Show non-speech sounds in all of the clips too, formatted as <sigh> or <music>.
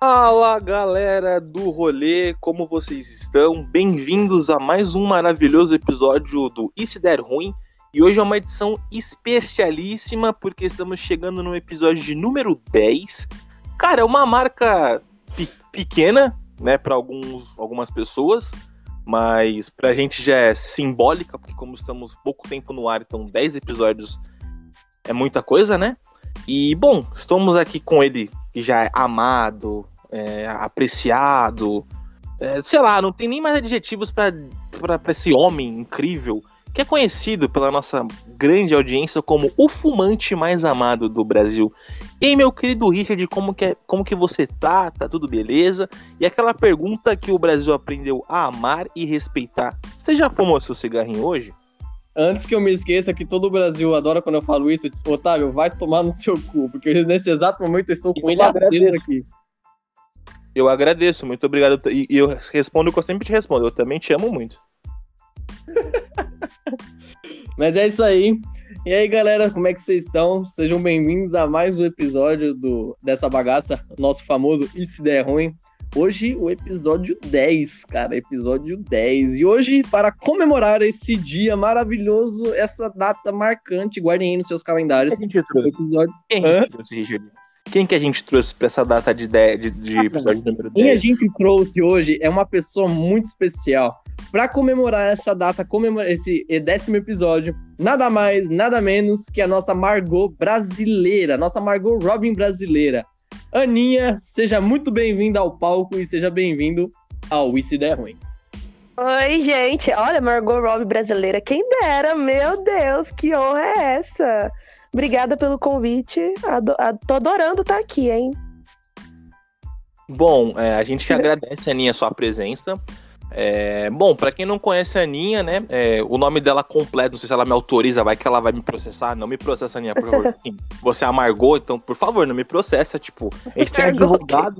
Fala galera do rolê, como vocês estão? Bem-vindos a mais um maravilhoso episódio do E Se Der Ruim. E hoje é uma edição especialíssima porque estamos chegando no episódio de número 10. Cara, é uma marca pe pequena, né, para algumas pessoas, mas pra gente já é simbólica, porque como estamos pouco tempo no ar, então 10 episódios é muita coisa, né? E, bom, estamos aqui com ele que já é amado, é, apreciado, é, sei lá, não tem nem mais adjetivos para esse homem incrível que é conhecido pela nossa grande audiência como o fumante mais amado do Brasil. E aí, meu querido Richard, como que, é, como que você tá? Tá tudo beleza? E aquela pergunta que o Brasil aprendeu a amar e respeitar. Você já fumou seu cigarrinho hoje? Antes que eu me esqueça que todo o Brasil adora quando eu falo isso, Otávio, vai tomar no seu cu, porque nesse exato momento eu estou com ele aqui. Eu agradeço, muito obrigado. E eu respondo o que eu sempre te respondo, eu também te amo muito. <laughs> Mas é isso aí. E aí, galera, como é que vocês estão? Sejam bem-vindos a mais um episódio do, dessa bagaça, nosso famoso E Se Der Ruim. Hoje o episódio 10, cara, episódio 10. E hoje, para comemorar esse dia maravilhoso, essa data marcante, guardem aí nos seus calendários. Quem que? Episódio... Quem trouxe, Quem que a gente trouxe para essa data de, 10, de, de episódio número 10? Quem a gente trouxe hoje é uma pessoa muito especial. Para comemorar essa data, comemorar esse décimo episódio, nada mais, nada menos que a nossa Margot brasileira, nossa Margot Robin brasileira. Aninha, seja muito bem-vinda ao palco e seja bem-vindo ao E Se Der Ruim. Oi, gente. Olha, Margot Robbie brasileira. Quem dera, meu Deus, que honra é essa? Obrigada pelo convite. Ado tô adorando estar aqui, hein? Bom, é, a gente que <laughs> agradece, Aninha, a sua presença. É, bom, para quem não conhece a Aninha, né? É, o nome dela completo, não sei se ela me autoriza, vai que ela vai me processar. Não me processa, Aninha, por favor. <laughs> Sim, você amargou, então, por favor, não me processa. Tipo, a gente tem advogado.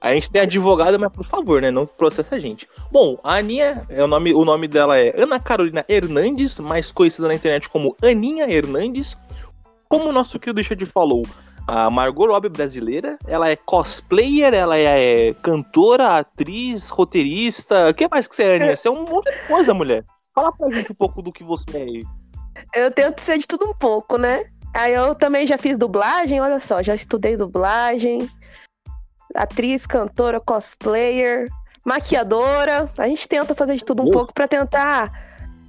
A gente tem advogado, mas por favor, né? Não processa a gente. Bom, a Aninha, é o, nome, o nome dela é Ana Carolina Hernandes, mais conhecida na internet como Aninha Hernandes. Como o nosso querido Richard falou, a Margot Robbie brasileira, ela é cosplayer, ela é cantora, atriz, roteirista. O que mais que você é, Aninha? Você é um monte de coisa, mulher. Fala pra gente um pouco do que você é aí. Eu tento ser de tudo um pouco, né? Aí eu também já fiz dublagem, olha só, já estudei dublagem. Atriz, cantora, cosplayer, maquiadora. A gente tenta fazer de tudo um pouco para tentar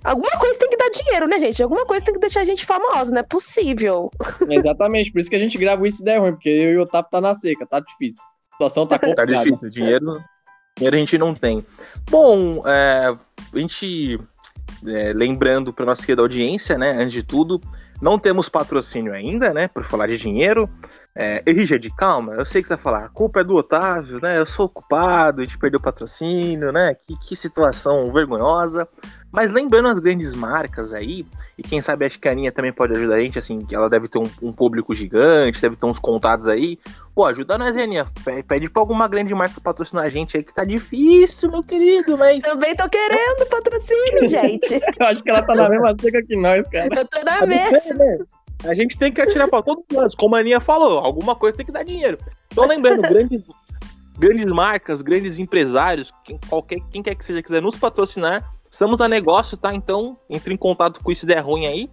Alguma coisa tem que dar dinheiro, né, gente? Alguma coisa tem que deixar a gente famosa, não é possível. <laughs> Exatamente, por isso que a gente grava isso e der ruim, porque eu e o Otávio tá na seca, tá difícil. A situação tá <laughs> complicada. Tá difícil, dinheiro, dinheiro a gente não tem. Bom, é, a gente, é, lembrando para nossa querida audiência, né, antes de tudo, não temos patrocínio ainda, né, por falar de dinheiro. É, Richard, calma, eu sei que você vai falar, a culpa é do Otávio, né, eu sou culpado, a gente perdeu o patrocínio, né, que, que situação vergonhosa. Mas lembrando as grandes marcas aí, e quem sabe acho que a Aninha também pode ajudar a gente, assim, que ela deve ter um, um, público gigante, deve ter uns contatos aí. Pô, ajuda nós, Aninha. Pede pra alguma grande marca patrocinar a gente aí, que tá difícil, meu querido, mas. Também tô querendo patrocínio, <laughs> gente. acho que ela tá na mesma seca que nós, cara. Eu tô na mesma. A gente tem que atirar pra todos os lados, como a Aninha falou, alguma coisa tem que dar dinheiro. Tô lembrando, <laughs> grandes, grandes marcas, grandes empresários, quem, qualquer, quem quer que seja quiser nos patrocinar, Estamos a negócio, tá? Então, entre em contato com isso der ruim aí.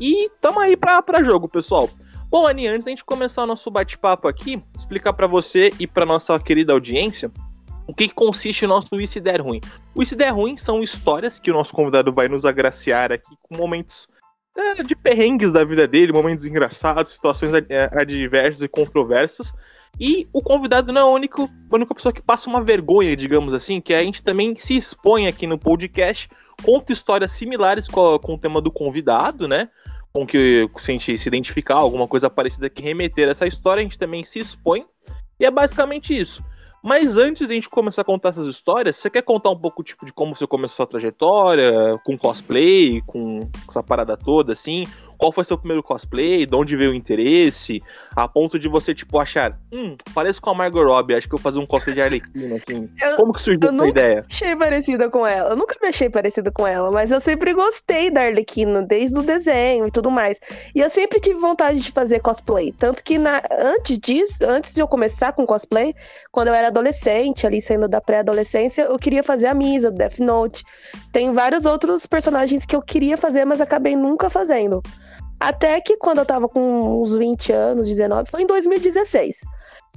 E tamo aí pra, pra jogo, pessoal. Bom, Ani, antes da gente começar o nosso bate-papo aqui, explicar para você e para nossa querida audiência o que consiste o nosso Isso Der Ruim. O Isso Der Ruim são histórias que o nosso convidado vai nos agraciar aqui com momentos é, de perrengues da vida dele, momentos engraçados, situações é, adversas e controversas. E o convidado não é a única, a única pessoa que passa uma vergonha, digamos assim, que a gente também se expõe aqui no podcast, conta histórias similares com, a, com o tema do convidado, né? Com que se a gente se identificar, alguma coisa parecida que remeter a essa história, a gente também se expõe. E é basicamente isso. Mas antes de a gente começar a contar essas histórias, você quer contar um pouco tipo de como você começou a trajetória, com cosplay, com essa parada toda, assim? Qual foi seu primeiro cosplay, de onde veio o interesse, a ponto de você, tipo, achar, hum, pareço com a Margot Robbie, acho que eu vou fazer um cosplay de Arlequina, assim. <laughs> Eu- Como que surgiu eu essa ideia? achei parecida com ela. Eu nunca me achei parecida com ela, mas eu sempre gostei da Arlequina, desde o desenho e tudo mais. E eu sempre tive vontade de fazer cosplay. Tanto que na- antes disso, antes de eu começar com cosplay, quando eu era adolescente, ali saindo da pré-adolescência, eu queria fazer a Misa, Death Note. Tem vários outros personagens que eu queria fazer, mas acabei nunca fazendo. Até que quando eu tava com uns 20 anos, 19, foi em 2016.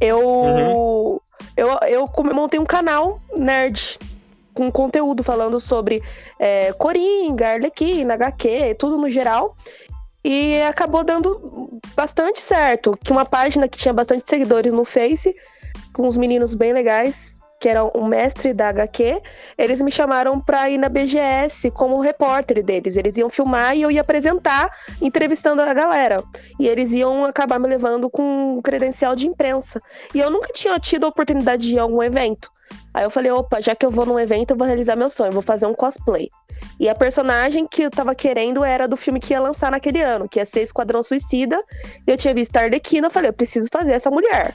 Eu, Uhum. eu, eu montei um canal nerd com conteúdo falando sobre é, Coringa, Arlequina, HQ, tudo no geral. E acabou dando bastante certo. Que uma página que tinha bastante seguidores no Face, com uns meninos bem legais, que eram o mestre da HQ, eles me chamaram pra ir na BGS como repórter deles. Eles iam filmar e eu ia apresentar, entrevistando a galera. E eles iam acabar me levando com um credencial de imprensa. E eu nunca tinha tido a oportunidade de ir a algum evento. Aí eu falei, opa, já que eu vou num evento, eu vou realizar meu sonho, vou fazer um cosplay. E a personagem que eu tava querendo era do filme que ia lançar naquele ano, que ia ser Esquadrão Suicida. E eu tinha visto a Arlequina, eu falei, eu preciso fazer essa mulher.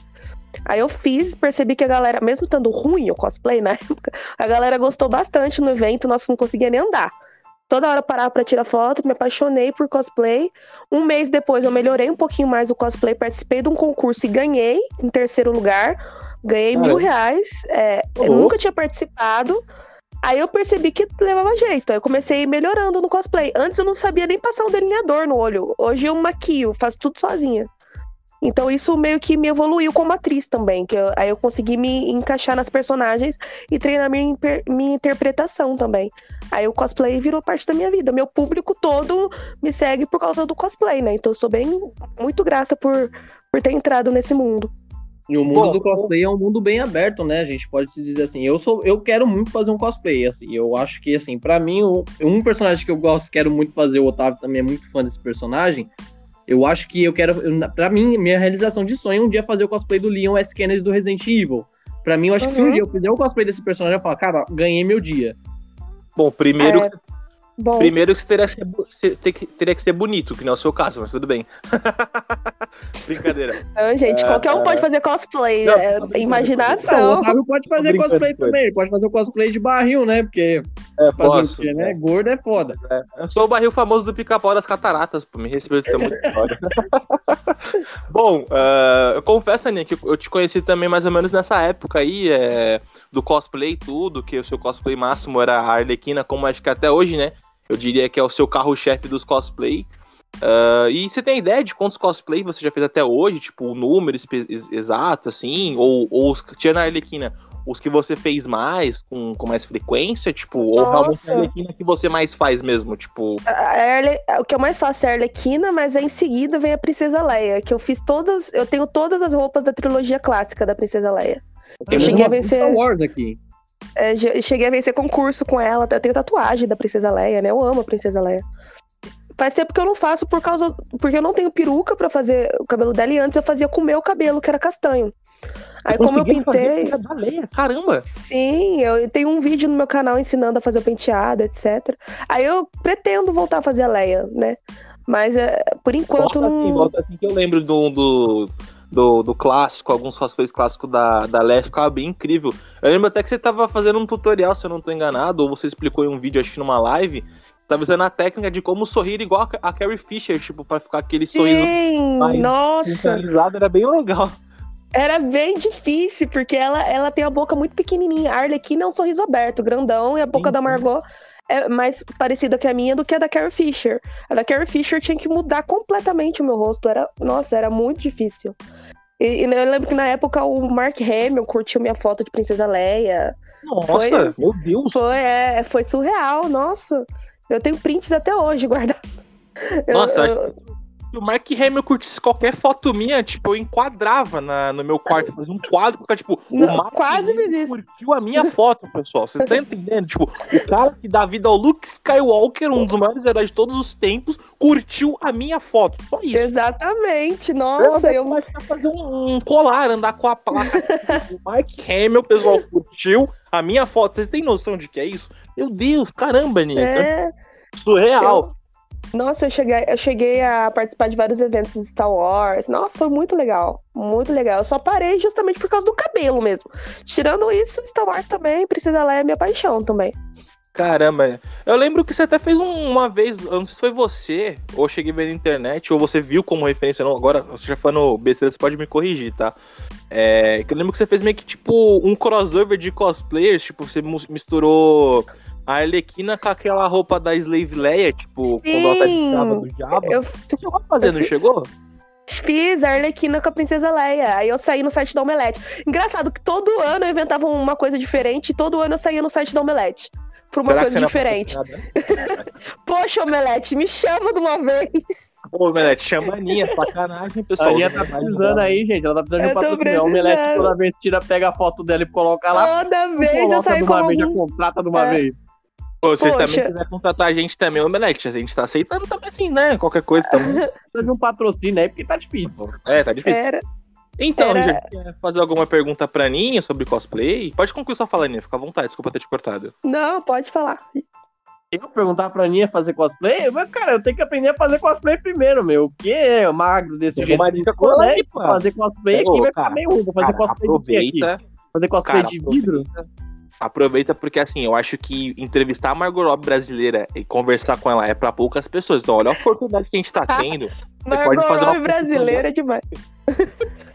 Aí eu fiz, percebi que a galera, mesmo estando ruim o cosplay na <laughs> época, a galera gostou bastante no evento, nós não conseguia nem andar. Toda hora parava pra tirar foto, me apaixonei por cosplay. Um mês depois eu melhorei um pouquinho mais o cosplay, participei de um concurso e ganhei em terceiro lugar. Ganhei mil reais. é, eu nunca tinha participado. Aí eu percebi que levava jeito. Aí eu comecei melhorando no cosplay. Antes eu não sabia nem passar um delineador no olho. Hoje eu maquio, faço tudo sozinha. Então isso meio que me evoluiu como atriz também. Que eu- aí eu consegui me encaixar nas personagens e treinar minha, minha interpretação também. Aí o cosplay virou parte da minha vida. Meu público todo me segue por causa do cosplay, né? Então eu sou bem muito grata por, por ter entrado nesse mundo. E o mundo Bom, do cosplay é um mundo bem aberto, né? A gente pode se dizer assim. Eu sou, eu quero muito fazer um cosplay, assim. Eu acho que assim, para mim, um personagem que eu gosto, quero muito fazer, o Otávio também é muito fã desse personagem. Eu acho que eu quero, pra mim, minha realização de sonho é um dia fazer o cosplay do Leon S. Kennedy do Resident Evil. Pra mim, eu acho que se um Uhum. dia eu fizer o cosplay desse personagem, eu falo, cara, ganhei meu dia. Bom, primeiro, É, Bom, primeiro que você teria que, ser, teria que ser bonito, que não é o seu caso, mas tudo bem. <laughs> Brincadeira. então, gente, É, qualquer um é. pode fazer cosplay. Não, é, brincando, Não, o imaginação. Otávio pode fazer cosplay também, ele pode fazer o cosplay de barril, né? Porque É, fazer posso. quê, né? Gordo é foda. Eu sou o barril famoso do pica-pau das cataratas, pô, me muita história. <laughs> Bom, ah, eu confesso, Aninha, que eu te conheci também mais ou menos nessa época aí, é, do cosplay e tudo, que o seu cosplay máximo era a Arlequina, como acho que até hoje, né? Eu diria que é o seu carro-chefe dos cosplay. Ah, e você tem ideia de quantos cosplay você já fez até hoje? Tipo, o número exato, assim? Ou, ou os, tirando a Arlequina, os que você fez mais, com, com mais frequência? Tipo, ou realmente a Arlequina que você mais faz mesmo? Tipo, A Arle- O que eu mais faço é a Arlequina, mas aí em seguida vem a Princesa Leia, que eu fiz todas. Eu tenho todas as roupas da trilogia clássica da Princesa Leia. Temos cheguei a vencer- Star Wars aqui. É, cheguei a vencer concurso com ela. Eu tenho tatuagem da Princesa Leia, né? Eu amo a Princesa Leia. Faz tempo que eu não faço por causa. Porque eu não tenho peruca pra fazer o cabelo dela e antes eu fazia com o meu cabelo, que era castanho. Aí, como eu Conseguiu fazer pintei. a da Leia, caramba! Sim, eu tenho um vídeo no meu canal ensinando a fazer o penteado, etc. Aí eu pretendo voltar a fazer a Leia, né? Mas é, por enquanto Volta assim, não. volta assim que eu lembro do, do, do, do clássico, alguns cosplays clássicos da, da Leia, ficava bem incrível. Eu lembro até que você tava fazendo um tutorial, se eu não tô enganado, ou você explicou em um vídeo, acho que numa live, tava usando a técnica de como sorrir igual a, a Carrie Fisher, tipo, pra ficar aquele sorriso Sim, mais nossa. era bem legal. Era bem difícil, porque ela, ela tem a boca muito pequenininha. A Arlequina é um sorriso aberto, grandão, e a boca Sim, da sim. Margot é mais parecida que a minha do que a da Carrie Fisher. A da Carrie Fisher tinha que mudar completamente o meu rosto. Era, nossa, era muito difícil. E, e eu lembro que na época o Mark Hamill curtiu minha foto de Princesa Leia. Nossa, Foi- meu Deus! Foi, é, foi surreal, nossa. Eu tenho prints até hoje guardados. Eu- Nossa, eu- Se o Mark Hamill curtisse qualquer foto minha, tipo, eu enquadrava na, no meu quarto, fazia um quadro, porque, tipo, Não, o Mark quase fiz isso. curtiu a minha foto, pessoal. Vocês estão entendendo? Tipo, o cara que dá vida ao Luke Skywalker, um dos maiores heróis de todos os tempos, curtiu a minha foto. Só isso. Exatamente, nossa, eu, Vai fazer um, um colar, andar com a placa. o Mark Hamill, pessoal, curtiu a minha foto. Vocês têm noção de que é isso? Meu Deus, caramba, Nia. é, Surreal. Nossa, eu cheguei, eu cheguei a participar de vários eventos de Star Wars. Nossa, foi muito legal. Muito legal. Eu só parei justamente por causa do cabelo mesmo. Tirando isso, Star Wars também, Precisa Leia é minha paixão também. Caramba, eu lembro que você até fez um- uma vez, eu não sei se foi você, ou cheguei vendo na internet, ou você viu como referência, não, agora, você já falando besteira, você pode me corrigir, tá? É, eu lembro que você fez meio que, tipo, um crossover de cosplayers, tipo, você misturou a Arlequina com aquela roupa da Slave Leia, tipo, quando ela tá de Sim. do Jabba. Eu Você chegou a fazer, eu não fiz- chegou? fiz a Arlequina com a Princesa Leia. Aí eu saí no site da Omelete. Engraçado que todo ano eu inventava uma coisa diferente e todo ano eu saía no site da Omelete. Por uma Será coisa diferente. <laughs> Poxa, Omelete, me chama de uma vez. Pô, Melete, chama a Aninha, sacanagem, A pessoal. Aninha tá precisando aí, gente. Ela tá precisando de um patrocínio. A Omelete toda vez tira, pega a foto dela e coloca lá. Toda vez eu de com uma vez, já algum... contrata de uma É. vez. Pô, se vocês Poxa. também quiserem contratar a gente também, Omelete, a gente tá aceitando também assim, né? Qualquer coisa também. Precisa de um patrocínio aí, porque tá difícil. É, tá difícil. Era. Então, Era- gente, quer fazer alguma pergunta pra Aninha sobre cosplay? Pode concluir sua fala, Aninha, fica à vontade, desculpa ter te cortado. Não, pode falar. Eu perguntar pra Aninha fazer cosplay, mas, cara, eu tenho que aprender a fazer cosplay primeiro, meu. Porque é magro desse jeito. uma que dica com ela né? aí, pô. Fazer cosplay Pega, aqui vai cara. ficar meio ruim. Vou fazer Cara, cosplay de quê aqui? aproveita, Fazer cosplay cara, de vidro? aproveita porque assim, eu acho que entrevistar a Margot Robbie brasileira e conversar com ela é pra poucas pessoas. Então, olha a oportunidade que a gente tá <laughs> tendo. pode Margot Robbie brasileira é demais. <laughs>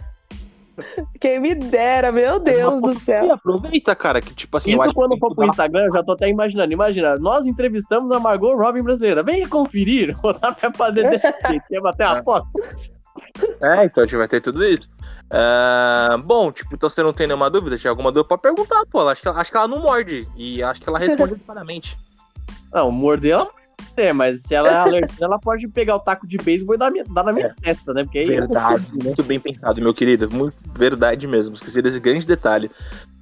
Quem me dera, meu Deus do E céu. aproveita, cara, que tipo assim, eu acho Isso quando que for pro Instagram, eu já tô até imaginando. Imagina, nós entrevistamos a Margot Robin brasileira. Venha conferir. <laughs> Vou dar pra fazer desse jeito. Bater uma foto? É, então a gente vai ter tudo isso. Ah, bom, tipo, então você não tem nenhuma dúvida? Tinha alguma dúvida? Pode perguntar, pô. Acho que, ela- acho que ela não morde. E acho que ela <laughs> responde claramente. Não, morder ela não pode ter, mas se ela é alérgica, ela pode pegar o taco de beisebol e dar, minha- dar na minha testa, né? Porque aí Verdade, muito bem pensado, meu querido. Muito verdade mesmo. Esqueci desse grande detalhe.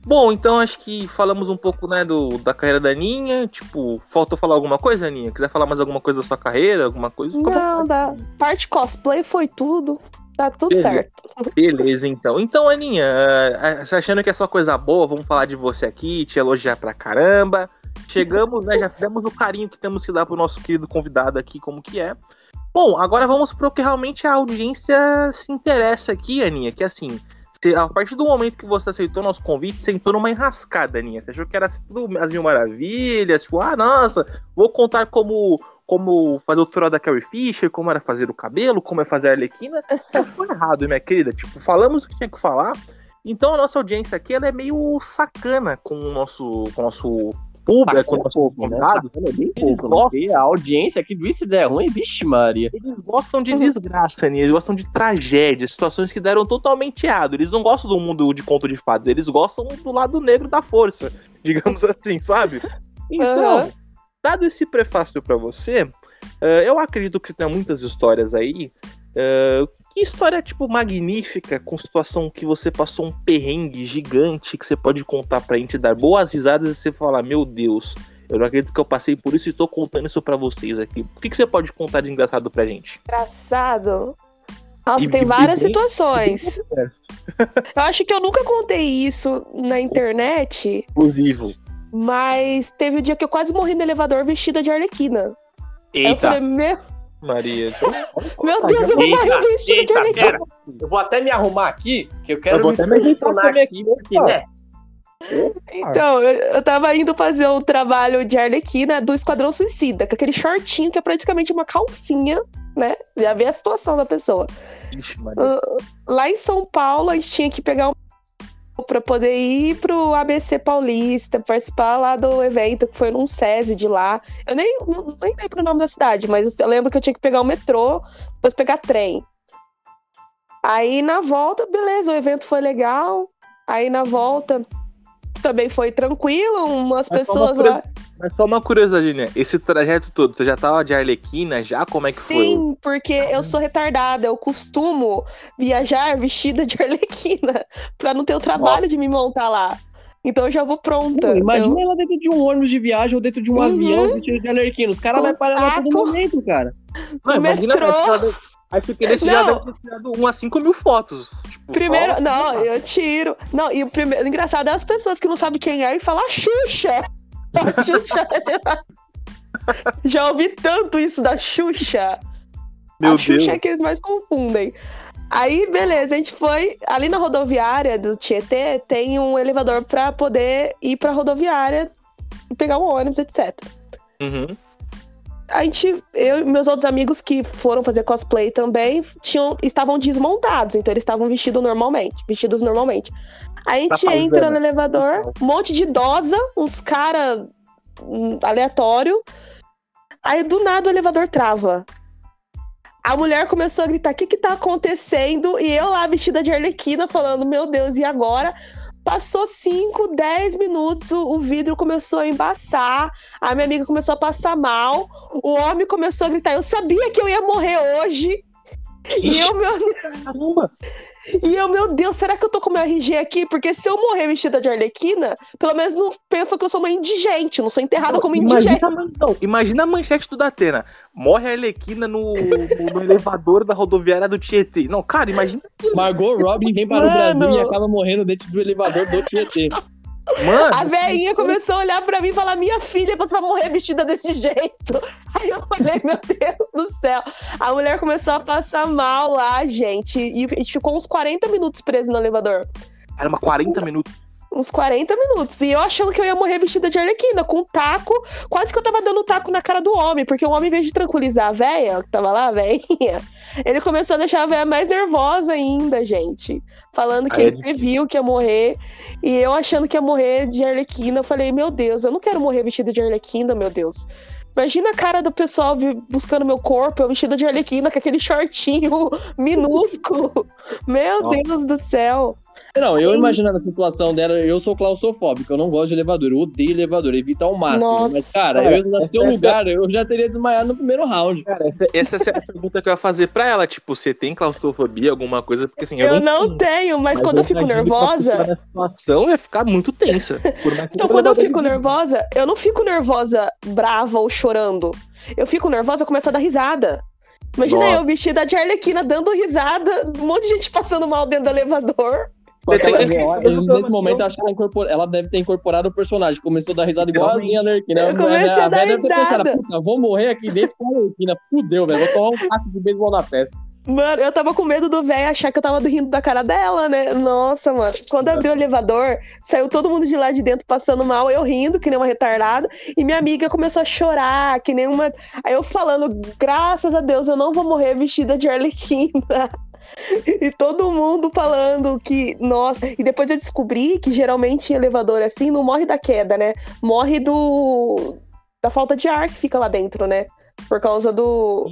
Bom, então acho que falamos um pouco, né, do, da carreira da Aninha. Tipo, faltou falar alguma coisa, Aninha? Quiser falar mais alguma coisa da sua carreira? Alguma coisa? Não, da parte cosplay foi tudo. Tá tudo Beleza. certo. Beleza, então. Então, Aninha, ah, você achando que é só coisa boa, vamos falar de você aqui, te elogiar pra caramba. Chegamos, né? Já demos o carinho que temos que dar pro nosso querido convidado aqui, como que é. Bom, agora vamos pro que realmente a audiência se interessa aqui, Aninha, que assim, você- a partir do momento que você aceitou nosso convite, você entrou numa enrascada, Aninha. Você achou que era assim, tudo as mil maravilhas, tipo, ah, nossa, vou contar como, como fazer o tutorial da Carrie Fisher, como era fazer o cabelo, como é fazer a Arlequina. <laughs> Foi errado, minha querida. Tipo, falamos o que tinha que falar. Então a nossa audiência aqui ela é meio sacana com o nosso, com o nosso público, com o nosso né? convidado. Sacana é bem pouco, né? gostam. A audiência aqui do Isso Der Ruim, vixe Maria. Eles gostam de desgraça, né? Eles gostam de tragédia, situações que deram totalmente errado. Eles não gostam do mundo de conto de fadas, eles gostam do lado negro da força, <laughs> digamos assim, sabe? Então, Aham. Dado esse prefácio pra você, eh, eu acredito que tem muitas histórias aí. eh, que história, tipo, magnífica, com situação que você passou um perrengue gigante que você pode contar pra gente, dar boas risadas e você falar, meu Deus, eu não acredito que eu passei por isso e tô contando isso pra vocês aqui. O que, que você pode contar de engraçado pra gente? Engraçado. Nossa, E- tem várias e situações. Eu acho que eu nunca contei isso na internet, Exclusivo. Mas teve o dia que eu quase morri no elevador vestida de arlequina. Aí eu falei, meu, Maria. Então, <laughs> meu Deus, eu vou Eita, morrer vestida de eita, arlequina. pera. Eu vou até me arrumar aqui, que eu quero Eu vou me até me posicionar também aqui, porque, né? Então, eu, tava indo fazer um trabalho de arlequina do Esquadrão Suicida, com aquele shortinho que é praticamente uma calcinha, né? Já vê a situação da pessoa. Ixi, Maria. Lá em São Paulo, a gente tinha que pegar um para poder ir pro ABC Paulista, participar lá do evento que foi num SESI de lá. Eu nem, nem lembro o nome da cidade, mas eu lembro que eu tinha que pegar o metrô, depois pegar trem. Aí na volta, beleza, o evento foi legal. Aí na volta também foi tranquilo, umas Mas pessoas lá. Mas só uma curiosidade, né? Esse trajeto todo, você já tava de Arlequina já? Como é que foi? Sim, porque eu sou retardada, eu costumo viajar vestida de <laughs> arlequina pra não ter o trabalho de me montar lá. Então eu já vou pronta. Pô, imagina Eu- ela dentro de um ônibus de viagem ou dentro de um Uhum. avião vestido de alerquino. Os caras vão parar lá a todo momento, cara. Não, imagina, metrô. acho que ela deve- Acho que esse já deve ter tirado umas 5 mil fotos. Tipo, Primeiro, não, eu tiro. Não, e o primeiro, o engraçado é as pessoas que não sabem quem é e falam a Xuxa. A Xuxa. Já ouvi tanto isso da Xuxa. Meu a Xuxa Deus. é que eles mais confundem. Aí, beleza, a gente foi. Ali na rodoviária do Tietê, tem um elevador pra poder ir pra rodoviária e pegar um ônibus, etc. Uhum. A gente, eu e meus outros amigos que foram fazer cosplay também, tinham, estavam desmontados, então eles estavam vestidos normalmente, vestidos normalmente. A gente Tá entra no elevador, um monte de idosa, uns cara hum, aleatório. Aí do nada o elevador trava. A mulher começou a gritar: o que que tá acontecendo? E eu lá vestida de arlequina, falando: meu Deus, e agora? Passou 5, 10 minutos, o, o vidro começou a embaçar, a minha amiga começou a passar mal, o homem começou a gritar: eu sabia que eu ia morrer hoje. E eu, meu, Caramba. E eu, meu Deus, será que eu tô com meu RG aqui? Porque se eu morrer vestida de arlequina, pelo menos não pensam que eu sou uma indigente, não sou enterrada como indigente. Imagina, não, imagina a manchete do Datena. Morre a Arlequina no, no- no elevador da rodoviária do Tietê. Não, cara, imagina. Margot Robbie vem para o Mano. Brasil e acaba morrendo dentro do elevador do Tietê. Mano, A velhinha começou a olhar pra mim e falar: Minha filha, você vai morrer vestida desse jeito. <laughs> Aí eu falei: Meu Deus do céu. A mulher começou a passar mal lá, gente. E a gente ficou uns 40 minutos preso no elevador. era uma 40 minutos. Uns 40 minutos. E eu achando que eu ia morrer vestida de arlequina, com um taco. Quase que eu tava dando taco na cara do homem, porque o homem, em vez de tranquilizar a velha, que tava lá, a velhinha, <laughs> ele começou a deixar a velha mais nervosa ainda, gente. Falando que Aí ele previu que ia morrer. E eu achando que ia morrer de arlequina. Eu falei, meu Deus, eu não quero morrer vestida de arlequina, meu Deus. Imagina a cara do pessoal buscando meu corpo, eu vestida de arlequina, com aquele shortinho <laughs> minúsculo. Meu Nossa. Deus do céu. Não, eu imaginando a situação dela, eu sou claustrofóbico, eu não gosto de elevador, eu odeio elevador, evito ao máximo. Nossa. Mas, cara, eu no seu lugar, eu já teria desmaiado no primeiro round. Cara, essa, essa é a <laughs> pergunta que eu ia fazer pra ela. Tipo, você tem claustrofobia, alguma coisa? Porque assim, Eu não tenho, mas, quando eu fico imagino que a nervosa. na situação ia ficar muito tensa. <laughs> Por mais que Então, quando eu fico nervosa, eu não fico nervosa, brava ou chorando. Eu fico nervosa, eu começo a dar risada. Imagina Nossa. eu vestida de arlequina dando risada, um monte de gente passando mal dentro do elevador. Eu- nesse momento, eu acho que ela, incorpora- ela deve ter incorporado o personagem. Começou a dar risada igualzinha a Lerquina. Eu comecei a dar velha deve ter pensado, risada. puta, vou morrer aqui dentro com a Lerquina. Fudeu, velho. Vou tomar um taco de beisebol na testa. Mano, eu tava com medo do velho achar que eu tava rindo da cara dela, né? Nossa, mano. Quando abriu o elevador, saiu todo mundo de lá de dentro passando mal, eu rindo, que nem uma retardada, e minha amiga começou a chorar, que nem uma. Aí eu falando, graças a Deus, eu não vou morrer vestida de arlequina. E todo mundo falando que, nossa, e depois eu descobri que geralmente em elevador assim não morre da queda, né? Morre do da falta de ar que fica lá dentro, né? Por causa do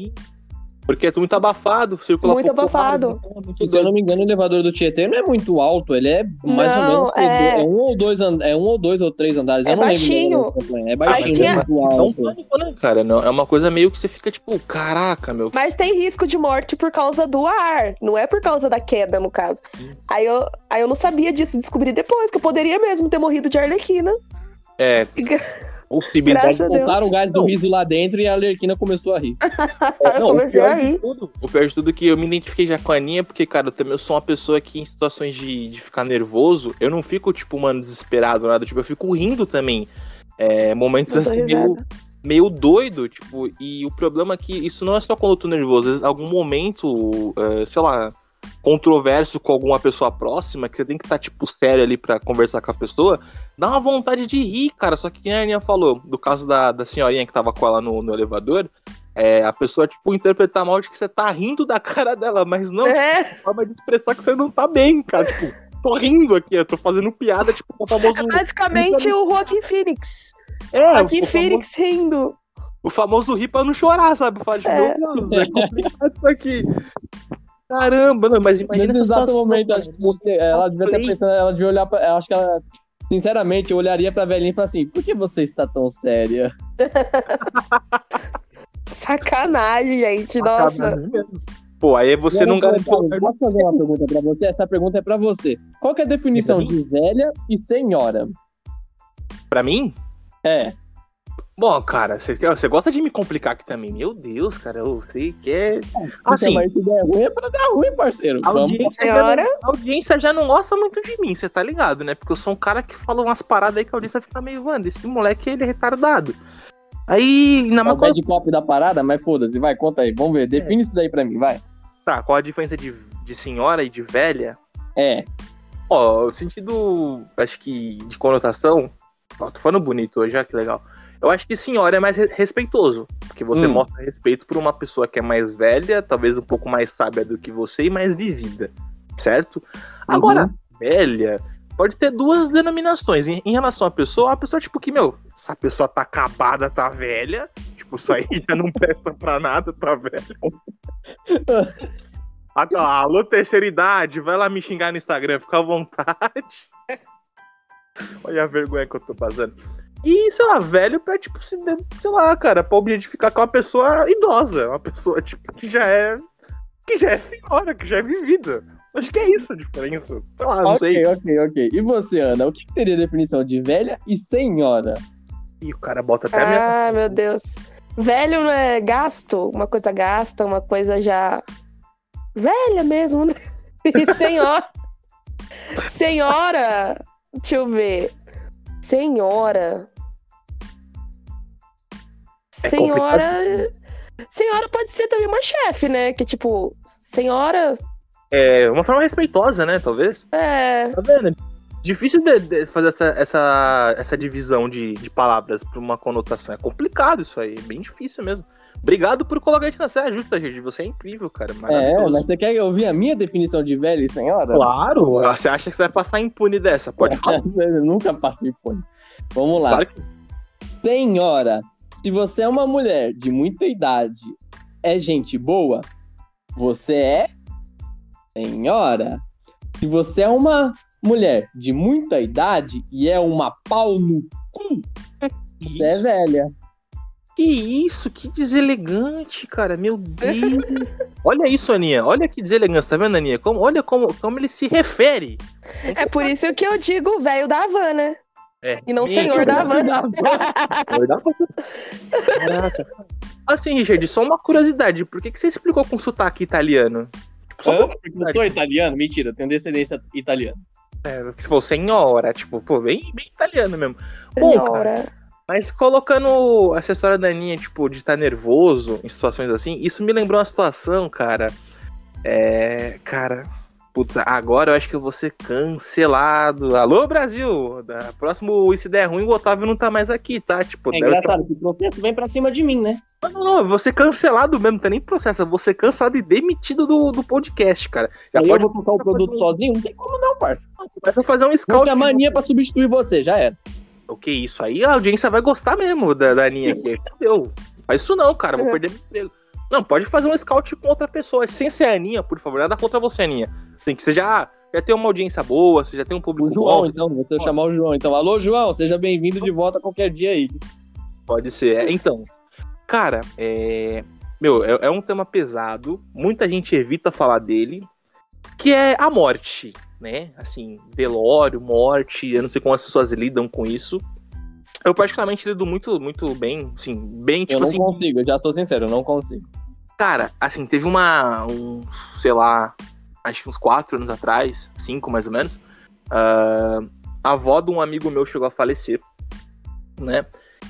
Porque é muito abafado, circula Muito pouco abafado. então é muito Se eu não me engano, o elevador do Tietê não é muito alto, ele é mais Não, ou menos. é- É... um ou dois and- é um ou dois ou três andares. É eu não baixinho. É baixinho, tinha- é muito É um alto. pânico, né, cara? Não, é uma coisa meio que você fica tipo, caraca, meu. Mas tem risco de morte por causa do ar, não é por causa da queda, no caso. Aí eu, aí eu não sabia disso, descobri depois, que eu poderia mesmo ter morrido de arlequina. É, <laughs> possibilidade. Graças a Deus. Botaram o gás do riso lá dentro e a Lerquina começou a rir. <laughs> É, eu não, o comecei pior a de rir. tudo, o pior de tudo é que eu me identifiquei já com a Aninha, porque, cara, eu também sou uma pessoa que em situações de, de ficar nervoso, eu não fico, tipo, mano, desesperado, nada, tipo, eu fico rindo também. É, momentos Eu assim, meio, meio doido, tipo, e o problema é que isso não é só quando eu tô nervoso, às vezes algum momento, é, sei lá, controverso com alguma pessoa próxima, que você tem que estar, tipo, sério ali pra conversar com a pessoa, dá uma vontade de rir, cara. Só que quem a Aninha falou, do caso da, da senhorinha que tava com ela no, no elevador, é a pessoa, tipo, interpretar mal de que você tá rindo da <laughs> cara dela, mas não, É, forma de expressar que você não tá bem, cara. Tipo, tô rindo aqui, eu tô fazendo piada, tipo, com o famoso. basicamente o Joaquim Phoenix. É, Joaquim o, famoso, Phoenix rindo. o famoso rir pra não chorar, sabe? Falar de É. meu Deus, é complicado isso aqui. Caramba, não, mas imagina Nesse essa exato situação, momento, acho que você, ela devia ter Cosplay. pensado, ela devia olhar pra. Eu acho que ela. Sinceramente, eu olharia pra velhinha e falaria assim: por que você está tão séria? <laughs> Sacanagem, gente. Nossa. Pô, aí você não lugar Posso fazer uma pergunta pra você? Essa pergunta é pra você. Qual que é a definição de velha e senhora? pra mim? É. Bom, cara, você, gosta de me complicar aqui também. Meu Deus, cara, eu sei que é. Assim, mas se der ruim é pra dar ruim, parceiro. a audiência, já a audiência já não gosta muito de mim, você tá ligado, né? Porque eu sou um cara que fala umas paradas aí que a audiência fica meio, Wanda, esse moleque ele é retardado. Aí, na É o uma bad cop da parada, mas foda-se, vai, conta aí. Vamos ver, define isso daí pra mim, vai. Tá, qual a diferença de, de senhora e de velha? É, Ó, o sentido, acho que de conotação, ó, tô falando bonito hoje, ó, que legal. Eu acho que senhora é mais re- respeitoso, porque você Hum. mostra respeito por uma pessoa que é mais velha, talvez um pouco mais sábia do que você e mais vivida, certo? Agora, velha pode ter duas denominações. Em, em relação à pessoa, a pessoa, tipo, que, meu, essa pessoa tá acabada, tá velha, tipo, isso aí <laughs> já não presta pra nada, tá velha. <laughs> Ah, tá, alô, terceira idade, vai lá me xingar no Instagram, fica à vontade. <laughs> Olha a vergonha que eu tô passando. E, sei lá, velho pra, tipo, se, sei lá, cara, pra objetificar com uma pessoa idosa, uma pessoa, tipo, que já é. que já é senhora, que já é vivida. Acho que é isso a diferença. Sei lá, não sei. ok, ok, ok. E você, Ana, o que que seria a definição de velha e senhora? E o cara bota até a minha. Ah, meu Deus. Velho não é gasto? Uma coisa gasta, uma coisa já. Velha mesmo, né? <laughs> E senhora. Senhora. Deixa eu ver. Senhora. É Senhora. Senhora pode ser também uma chefe, né? Que tipo, senhora. É uma forma respeitosa, né, talvez. É. Tá vendo? Difícil de, de fazer essa, essa, essa divisão de, de palavras pra uma conotação. É complicado isso aí, é bem difícil mesmo. Obrigado por colocar isso na saia justa, gente. Você é incrível, cara. É, mas você quer ouvir a minha definição de velha e senhora? Claro! Você acha que você vai passar impune dessa? Pode <laughs> falar. Eu nunca passei fone. Vamos lá. Claro que Senhora, se você é uma mulher de muita idade, é gente boa, você é senhora. Se você é uma mulher de muita idade e é uma pau no cu, você é isso. velha. Que isso, que deselegante, cara. Meu Deus. <laughs> olha isso, Aninha. Olha que deselegância, tá vendo, Aninha? Como, olha como, como ele se refere. É por isso que eu digo velho da van, né? É. E não Gente, senhor da van. Caraca. Assim, Richard, só uma curiosidade. Por que, que você explicou com sotaque italiano? Tipo, uma Eu sou italiano? Mentira, eu tenho descendência italiana. É, se for senhora, tipo, pô, bem, bem italiano mesmo. Bom, cara, Senhora. mas colocando essa história da Aninha, tipo, de estar nervoso em situações assim, isso me lembrou uma situação, cara. É. Cara. Putz, agora eu acho que eu vou ser cancelado. Alô, Brasil! Da próximo Se Der Ruim, o Otávio não tá mais aqui, tá? Tipo, É deve- engraçado que o processo vem pra cima de mim, né? Não, não, não, eu vou ser cancelado mesmo, não tem nem processo. Eu vou ser cancelado e demitido do, do podcast, cara. Já Aí pode eu vou tocar o produto sozinho? Não tem como não, parça. começar a fazer um scout. tem a mania pra substituir você, já era. O que isso aí? A audiência vai gostar mesmo da, da Aninha aqui. <laughs> Entendeu? Faz isso não, cara. Vou Uhum. perder meu emprego. Não, pode fazer um scout com outra pessoa, sem ser a Aninha, por favor. Nada contra você, Aninha. Tem que você já, já tem uma audiência boa, você já tem um público O João, bom. então, você vai chamar o João. Então, alô, João, seja bem-vindo de volta qualquer dia aí. Pode ser. É, Então, cara, é. Meu, é, é um tema pesado. Muita gente evita falar dele. Que é a morte, né? Assim, velório, morte. Eu não sei como as pessoas lidam com isso. Eu, particularmente, lido muito, muito bem. Assim, bem, Eu tipo não assim. consigo, eu já sou sincero, eu não consigo. Cara, assim, teve uma. Um, sei lá. Acho que uns quatro anos atrás, cinco mais ou menos. ah, a avó de um amigo meu chegou a falecer, né?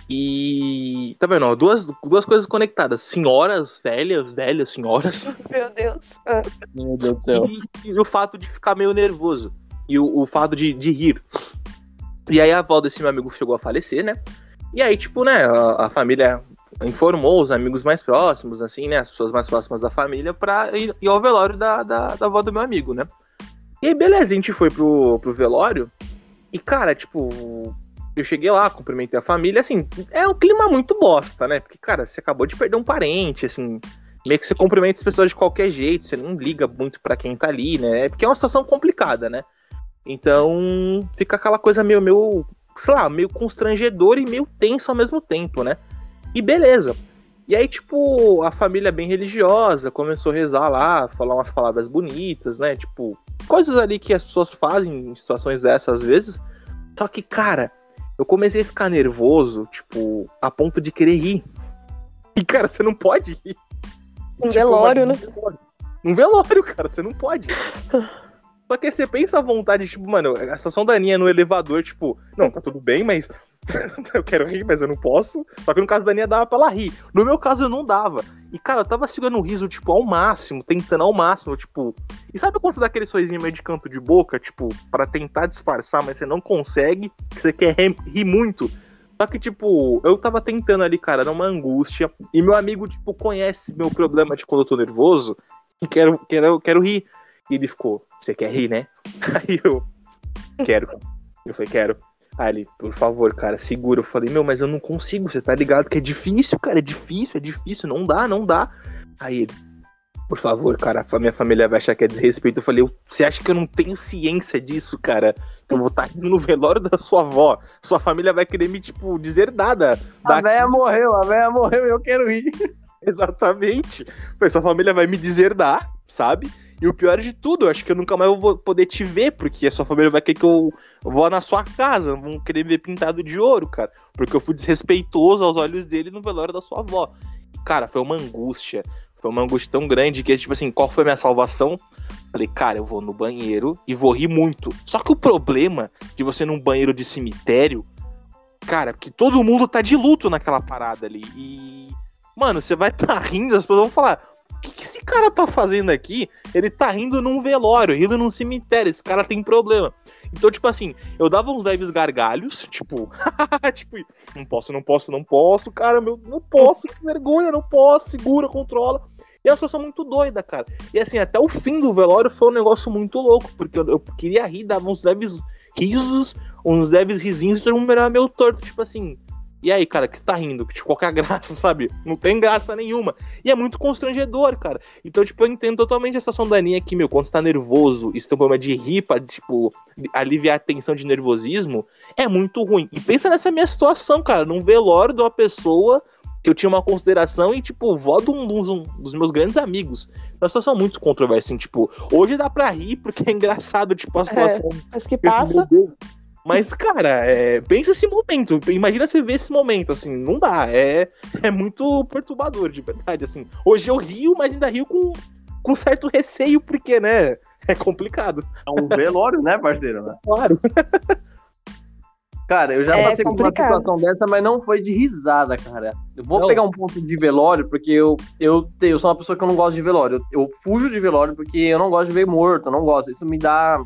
E. Tá vendo? ó, Duas, duas coisas conectadas. Senhoras velhas, velhas senhoras. <laughs> Meu Deus. Ah, Meu Deus do céu. E, e o fato de ficar meio nervoso. E o, o fato de, de rir. E aí a avó desse meu amigo chegou a falecer, né? E aí, tipo, né, a, a família informou os amigos mais próximos, assim, né? As pessoas mais próximas da família pra ir, ir ao velório da, da, da avó do meu amigo, né? E aí, beleza, a gente foi pro, pro velório. E, cara, tipo, eu cheguei lá, cumprimentei a família, assim, é um clima muito bosta, né? Porque, cara, você acabou de perder um parente, assim, meio que você cumprimenta as pessoas de qualquer jeito, você não liga muito pra quem tá ali, né? Porque é uma situação complicada, né? Então, fica aquela coisa meio, meio, sei lá, meio constrangedor e meio tenso ao mesmo tempo, né? E beleza. E aí, tipo, a família bem religiosa começou a rezar lá, falar umas palavras bonitas, né? Tipo, coisas ali que as pessoas fazem em situações dessas às vezes. Só que, cara, eu comecei a ficar nervoso, tipo, a ponto de querer rir. <laughs> E, cara, você não pode rir. Um Tipo, velório, né? Um velório, <laughs> cara, você não pode. <laughs> Só que você pensa à vontade, tipo, mano, a situação da Aninha no elevador, tipo, não, tá tudo bem, mas <laughs> eu quero rir, mas eu não posso. Só que no caso da Aninha dava pra ela rir. No meu caso eu não dava. E, cara, eu tava segurando o riso, tipo, ao máximo, tentando ao máximo, tipo. E sabe quando você dá aquele sorrisinho meio de canto de boca, tipo, para tentar disfarçar, mas você não consegue, que você quer rir muito? Só que, tipo, eu tava tentando ali, cara, numa angústia. E meu amigo, tipo, conhece meu problema de quando eu tô nervoso. E quero, quero, quero rir. E ele ficou, você quer rir, né? <laughs> Aí eu, quero. Eu falei, quero. Aí ele, por favor, cara, segura. Eu falei, meu, mas eu não consigo, você tá ligado que é difícil, cara, é difícil, é difícil, não dá, não dá. Aí ele, por favor, cara, a minha família vai achar que é desrespeito. Eu falei, você acha que eu não tenho ciência disso, cara? Que eu vou estar tá indo no velório da sua avó. Sua família vai querer me, tipo, dizer nada. A véia morreu, a véia morreu e eu quero ir. <laughs> Exatamente. Sua família vai me dizer dar, sabe? E o pior de tudo, eu acho que eu nunca mais vou poder te ver, porque a sua família vai querer que eu vá na sua casa, vão querer ver pintado de ouro, cara. Porque eu fui desrespeitoso aos olhos dele no velório da sua avó. cara, foi uma angústia. Foi uma angústia tão grande que, tipo assim, qual foi a minha salvação? Falei, cara, eu vou no banheiro e vou rir muito. Só que o problema de você ir num banheiro de cemitério, cara, que todo mundo tá de luto naquela parada ali. E, mano, você vai tá rindo, as pessoas vão falar, que, que esse cara tá fazendo aqui? Ele tá rindo num velório, rindo num cemitério. Esse cara tem problema. Então, tipo assim, eu dava uns leves gargalhos, <laughs> tipo, <laughs> tipo, não posso, não posso, não posso, cara, meu, não posso, que vergonha, não posso, segura, controla. E é uma situação muito doida, cara. E assim, até o fim do velório foi um negócio muito louco, porque eu, eu queria rir, dava uns leves risos, uns leves risinhos, todo mundo era meio torto, tipo assim, e aí, cara, que você tá rindo? Que, tipo, qualquer graça, <laughs> sabe? Não tem graça nenhuma. E é muito constrangedor, cara. Então, tipo, eu entendo totalmente a situação da Aninha aqui, meu. Quando você tá nervoso e você tem um problema de rir pra, tipo, aliviar a tensão de nervosismo, é muito ruim. E pensa nessa minha situação, cara. Num velório de uma pessoa que eu tinha uma consideração e, tipo, vó de um, um, dos meus grandes amigos. É uma situação muito controversa, assim, tipo, hoje dá pra rir porque é <laughs> engraçado, tipo, a é, situação. É, mas que passa. Mas, cara, é, pensa esse momento. Imagina você ver esse momento, assim, não dá. É, é muito perturbador, de verdade, assim. Hoje eu rio, mas ainda rio com, com certo receio, porque, né? É complicado. É um velório, né, parceiro? <laughs> Claro. Cara, eu já é passei complicado. por uma situação dessa, mas não foi de risada, cara. Eu vou não. pegar um ponto de velório, porque eu, eu, eu sou uma pessoa que eu não gosto de velório. Eu, eu fujo de velório porque eu não gosto de ver morto, eu não gosto. Isso me dá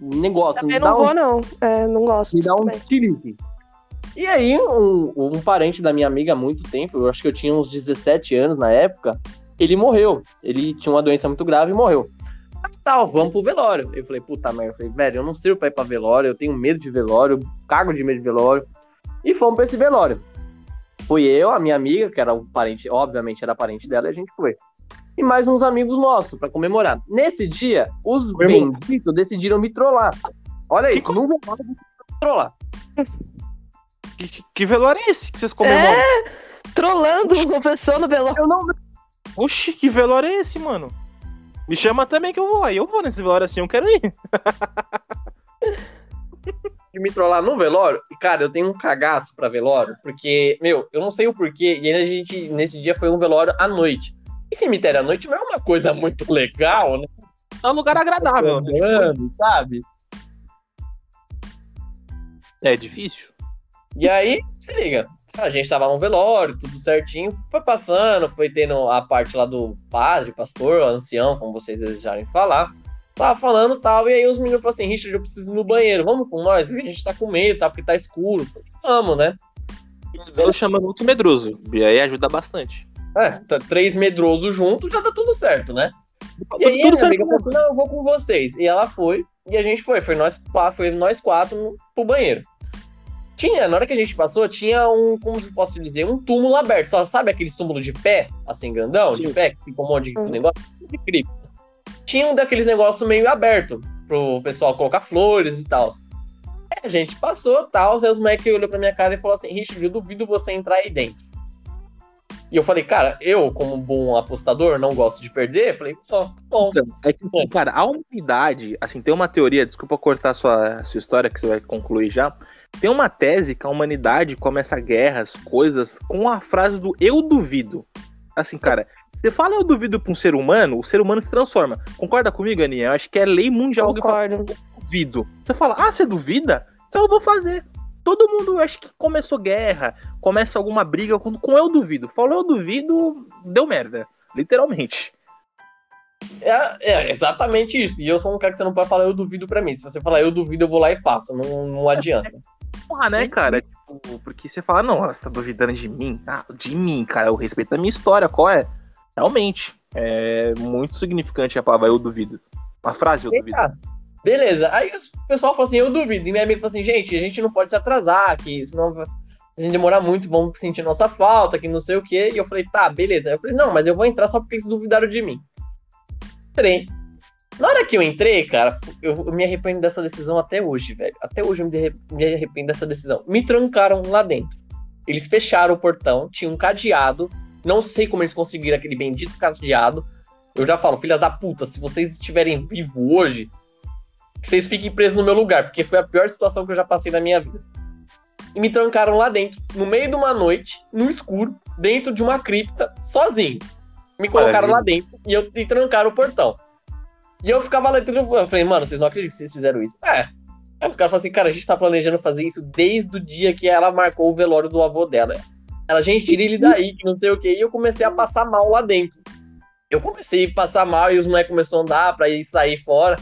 negócio. Também não vou, um... não. É, não gosto. Me dá um tirique. E aí, um, um parente da minha amiga há muito tempo, eu acho que eu tinha uns 17 anos na época, ele morreu. Ele tinha uma doença muito grave e morreu. Tal, vamos pro velório. Eu falei, puta merda, eu falei, velho, eu não sirvo pra ir pra velório, eu tenho medo de velório, cago de medo de velório. E fomos pra esse velório. Fui eu, a minha amiga, que era o parente, obviamente era parente dela, e a gente foi e mais uns amigos nossos para comemorar. Nesse dia, os benditos decidiram me trollar. Olha que isso, num velório decidiram me trollar. Que, que, velório é esse que vocês comemoram? É, trolando o professor no velório. Eu não... Oxi, que velório é esse, mano? Me chama também que eu vou. Aí eu vou nesse velório assim, eu quero ir. <laughs> de me trollar no velório, e cara, eu tenho um cagaço pra velório, porque, meu, eu não sei o porquê, e aí a gente, nesse dia foi um velório à noite. E cemitério à noite não é uma coisa muito legal, né? É um lugar agradável. Né? Sabe? É difícil. E aí, se liga. A gente tava no velório, tudo certinho. Foi passando, foi tendo a parte lá do padre, pastor, ancião, como vocês desejarem falar. Tava falando tal, e aí os meninos falaram assim: Richard, eu preciso ir no banheiro, vamos com nós? A gente tá com medo, tá? Porque tá escuro. Vamos, né? Eu chamo muito medroso, e aí ajuda bastante. É, tá três medrosos juntos, já tá tudo certo, né? E aí minha amiga falou assim, não, eu vou com vocês. E ela foi, e a gente foi. Foi nós, foi nós quatro no, pro banheiro. Tinha, na hora que a gente passou, tinha um, como se posso dizer, um túmulo aberto. Só sabe aqueles túmulos de pé, assim, grandão, Sim. de pé, que fica um monte de uhum. negócio de cripto. Tinha um daqueles negócios meio aberto, pro pessoal colocar flores e tal. A gente passou, tal, aí os moleques olhou pra minha cara e falou assim, Richard, eu duvido você entrar aí dentro. E eu falei, cara, eu, como bom apostador, não gosto de perder. Falei, ó, bom. Então, é que, bom. cara, a humanidade, assim, tem uma teoria, desculpa cortar sua, sua história, que você vai concluir já. Tem uma tese que a humanidade começa guerras, coisas, com a frase do eu duvido. Assim, cara, você fala eu duvido pra um ser humano, o ser humano se transforma. Concorda comigo, Aninha? Eu acho que é lei mundial Concordo. que eu duvido. Você fala, ah, você duvida? Então eu vou fazer. Todo mundo acho que começou guerra, começa alguma briga com, com eu duvido. Falou eu duvido, deu merda. Literalmente. É, é, exatamente isso. E eu sou um cara que você não pode falar eu duvido pra mim. Se você falar eu duvido, eu vou lá e faço. Não, não adianta. Porra, né, cara? Tipo, porque você fala, não, você tá duvidando de mim? Ah, de mim, cara. Eu respeito a minha história. Qual é? Realmente. É muito significante a palavra eu duvido. A frase eu duvido. Eita. Beleza. Aí o pessoal fala assim, eu duvido. E minha amiga fala assim, gente, a gente não pode se atrasar, que senão se a gente demorar muito, vamos sentir nossa falta, que não sei o quê. E eu falei, tá, beleza. Eu falei, não, mas eu vou entrar só porque eles duvidaram de mim. Entrei. Na hora que eu entrei, cara, eu, eu me arrependo dessa decisão até hoje, velho. Até hoje eu me, arrependo dessa decisão. Me trancaram lá dentro. Eles fecharam o portão, tinha um cadeado. Não sei como eles conseguiram aquele bendito cadeado. Eu já falo, filhas da puta, se vocês estiverem vivos hoje, vocês fiquem presos no meu lugar, porque foi a pior situação que eu já passei na minha vida. E me trancaram lá dentro, no meio de uma noite, no escuro, dentro de uma cripta, sozinho. Me colocaram Maravilha. lá dentro e, eu, e trancaram o portão. E eu ficava lá dentro, eu falei, mano, vocês não acreditam que vocês fizeram isso? É. Aí os caras falaram assim, cara, a gente tá planejando fazer isso desde o dia que ela marcou o velório do avô dela. Ela, gente, tira ele daí, que não sei o que. E eu comecei a passar mal lá dentro. Eu comecei a passar mal e os moleques começaram a andar pra ir sair fora.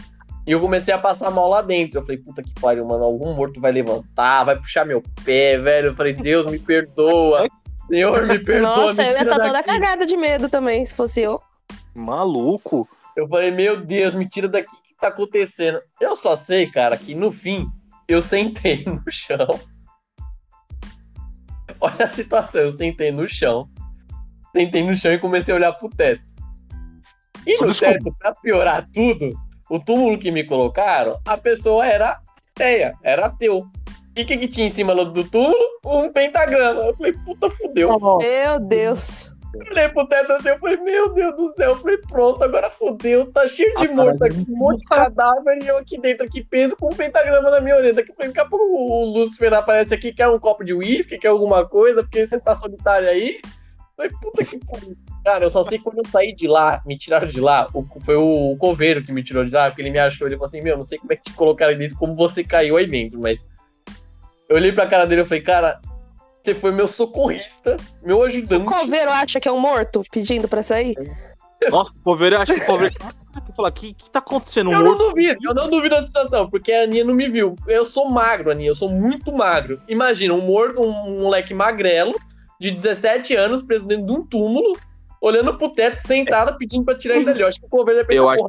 E eu comecei a passar mal lá dentro. Eu falei, puta que pariu, mano. Algum morto vai levantar, vai puxar meu pé, velho. Eu falei, Deus, me perdoa. <laughs> Senhor, me perdoa. Nossa, me eu ia estar toda daqui. cagada de medo também, se fosse eu. Maluco. Eu falei, meu Deus, me tira daqui. O que tá acontecendo? Eu só sei, cara, que no fim, eu sentei <laughs> no chão. Olha a situação, eu sentei no chão. Sentei no chão e comecei a olhar pro teto. E no Desculpa. teto, pra piorar tudo, o túmulo que me colocaram, a pessoa era ateia, era ateu. E o que, que tinha em cima do túmulo? Um pentagrama. Eu falei, puta, fudeu. Meu Deus. Eu olhei pro teto assim, eu falei, meu Deus do céu, eu falei, pronto, agora fodeu, tá cheio de Ah, morto aqui, um monte de cadáver e eu aqui dentro, aqui preso com um pentagrama na minha orelha. Daqui a pouco o Lúcifer aparece aqui, quer um copo de uísque, quer alguma coisa, porque você tá solitário aí. Eu falei, puta que pariu. Cara, eu só sei que quando eu saí de lá, me tiraram de lá, o- foi o, o coveiro que me tirou de lá, porque ele me achou, ele falou assim, meu, não sei como é que te colocaram aí dentro, como você caiu aí dentro, mas... Eu olhei pra cara dele e falei, cara, você foi meu socorrista, meu Se o ajudante. coveiro acha que é um morto pedindo pra sair, <laughs> Nossa, o coveiro, acho que o coveiro. <laughs> Falar, o que, que tá acontecendo? Um Eu não morto? duvido, eu não duvido da situação, porque a Aninha não me viu. Eu sou magro, Aninha, eu sou muito magro. Imagina, um morto, um moleque magrelo, de 17 anos, preso dentro de um túmulo, olhando pro teto, sentado, pedindo pra tirar ele dali. Eu acho que o coveiro ia Eu acho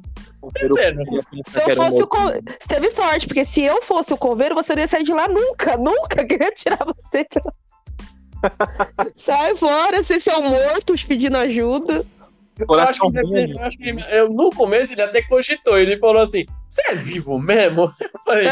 pensar se eu fosse o coveiro. Você teve sorte, porque se eu fosse o coveiro, você não ia sair de lá nunca, nunca que eu ia tirar você de lá. <laughs> Sai fora, você é um morto pedindo ajuda. eu acho que, eu acho que eu- no começo ele até cogitou, ele falou assim, você é vivo mesmo? <laughs> Eu falei,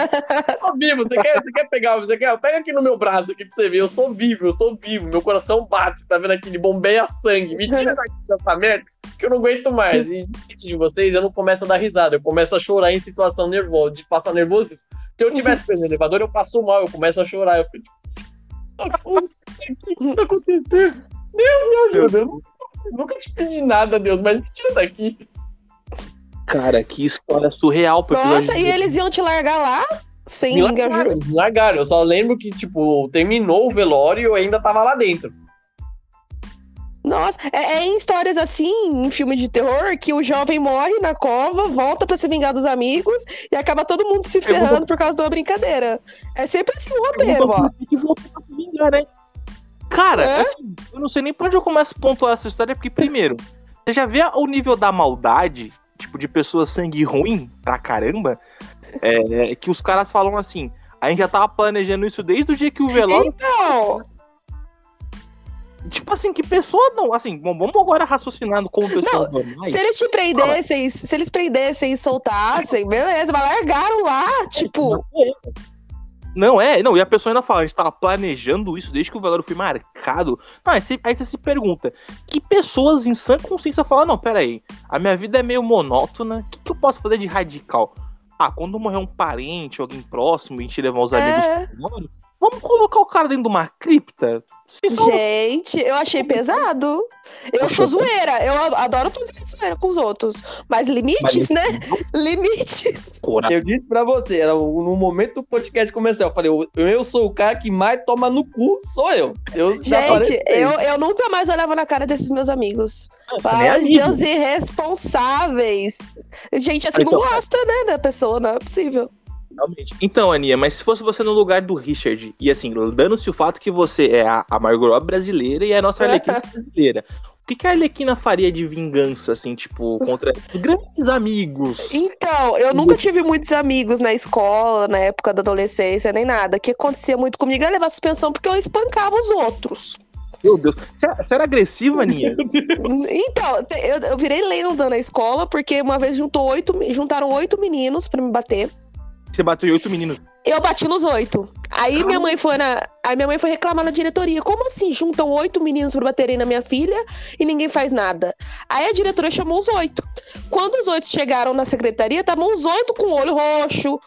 tô vivo, você quer, você quer pegar, você quer? Pega aqui no meu braço aqui pra você ver, eu sou vivo, eu tô vivo, meu coração bate, tá vendo aqui, ele bombeia sangue, me tira daqui <laughs> dessa merda, que eu não aguento mais. E diferente de vocês, eu não começo a dar risada, eu começo a chorar em situação nervosa, de passar nervosismo. Se eu tivesse preso no elevador, eu passo mal, eu começo a chorar, eu fico o que tá acontecendo? Deus me ajuda, eu nunca te pedi nada, Deus, mas me tira daqui. Cara, que história surreal Nossa, e eles iam te largar lá? Sem Me largaram, me largaram. Eu só lembro que, tipo, terminou o velório e eu ainda tava lá dentro. Nossa, é, é em histórias assim, em filme de terror, que o jovem morre na cova, volta pra se vingar dos amigos e acaba todo mundo se ferrando por causa de uma brincadeira. É sempre assim o roteiro, ó. Voltou pra se vingar, né? Cara, É? assim, eu não sei nem pra onde eu começo a pontuar essa história, porque, primeiro, você já vê o nível da maldade, tipo, de pessoas sangue ruim pra caramba, é, que os caras falam assim, a gente já tava planejando isso desde o dia que o velório. Então, Tipo assim, que pessoa não. Assim, bom, vamos agora raciocinando como pessoas normais. se eles te prendessem, se eles prendessem e soltassem, beleza, mas largaram lá, tipo, Não é. Não é, não, e a pessoa ainda fala, a gente tava planejando isso desde que o velório foi marcado. Não, aí você, aí você se pergunta, que pessoas em sã consciência falam, não, peraí, a minha vida é meio monótona, o que, que eu posso fazer de radical? Ah, quando morrer um parente, alguém próximo, e a gente levar os amigos É. pro velório, Vamos colocar o cara dentro de uma cripta? Gente, eu achei pesado. Eu sou zoeira, eu adoro fazer zoeira com os outros. Mas limites, Mas- né? Limites. Eu disse pra você, era no momento do podcast começar, eu falei, eu, sou o cara que mais toma no cu, sou eu. Eu Gente, eu, eu nunca mais olhava na cara desses meus amigos. nem Fala, amigo. seus irresponsáveis. Gente, assim Então- não gosta, né, da pessoa, não é possível. Realmente. Então, Aninha, mas se fosse você no lugar do Richard, e assim, dando-se o fato que você é a, a Margot Robbie brasileira e é a nossa Arlequina <laughs> brasileira, o que, que a Arlequina faria de vingança, assim, tipo, contra esses grandes amigos? Então, eu nunca tive muitos amigos na escola, na época da adolescência, nem nada. O que acontecia muito comigo era levar suspensão porque eu espancava os outros. Meu Deus, você era, agressiva, Aninha? <laughs> Então, eu, eu virei lenda na escola porque uma vez juntou oito, juntaram oito meninos pra me bater. Você bateu em oito meninos. Eu bati nos oito. Aí minha mãe foi na. Aí minha mãe foi reclamar na diretoria. Como assim? Juntam oito meninos pra baterem na minha filha e ninguém faz nada. Aí a diretora chamou os oito. Quando os oito chegaram na secretaria, estavam os oito com o olho roxo,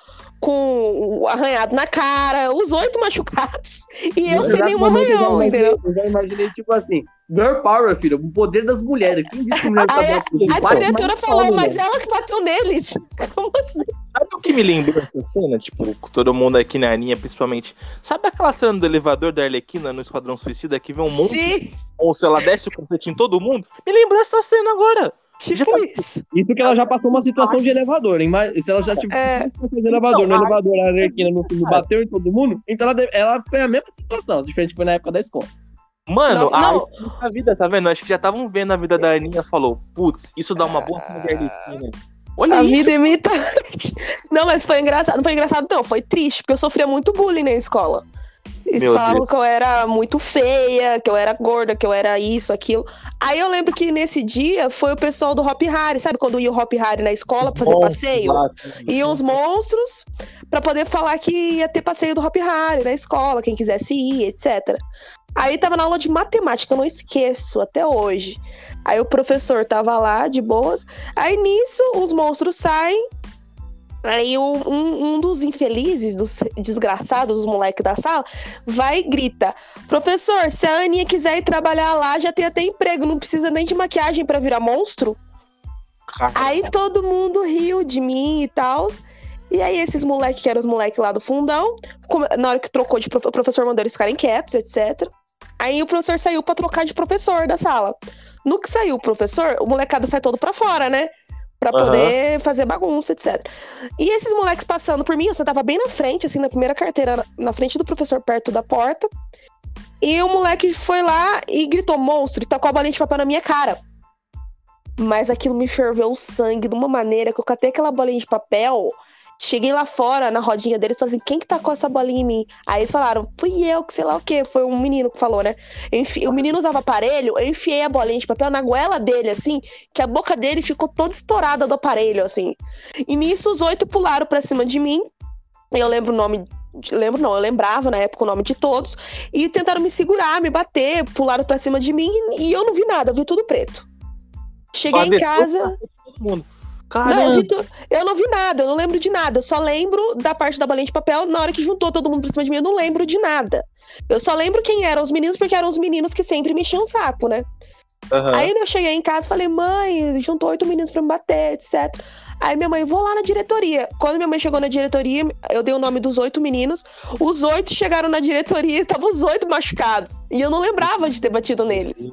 com o arranhado na cara, os oito machucados. E eu sem Exato nenhum eu arranhão, entendeu? Eu já imaginei, tipo assim, girl power, filho, o poder das mulheres. Quem disse que mulher tá a, a Vai, diretora mas falou, mas mulher. ela que bateu neles. <laughs> Como assim? Sabe o que me lembrou essa cena? Tipo, todo mundo aqui na Aninha, principalmente. Sabe aquela cena do elevador da Arlequina no Esquadrão Suicida que vê um monte Sim, de monstro, ela desce o confete em todo mundo? Me lembrou essa cena agora. Tipo tá- isso. Isso que ela já passou uma situação de elevador, hein? Mas se ela já tivesse É. uma situação de elevador, no Então, elevador a Arlequina no filme bateu em todo mundo, então ela, deve- ela foi a mesma situação, diferente foi na época da escola. Mano, Nossa, a, a vida, tá vendo? Acho que já estavam vendo a vida da Aninha e falou, putz, isso dá uma boa cena de Arlequina. Olha A isso. vida imita <laughs> arte. Não, mas foi engraçado. Não foi engraçado, não. Foi triste, porque eu sofria muito bullying na escola. Eles Meu falavam Deus. que eu era muito feia, que eu era gorda, que eu era isso, aquilo. Aí eu lembro que nesse dia foi o pessoal do Hop Harry, sabe quando ia o Hop Harry na escola pra fazer passeio? Iam os monstros pra poder falar que ia ter passeio do Hop Harry na escola, quem quisesse ir, etc. Aí tava na aula de matemática, eu não esqueço até hoje. Aí o professor tava lá de boas. Aí nisso os monstros saem. Aí um, um- um dos infelizes, dos desgraçados, os moleques da sala, vai e grita: Professor, se a Aninha quiser ir trabalhar lá, já tem até emprego, não precisa nem de maquiagem pra virar monstro. Aí todo mundo riu de mim e tal. E aí esses moleques, que eram os moleques lá do fundão, na hora que trocou de o professor mandou eles ficarem quietos, etc. Aí o professor saiu pra trocar de professor da sala. No que saiu o professor, o molecada sai todo pra fora, né? Pra Aham. poder fazer bagunça, etc. E esses moleques passando por mim, eu sentava bem na frente, assim, na primeira carteira, na- na frente do professor, perto da porta. E o moleque foi lá e gritou monstro e tacou a bolinha de papel na minha cara. Mas aquilo me ferveu o sangue de uma maneira que eu catei aquela bolinha de papel. Cheguei lá fora, na rodinha deles, falei assim, quem que tacou essa bolinha em mim? Aí eles falaram, fui eu, que sei lá o quê. Foi um menino que falou, né? Enfi- O menino usava aparelho, eu enfiei a bolinha de papel na goela dele, assim, que a boca dele ficou toda estourada do aparelho, assim. E nisso os oito pularam pra cima de mim. Eu lembro o nome. Lembro não, eu lembrava na época o nome de todos. E tentaram me segurar, me bater, pularam pra cima de mim e eu não vi nada, eu vi tudo preto. Cheguei em Padeceu casa. Todo mundo. Não, eu, Caramba. tu- eu não vi nada, eu não lembro de nada. Eu só lembro da parte da bolinha de papel. Na hora que juntou todo mundo pra cima de mim, eu não lembro de nada. Eu só lembro quem eram os meninos, porque eram os meninos que sempre me enchiam o saco, né? Aham. Aí eu cheguei em casa e falei, mãe, juntou oito meninos pra me bater, etc. Aí minha mãe, vou lá na diretoria. Quando minha mãe chegou na diretoria, eu dei o nome dos oito meninos. Os oito chegaram na diretoria e <laughs> estavam os oito machucados. E eu não lembrava de ter batido neles.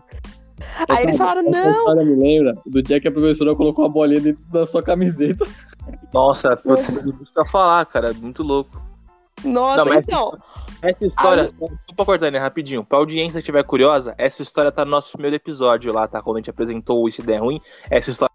Aí eles falaram, não. história me lembra do dia que a professora colocou a bolinha dentro da sua camiseta. Nossa, <laughs> tô isso pra falar, cara. Muito louco. Nossa, Não, então. Essa história, desculpa cortar, né, rapidinho. Pra audiência que estiver curiosa, essa história tá no nosso primeiro episódio lá, tá? Quando a gente apresentou o Isso Der Ruim. Essa história.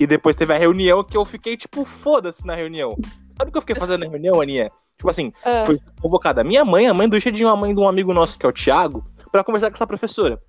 E depois teve a reunião que eu fiquei, tipo, foda-se na reunião. Sabe o que eu fiquei fazendo na reunião, Aninha? Tipo assim, Ah, foi convocada a minha mãe, a mãe do Richard e uma mãe de um amigo nosso, que é o Thiago, pra conversar com essa professora.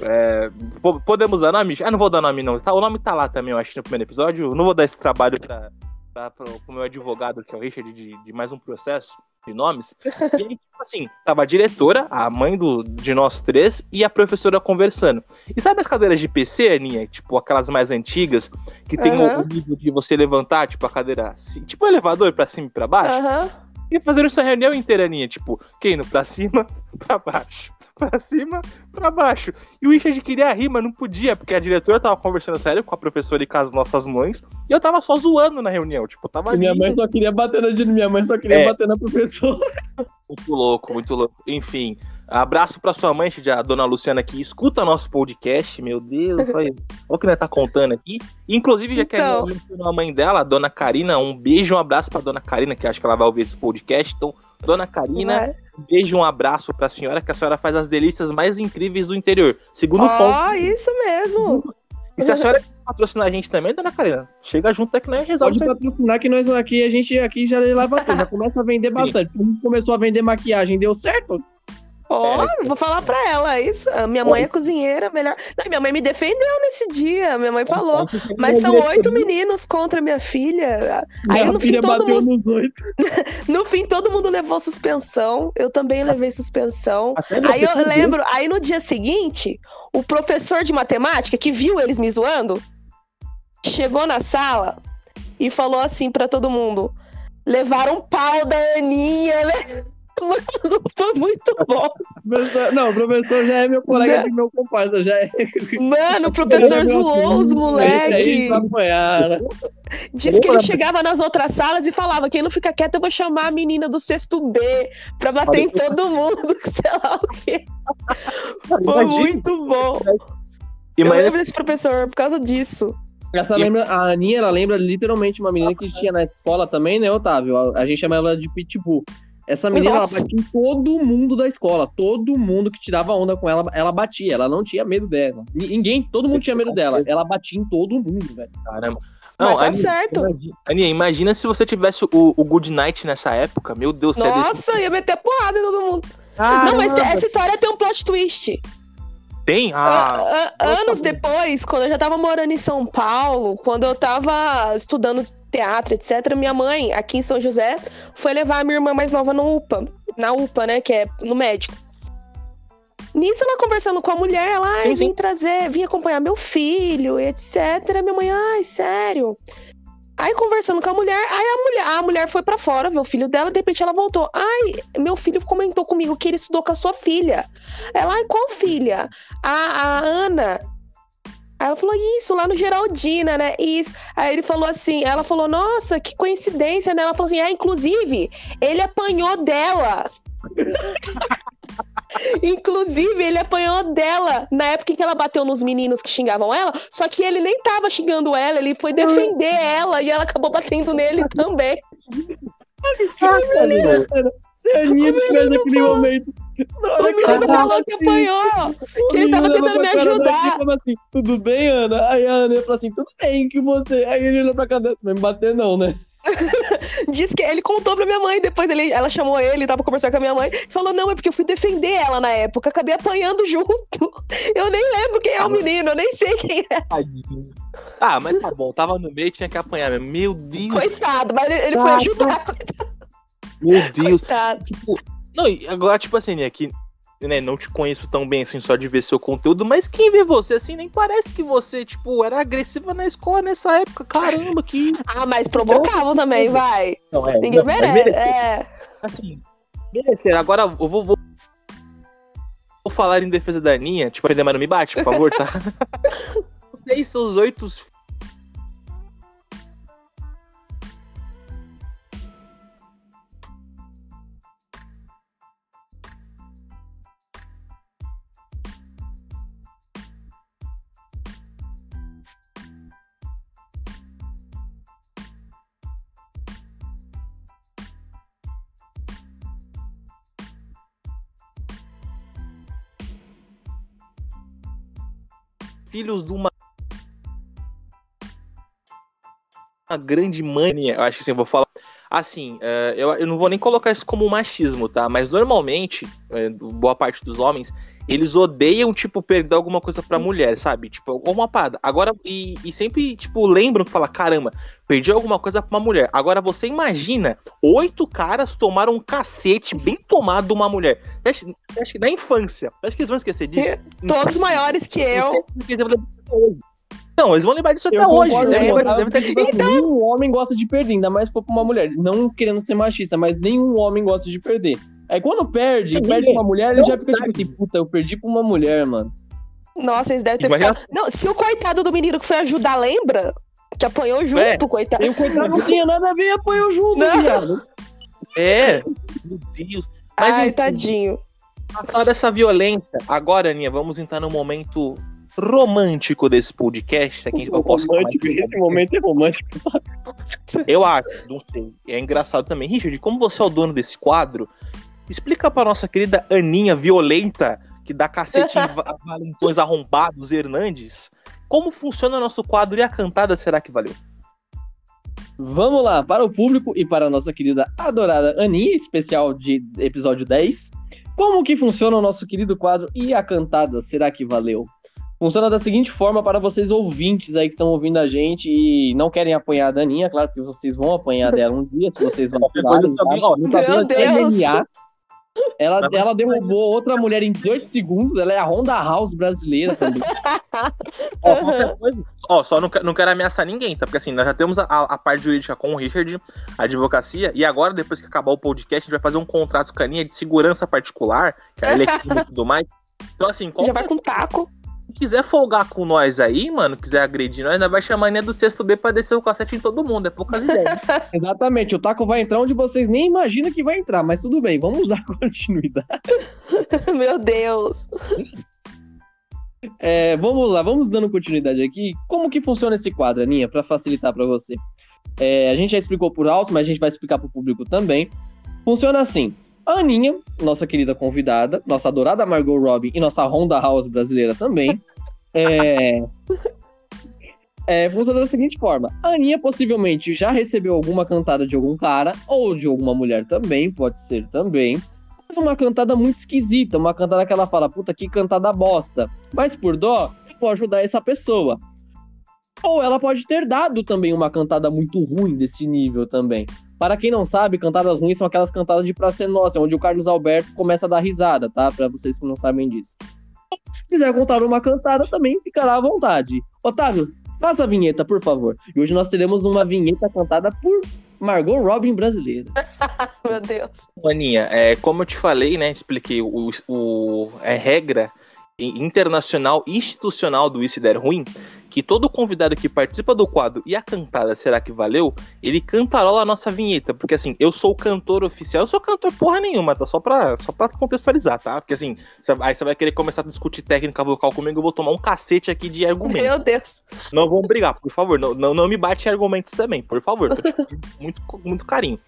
É, po- podemos dar nome? Ah, não vou dar nome, não. Tá, o nome tá lá também, eu acho, no primeiro episódio. Não vou dar esse trabalho pra, pra, pro, pro meu advogado, que é o Richard, de, de mais um processo de nomes. E aí, tipo assim, tava a diretora, a mãe do, de nós três, e a professora conversando. E sabe as cadeiras de PC, Aninha? Tipo, aquelas mais antigas, que tem o- Aham. o nível de você levantar, tipo, a cadeira, assim, tipo um elevador pra cima e pra baixo? Aham. E fazendo essa reunião inteira, Aninha, tipo, quem indo pra cima, <laughs> pra baixo, pra cima, pra baixo. E o Richard queria rir, mas não podia, porque a diretora tava conversando sério com a professora e com as nossas mães, e eu tava só zoando na reunião, tipo, tava E minha mãe só queria bater na minha mãe só queria É. bater na professora. Muito louco, muito louco. Enfim, abraço pra sua mãe, a dona Luciana aqui, escuta nosso podcast, meu Deus, olha, olha o que nós tá contando aqui. Inclusive, já que a Então. mencionou a mãe dela, a dona Karina, um beijo, um abraço pra dona Karina, que acho que ela vai ouvir esse podcast. Então, dona Karina, Vai. um beijo, um abraço pra senhora, que a senhora faz as delícias mais incríveis do interior. Segundo Ó, ponto. isso mesmo. E se a senhora patrocinar a gente também, dona Karina, chega junto até que nós resolve Pode patrocinar que nós aqui, a gente aqui já leva tudo, já começa a vender bastante. A gente começou a vender maquiagem, deu certo? Ó, É. vou falar pra ela isso. A Minha mãe é cozinheira, melhor. Não, minha mãe me defendeu nesse dia. Minha mãe falou. Mas são oito meninos contra minha filha. Aí Minha no fim filha todo bateu mundo, nos oito. <laughs> no fim todo mundo levou suspensão. Eu também levei suspensão. Aí eu lembro, aí no dia seguinte, o professor de matemática que viu eles me zoando, chegou na sala e falou assim pra todo mundo: levaram pau da Aninha, né? Mano, <laughs> foi muito bom. Professor- Não, o professor já é meu colega e meu comparsa, já é. Mano, o <laughs> professor é zoou os moleques. apanharam. Disse que ele chegava nas outras salas e falava: quem não fica quieto, eu vou chamar a menina do sexto B pra bater em todo mundo, <laughs> sei lá o quê. Foi muito bom. Eu lembro desse professor por causa disso. Essa lembra, a Aninha, ela lembra literalmente uma menina que tinha na escola também, né, Otávio? A, a gente chamava ela de Pitbull. Essa menina, ela Nossa. batia em todo mundo da escola. Todo mundo que tirava onda com ela, ela batia. Ela não tinha medo dela. Ni- Ninguém, todo mundo tinha medo dela. Ela batia em todo mundo, velho. Caramba. Mas tá Aninha, certo. Imagina, Aninha, imagina se você tivesse o, o Good Night nessa época. Meu Deus, é desse- Nossa, ia meter porrada em todo mundo. Caramba. Não, mas essa história tem um plot twist. Tem? A- Ah, a- anos depois, quando eu já tava morando em São Paulo, quando eu tava estudando teatro, etc., minha mãe, aqui em São José, foi levar a minha irmã mais nova no UPA. Na UPA, né? Que é no médico. Nisso, ela conversando com a mulher, ela ai, vim trazer, vim acompanhar meu filho, etc. Minha mãe, ai, sério. Aí conversando com a mulher, aí a mulher, a mulher foi pra fora ver o filho dela, de repente ela voltou. Ai, meu filho comentou comigo que ele estudou com a sua filha. Ela, ai, qual filha? A, a Ana. Aí ela falou, isso, lá no Geraldina, né? Isso. Aí ele falou assim, ela falou, nossa, que coincidência, né? Ela falou assim, ah, inclusive, ele apanhou dela. <laughs> Inclusive, ele apanhou dela na época em que ela bateu nos meninos que xingavam ela, só que ele nem tava xingando ela, ele foi defender ela e ela acabou batendo nele <laughs> também. Se a Aninha tivesse aquele momento. Na O hora que menino falou que assim, apanhou, que ele tava tentando me ajudar. falava assim, tudo bem, Ana? Aí a Ana falou assim, tudo bem que você. Aí ele olhou pra dela, vai me bater não, né? <laughs> Diz que ele contou pra minha mãe, depois ele, ela chamou ele, tava conversando com a minha mãe, falou: Não, é porque eu fui defender ela na época, acabei apanhando junto. <laughs> Eu nem lembro quem é o menino, eu nem sei quem é. tadinho. Ah, mas tá bom, tava no meio, tinha que apanhar mesmo. Meu Deus, Coitado, mas ele, ele foi ajudar, <laughs> meu Deus. coitado. Tipo, não, e agora, tipo assim, né, que né, não te conheço tão bem assim, só de ver seu conteúdo, mas quem vê você assim, nem parece que você, tipo, era agressiva na escola nessa época. Caramba, que. <laughs> Ah, mas provocavam também, vai. Não, é, Ninguém não, merece. merecer. É. Assim, merecer. Agora eu vou, vou. Vou falar em defesa da Aninha, tipo, a não me bate, por favor, tá? <laughs> Vocês, seus oito filhos de uma uma grande mãe, eu acho que assim, eu vou falar assim, é, eu, não vou nem colocar isso como machismo, tá? Mas normalmente, é, boa parte dos homens, eles odeiam, tipo, perder alguma coisa pra mulher, sabe? Tipo, alguma parada. Agora, e, e sempre, tipo, lembram que fala, caramba, perdi alguma coisa pra uma mulher. Agora, você imagina, oito caras tomaram um cacete bem tomado de uma mulher. Acha que na infância, acha que eles vão esquecer disso? Todos maiores que eu. Não eles vão lembrar disso Eu até hoje. concordo Deve, com o deve Otávio, ter- tipo assim, nenhum homem gosta de perder, ainda mais se for pra uma mulher. Não querendo ser machista, mas nenhum homem gosta de perder. Aí quando perde, Sim, perde uma mulher, ele já fica tipo assim, puta, eu perdi pra uma mulher, mano. Nossa, eles devem ter Imagina- ficado. Não, se o coitado do menino que foi ajudar, lembra? Que apanhou junto, É. coitado. E o coitado não tinha nada a ver, apoiou junto, Não. viado. É. <laughs> Meu Deus. Mas Ai, enfim, tadinho. Passar dessa violência. Agora, Aninha, vamos entrar no momento romântico desse podcast. Aqui gente vai posso Romântico, esse momento é romântico. Eu acho, não sei. É engraçado também. Richard, como você é o dono desse quadro, explica pra nossa querida Aninha violenta, que dá cacete em <laughs> va- valentões arrombados Hernandes, como funciona nosso quadro e a cantada será que valeu? Vamos lá, para o público e para a nossa querida adorada Aninha, especial de episódio 10. Como que funciona o nosso querido quadro e a cantada? Será que valeu? Funciona da seguinte forma para vocês ouvintes aí que estão ouvindo a gente e não querem apanhar a Aninha, claro que vocês vão apanhar dela um dia, se vocês vão <laughs> Qualquer coisa, tá? Deus. Ela, ela derrubou outra mulher em 18 segundos, ela é a Honda House brasileira também. <laughs> Ó, só não, não quero ameaçar ninguém, tá? Porque assim, nós já temos a, a parte jurídica com o Richard, a advocacia, e agora, depois que acabar o podcast, a gente vai fazer um contrato com a Aninha de segurança particular, que é eletiva e tudo mais. Então, assim, Já qualquer vai com taco. Quiser folgar com nós aí, mano, quiser agredir nós, ainda vai chamar a Aninha do sexto B pra descer o cacete em todo mundo. É poucas ideias. <laughs> Exatamente, o taco vai entrar onde vocês nem imaginam que vai entrar, mas tudo bem, vamos dar <laughs> continuidade. <laughs> Meu Deus. É, vamos lá, vamos dando continuidade aqui. Como que funciona esse quadro, Aninha, para facilitar para você? É, a gente já explicou por alto, mas a gente vai explicar para o público também. Funciona assim: a Aninha, nossa querida convidada, nossa adorada Margot Robbie e nossa Honda House brasileira também, é, <laughs> é, funciona da seguinte forma: a Aninha possivelmente já recebeu alguma cantada de algum cara ou de alguma mulher também, pode ser também. Mas uma cantada muito esquisita, uma cantada que ela fala, puta que cantada bosta. Mas por dó, eu vou ajudar essa pessoa. Ou ela pode ter dado também uma cantada muito ruim desse nível também. Para quem não sabe, cantadas ruins são aquelas cantadas de Praça é Nossa, onde o Carlos Alberto começa a dar risada, tá? Para vocês que não sabem disso. Se quiser contar uma cantada, também ficará à vontade. Otávio, faça a vinheta, por favor. E hoje nós teremos uma vinheta cantada por Margot Robin brasileira. <laughs> Meu Deus. Aninha, é, como eu te falei, né? Expliquei o, o é regra internacional institucional do Isso Der Ruim, que todo convidado que participa do quadro e a cantada Será que Valeu, ele cantarola a nossa vinheta, porque assim, eu sou o cantor oficial, eu sou cantor porra nenhuma, tá? Só pra, só pra contextualizar, tá? Porque assim, aí você vai querer começar a discutir técnica vocal comigo, eu vou tomar um cacete aqui de argumento. Meu Deus. Não vamos brigar, por favor. Não, não, não me bate em argumentos também, por favor. Muito, muito carinho.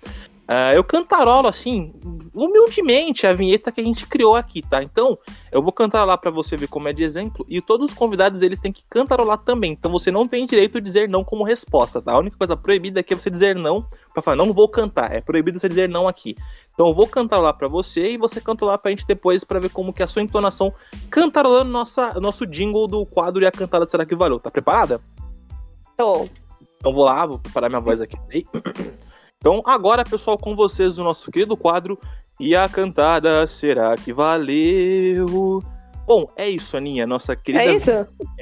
Ah, eu cantarolo, assim, humildemente a vinheta que a gente criou aqui, tá? Então, eu vou cantarolar pra você ver como é de exemplo. E todos os convidados, eles têm que cantarolar também. Então, você não tem direito de dizer não como resposta, tá? A única coisa proibida aqui é você dizer não pra falar, não vou cantar. É proibido você dizer não aqui. Então, eu vou cantarolar pra você e você cantarolar pra gente depois pra ver como que é a sua entonação cantarolando nossa, nosso jingle do quadro e a cantada será que valeu. Tá preparada? Tô. Então vou lá, vou preparar minha voz aqui. Então agora, pessoal, com vocês o nosso querido quadro e a cantada será que valeu? Bom, é isso, Aninha, nossa querida. É isso?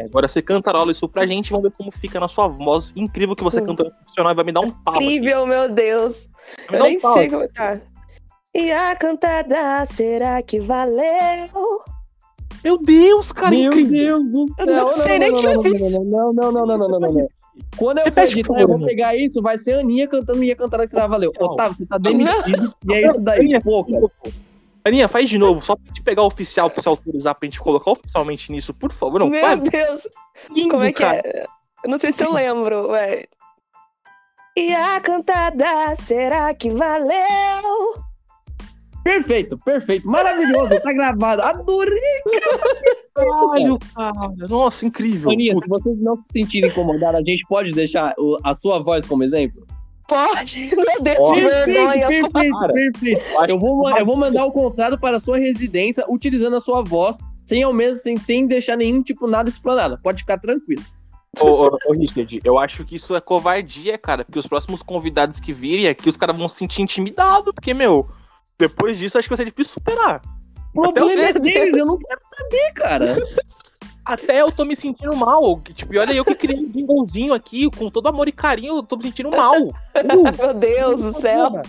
Agora você cantarola isso pra gente, vamos ver como fica na sua voz incrível que você Hum. cantou profissional e vai me dar um pau. aqui. Incrível, meu Deus. Eu um nem pau. sei como tá. E a cantada, será que valeu? Meu Deus, cara, Meu incrível. Deus do Eu céu. não sei nem não, que não, fiz. não, não, não, não, não, não, não, não. Quando Você eu pede editar, por eu vou favor. pegar isso, vai ser a Aninha cantando e ia cantar que será valeu. Oficial. Otávio, você tá demitido. E é isso daí. Aninha, Pô, cara. Aninha, faz de novo, só pra gente pegar o oficial pra você autorizar pra gente colocar oficialmente nisso, por favor. Não, Meu faz. Deus. lindo, Como é que cara. é? Eu não sei se eu <laughs> lembro, ué. E a cantada, será que valeu? Perfeito, perfeito. Maravilhoso. Tá gravado. Adorei. Caralho, cara. Nossa, incrível. Aninha, se vocês não se sentirem incomodados, a gente pode deixar a sua voz como exemplo? Pode. Meu Deus, Perfeito, vergonha. perfeito, Cara, perfeito. Eu vou, eu vou mandar o contrato para a sua residência utilizando a sua voz, sem ao mesmo sem, sem deixar nenhum tipo nada explanado. Pode ficar tranquilo. Ô, ô, ô, Richard, eu acho que isso é covardia, cara, porque os próximos convidados que virem aqui, os caras vão se sentir intimidados, porque, meu, depois disso acho que vai ser difícil superar. O problema é deles, eu não quero saber, cara. <laughs> Até eu tô me sentindo mal. Tipo, e olha eu que criei um jinglezinho aqui, com todo amor e carinho, eu tô me sentindo mal. Uh, <laughs> Meu Deus do céu.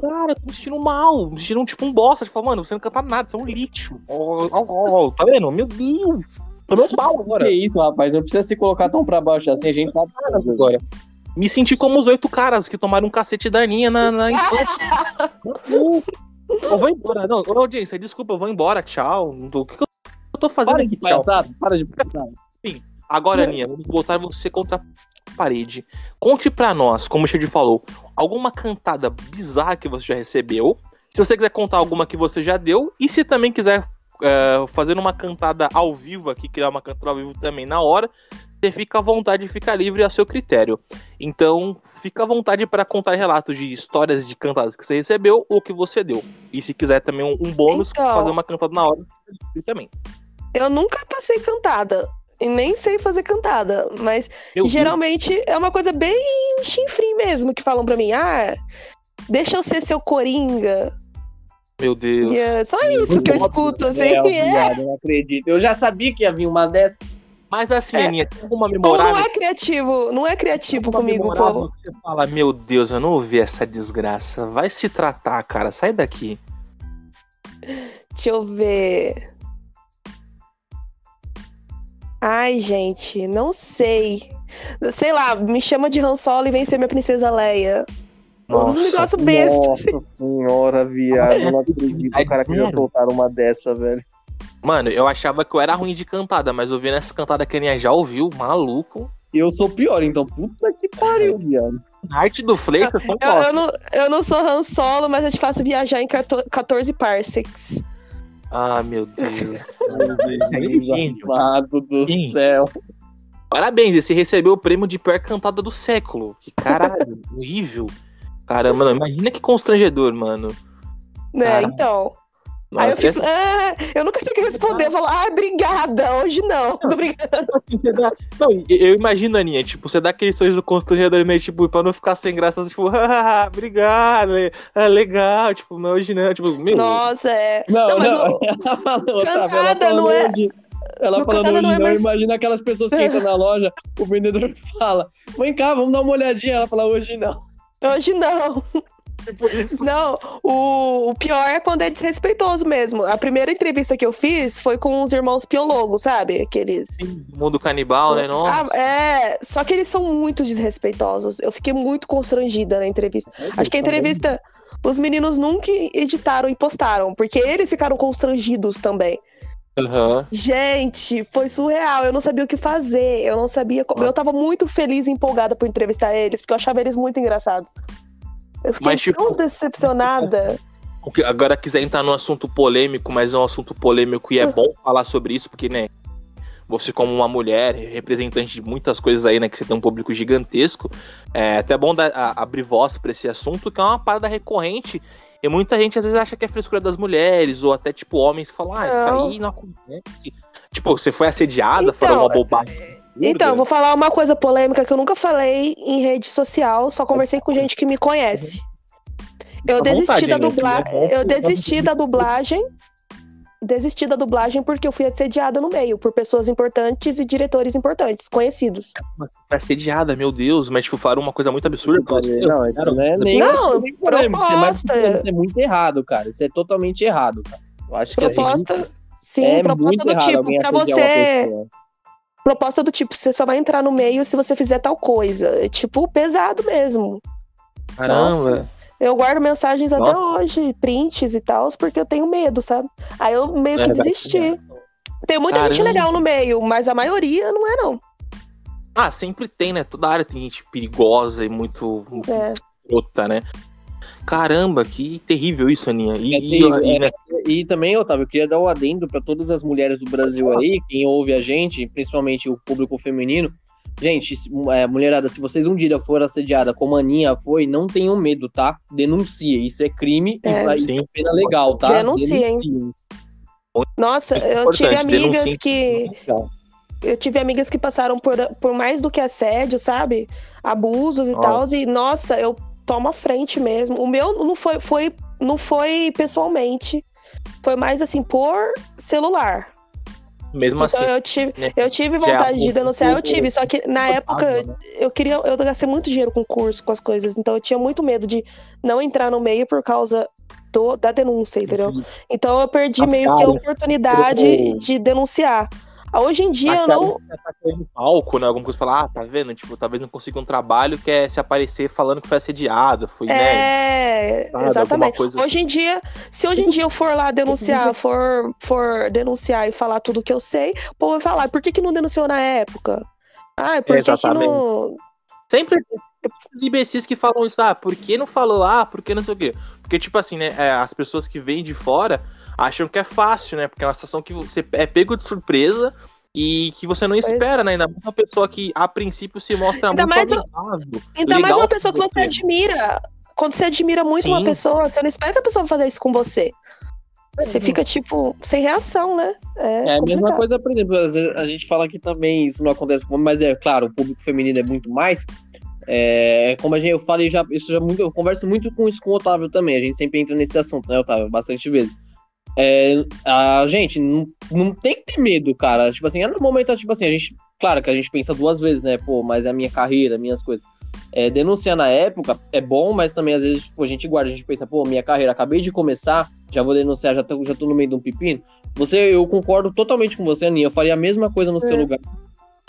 Cara, eu tô me sentindo mal. Me sentindo tipo um bosta. Tipo, mano, você não canta nada, você é um lixo. Oh, oh, oh, tá vendo? Meu Deus. Tô meu mal agora. Que isso, rapaz? Não precisa se colocar tão pra baixo assim, a gente sabe. agora. Me senti como os oito caras que tomaram um cacete da Aninha na, na infância. <laughs> eu vou embora. Não, audiência, desculpa, eu vou embora. Tchau. O que, que eu tô fazendo Para aqui? de Tchau. palhaçada, para de palhaçada. Agora, Aninha, vamos botar você contra a parede. Conte pra nós, como o Xande falou, alguma cantada bizarra que você já recebeu. Se você quiser contar alguma que você já deu. E se também quiser é, fazer uma cantada ao vivo aqui, criar uma cantada ao vivo também na hora, você fica à vontade, fica livre a seu critério. Então, fica à vontade para contar relatos de histórias de cantadas que você recebeu ou que você deu. E se quiser também um, um bônus, Então. fazer uma cantada na hora, também. Eu nunca passei cantada. E nem sei fazer cantada. Mas Meu Deus. geralmente é uma coisa bem chinfrim mesmo, que falam pra mim, ah, deixa eu ser seu coringa. Meu Deus. E é só isso que eu escuto, assim. É, É. viado, eu não acredito. Eu já sabia que ia vir uma dessa. Mas assim, É. Aninha, tem alguma não memorável? é criativo, não é criativo comigo, pô. Você fala, meu Deus, eu não ouvi essa desgraça. Vai se tratar, cara. Sai daqui. Deixa eu ver. Ai, gente, não sei. Sei lá, me chama de Han Solo e vem ser minha princesa Leia. Um dos Nossa, negócios bestas. Nossa senhora, viado. Eu não acredito. O cara que já Zero. soltaram uma dessa, velho. Mano, eu achava que eu era ruim de cantada, mas ouvindo essa cantada que a Aninha já ouviu, maluco. E eu sou pior, então puta que pariu, viado. A arte do Fleitas são Eu, eu foda. não, eu não sou Han Solo, mas eu te faço viajar em 14 14 parsecs. Ah, meu Deus. <laughs> Gênio. amado do Sim. céu. Parabéns, você recebeu o prêmio de pior cantada do século. Que caralho, <laughs> horrível. Caramba, não, imagina que constrangedor, mano. Né, Cara, então. Aí eu Nossa, fico, ah, eu nunca sei o que responder. Eu falo, ah, obrigada, hoje não. <laughs> Tô brincando. <laughs> Não, eu imagino, Aninha, tipo, você dá aquele sorriso constrangedor meio, tipo, pra não ficar sem graça, tipo, <laughs> ah, obrigado, é, legal, tipo, não, hoje não, tipo, meu, Nossa, é. Não, Não, não, mas o- ela falou, Otávio, ela Cantada falando não é- hoje. Ela No falando cantada hoje não é não, mais- imagina aquelas pessoas que entram na loja, o vendedor fala, vem cá, vamos dar uma olhadinha. Ela fala, hoje não. Hoje não. tipo isso. Não, o, o pior é quando é desrespeitoso mesmo. A primeira entrevista que eu fiz foi com os irmãos piologos, sabe? Aqueles. Sim, mundo canibal, né, não? Ah, é, só que eles são muito desrespeitosos. Eu fiquei muito constrangida na entrevista. Acho que a entrevista. Os meninos nunca editaram e postaram, porque eles ficaram constrangidos também. Aham. Gente, foi surreal. Eu não sabia o que fazer. Eu não sabia como. Eu tava muito feliz e empolgada por entrevistar eles, porque eu achava eles muito engraçados. Eu fiquei Mas, tipo, tão decepcionada. O que- Agora quiser entrar num assunto polêmico, mas é um assunto polêmico e é bom falar sobre isso, porque, né, você como uma mulher, representante de muitas coisas aí, né, que você tem um público gigantesco, é até bom dar, a- abrir voz pra esse assunto, que é uma parada recorrente, e muita gente às vezes acha que é frescura das mulheres, ou até, tipo, homens que falam, ah, isso aí não acontece. Tipo, você foi assediada, Então, falou uma bobagem. absurda. Então, eu vou falar uma coisa polêmica que eu nunca falei em rede social, só conversei com gente que me conhece. Eu desisti vontade, da né, que é Eu desisti da dublagem. Desisti da dublagem porque eu fui assediada no meio por pessoas importantes e diretores importantes, conhecidos. Foi assediada, meu Deus, mas, tipo, falaram uma coisa muito absurda pra você. Não, isso não é nem. Não, nem é mais- proposta. Isso é muito errado, cara. Isso é totalmente errado, cara. Eu acho que assim, Proposta, sim, é proposta do tipo, pra você. Proposta do tipo, você só vai entrar no meio se você fizer tal coisa. É tipo, pesado mesmo. Caramba. Nossa. Eu guardo mensagens até Nossa. hoje, prints e tal, porque eu tenho medo, sabe? Aí eu meio que É, desisti. Tem muita gente Caramba. legal no meio, mas a maioria não é, não. Ah, sempre tem, né? Toda área tem gente perigosa e muito, É. né? Caramba, que terrível isso, Aninha. E, É e- terrível, e, é. né, E também, Otávio, eu queria dar o adendo para todas as mulheres do Brasil aí, quem ouve a gente, principalmente o público feminino. Gente, é, mulherada, se vocês um dia forem assediada como a Aninha foi, não tenham medo, tá? Denuncie. Isso é crime e É. e Sim. é pena legal, tá? Denunciem. Denunciem. Nossa, Muito eu tive amigas denunciem. que. Eu tive amigas que passaram por, por mais do que assédio, sabe? Abusos e Ó. tal. E, nossa, eu tomo a frente mesmo. O meu não foi, foi, não foi pessoalmente. Foi mais assim, por celular. Mesmo Então assim. eu tive, né, eu tive já vontade de denunciar, eu tive, só que na época né? eu queria, eu gastei muito dinheiro com curso, com as coisas, então eu tinha muito medo de não entrar no meio por causa do, da denúncia, entendeu? Então eu perdi meio que a oportunidade eu- de denunciar. Ah, Hoje em dia eu não. Tá no palco, né? Alguma coisa falar, ah, tá vendo? Tipo, talvez não consiga um trabalho, quer se aparecer falando que foi assediado, foi, né? É, sabe, exatamente. coisa- Hoje em dia, se hoje em dia eu for lá denunciar, for, for denunciar e falar tudo que eu sei, o povo vai falar, por que, que não denunciou na época? Ah, por que, que não. Sempre os imbecis que falam isso, ah, por que não falou lá, por que não sei o quê? Porque, tipo assim, né, é, as pessoas que vêm de fora acham que é fácil, né? Porque é uma situação que você é pego de surpresa e que você não Pois- espera, né? Ainda mais uma pessoa que, a princípio, se mostra Ainda muito mais amigável. Ainda mais uma pessoa que você você. admira. Quando você admira muito uma Sim. pessoa, você não espera que a pessoa vai fazer isso com você. Você fica, tipo, sem reação, né? É, É a mesma coisa, por exemplo, às vezes a gente fala que também isso não acontece com mas é claro, o público feminino é muito mais. É, como a gente, eu falei já, isso já muito, eu converso muito com isso com o Otávio também. A gente sempre entra nesse assunto, né, Otávio? Bastante vezes. É, a gente não, não tem que ter medo, cara. Tipo assim, é no momento, tipo assim, a gente, claro que a gente pensa duas vezes, né? Pô, mas é a minha carreira, minhas coisas. É, denunciar na época é bom, mas também às vezes tipo, a gente guarda, a gente pensa, pô, minha carreira, acabei de começar, já vou denunciar, já tô, já tô no meio de um pepino. Você, eu concordo totalmente com você, Aninha. Eu faria a mesma coisa no seu É. lugar.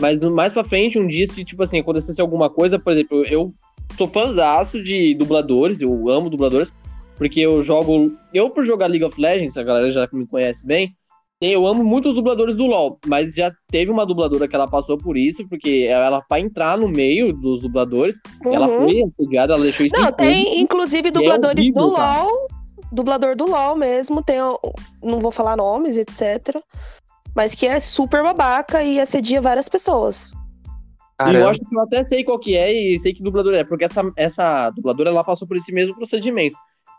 Mas mais pra frente, um dia, se, tipo assim, acontecesse alguma coisa, por exemplo, eu sou fãzaço de dubladores, eu amo dubladores, porque eu jogo. Eu, por jogar League of Legends, a galera já me conhece bem, eu amo muito os dubladores do LoL, mas já teve uma dubladora que ela passou por isso, porque ela, pra entrar no meio dos dubladores, ela Uhum. foi assediada, ela deixou isso Não, em tem público. inclusive é dubladores horrível, do cara. LOL. Dublador do LOL mesmo, tem. Não vou falar nomes, etc. Mas que é super babaca e assedia várias pessoas. E Caramba. eu acho que eu até sei qual que é e sei que dubladora é, porque essa, essa dubladora ela passou por esse mesmo procedimento.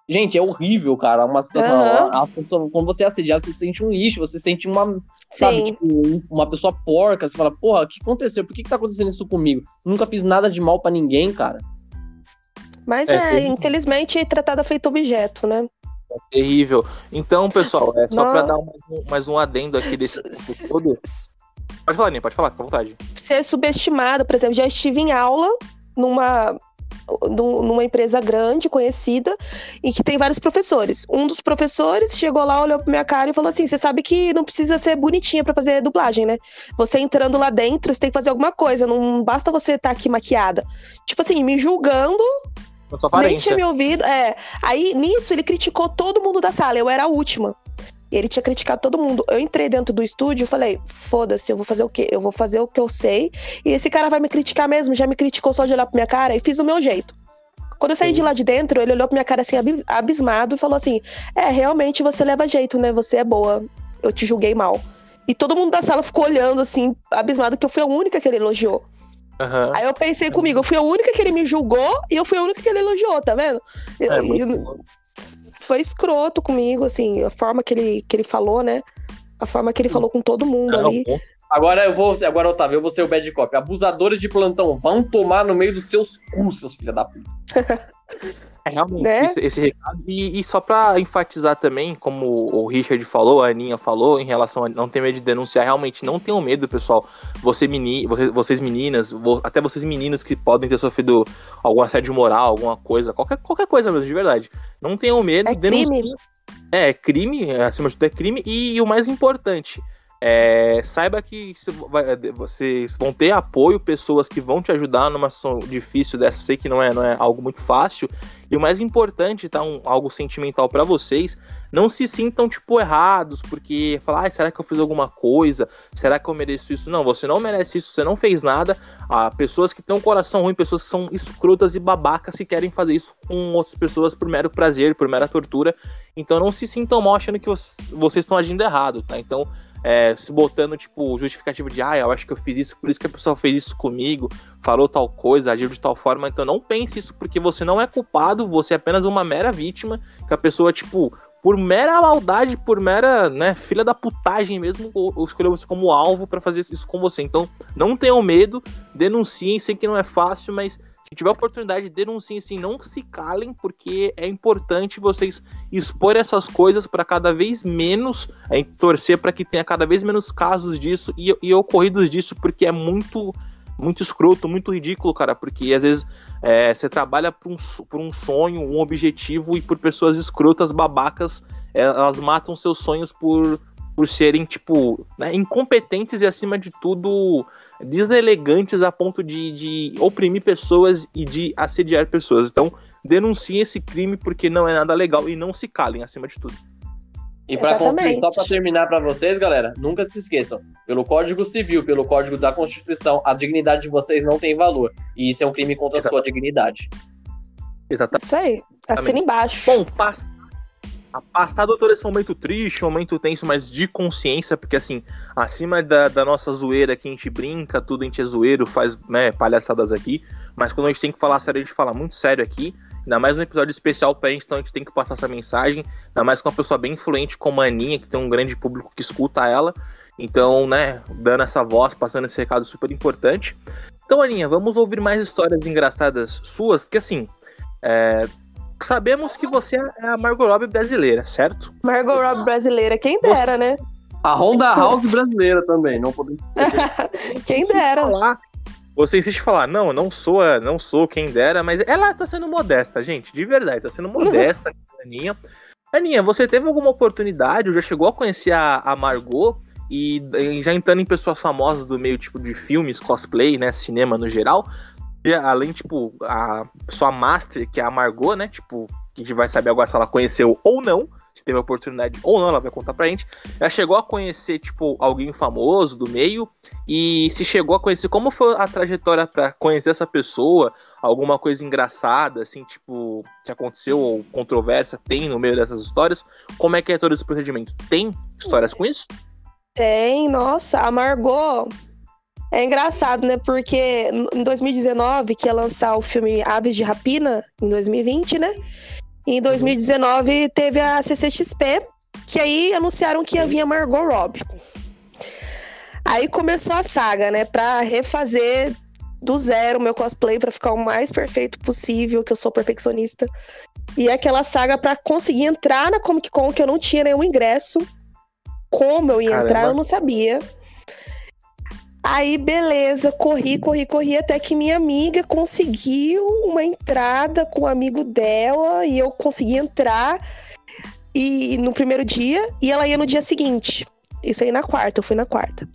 Gente, é horrível, cara. Uma situação. Pessoa- quando você é assediado, você sente um lixo, você sente uma. Sabe, Sim. tipo, um- uma pessoa porca. Você fala, porra, o que aconteceu? Por que, que tá acontecendo isso comigo? Nunca fiz nada de mal pra ninguém, cara. Mas É, é, infelizmente, tratada feito objeto, né? Terrível. Então, pessoal, é só pra dar mais um, mais um adendo aqui desse S- todo. Pode falar, Ninha, pode falar, com vontade. Ser subestimada, por exemplo, já estive em aula numa, num- numa empresa grande, conhecida, e que tem vários professores. Um dos professores chegou lá, olhou pra minha cara e falou assim: Você sabe que não precisa ser bonitinha pra fazer dublagem, né? Você entrando lá dentro, você tem que fazer alguma coisa, não basta você estar aqui maquiada. Tipo assim, me julgando Com sua nem tinha me ouvido. É. Aí, nisso, ele criticou todo mundo da sala. Eu era a última. Ele tinha criticado todo mundo. Eu entrei dentro do estúdio e falei: foda-se, eu vou fazer o quê? Eu vou fazer o que eu sei. E esse cara vai me criticar mesmo. Já me criticou só de olhar pra minha cara e fiz o meu jeito. Quando eu saí Sim. de lá de dentro, ele olhou pra minha cara assim, abi- abismado, e falou assim: É, realmente você leva jeito, né? Você é boa. Eu te julguei mal. E todo mundo da sala ficou olhando, assim, abismado, que eu fui a única que ele elogiou. Aham. Aí eu pensei comigo, eu fui a única que ele me julgou e eu fui a única que ele elogiou, tá vendo? É, e foi escroto comigo, assim, a forma que ele, que ele falou, né? A forma que ele falou com todo mundo Não, ali. bom. Agora eu vou. Agora, Otávio, eu vou ser o bad cop. Abusadores de plantão, vão tomar no meio dos seus cu, seus filha da puta. <laughs> É realmente Né? esse, esse recado. E, e só pra enfatizar também, como o Richard falou, a Aninha falou, em relação a não ter medo de denunciar, realmente não tenham medo, pessoal. Você, meni, você- vocês meninas, vo- até vocês meninos que podem ter sofrido algum assédio moral, alguma coisa, qualquer, qualquer coisa mesmo, de verdade. Não tenham medo, É crime. denunciem. É, crime, acima de tudo é crime, e, o mais importante, é, saiba que vai- vocês vão ter apoio, pessoas que vão te ajudar numa situação difícil dessa, sei que não é, não é algo muito fácil, e o mais importante, tá, um, algo sentimental pra vocês, não se sintam, tipo, errados, porque falar, "Ai, será que eu fiz alguma coisa? Será que eu mereço isso? Não, você não merece isso, você não fez nada, Há pessoas que têm um coração ruim, pessoas que são escrotas e babacas e querem fazer isso com outras pessoas por mero prazer, por mera tortura. Então não se sintam mal achando que vocês estão agindo errado, tá? Então, é, se botando, tipo, justificativo de, ah, eu acho que eu fiz isso, por isso que a pessoa fez isso comigo, falou tal coisa, agiu de tal forma. Então não pense isso porque você não é culpado, você é apenas uma mera vítima, que a pessoa, tipo, por mera maldade, por mera, né, filha da putagem mesmo, escolheu você como alvo pra fazer isso com você. Então, não tenham medo, denunciem, sei que não é fácil, mas Se tiver oportunidade, denunciem sim, não se calem, porque é importante vocês expor essas coisas para cada vez menos, é, torcer para que tenha cada vez menos casos disso e, e ocorridos disso, porque é muito muito escroto, muito ridículo, cara, porque às vezes é, você trabalha por um, por um sonho, um objetivo, e por pessoas escrotas, babacas, é, elas matam seus sonhos por, por serem, tipo, né, incompetentes e, acima de tudo, deselegantes a ponto de, de oprimir pessoas e de assediar pessoas. Então, denunciem esse crime porque não é nada legal e não se calem, acima de tudo. E para concluir, só para terminar para vocês, galera, nunca se esqueçam, pelo Código Civil, pelo Código da Constituição, a dignidade de vocês não tem valor. E isso é um crime contra Exatamente. a sua dignidade. Exatamente. Isso aí. Assina embaixo. Bom, passa passado todo esse momento triste, momento tenso, mas de consciência, porque assim, acima da, da, nossa zoeira que a gente brinca, tudo a gente é zoeiro, faz né, palhaçadas aqui, mas quando a gente tem que falar sério, a gente fala muito sério aqui. Ainda mais um episódio especial pra gente, então a gente tem que passar essa mensagem. Ainda mais com uma pessoa bem influente como a Aninha, que tem um grande público que escuta ela. Então, né, dando essa voz, passando esse recado super importante. Então, Aninha, vamos ouvir mais histórias engraçadas suas, porque assim, é, sabemos que você é a Margot Robbie brasileira, certo? Margot Robbie brasileira, quem dera, né? A Honda House brasileira também, não podemos <laughs> Quem dera. Falar você insiste em falar, não, não sou, não sou quem dera, mas ela tá sendo modesta, gente, de verdade, tá sendo modesta, <laughs> Aninha. Aninha, você teve alguma oportunidade, ou já chegou a conhecer a, a Margot, e, e, já entrando em pessoas famosas do meio tipo de filmes, cosplay, né, cinema no geral, e, além, tipo, a sua master, que é a Margot, né, tipo, que a gente vai saber agora se ela conheceu ou não, se teve a oportunidade ou não, ela vai contar pra gente. Ela chegou a conhecer, tipo, alguém famoso do meio e se chegou a conhecer, como foi a trajetória para conhecer essa pessoa? Alguma coisa engraçada, assim, tipo, que aconteceu ou controvérsia tem no meio dessas histórias? Como é que é todo esse procedimento? Tem histórias com isso? Tem, nossa, a Margot. É engraçado, né? Porque em 2019, que ia lançar o filme Aves de Rapina, em 2020, né? Em 2019 teve a CCXP, que aí anunciaram que ia vir a Margot Robbie. Aí começou a saga, né, para refazer do zero meu cosplay para ficar o mais perfeito possível, que eu sou perfeccionista. E aquela saga para conseguir entrar na Comic Con que eu não tinha nenhum ingresso. Como eu ia Caramba. entrar, eu não sabia. Aí, beleza, corri, corri, corri, até que minha amiga conseguiu uma entrada com um amigo dela e eu consegui entrar e no primeiro dia e ela ia no dia seguinte. Isso aí na quarta, eu fui na quarta.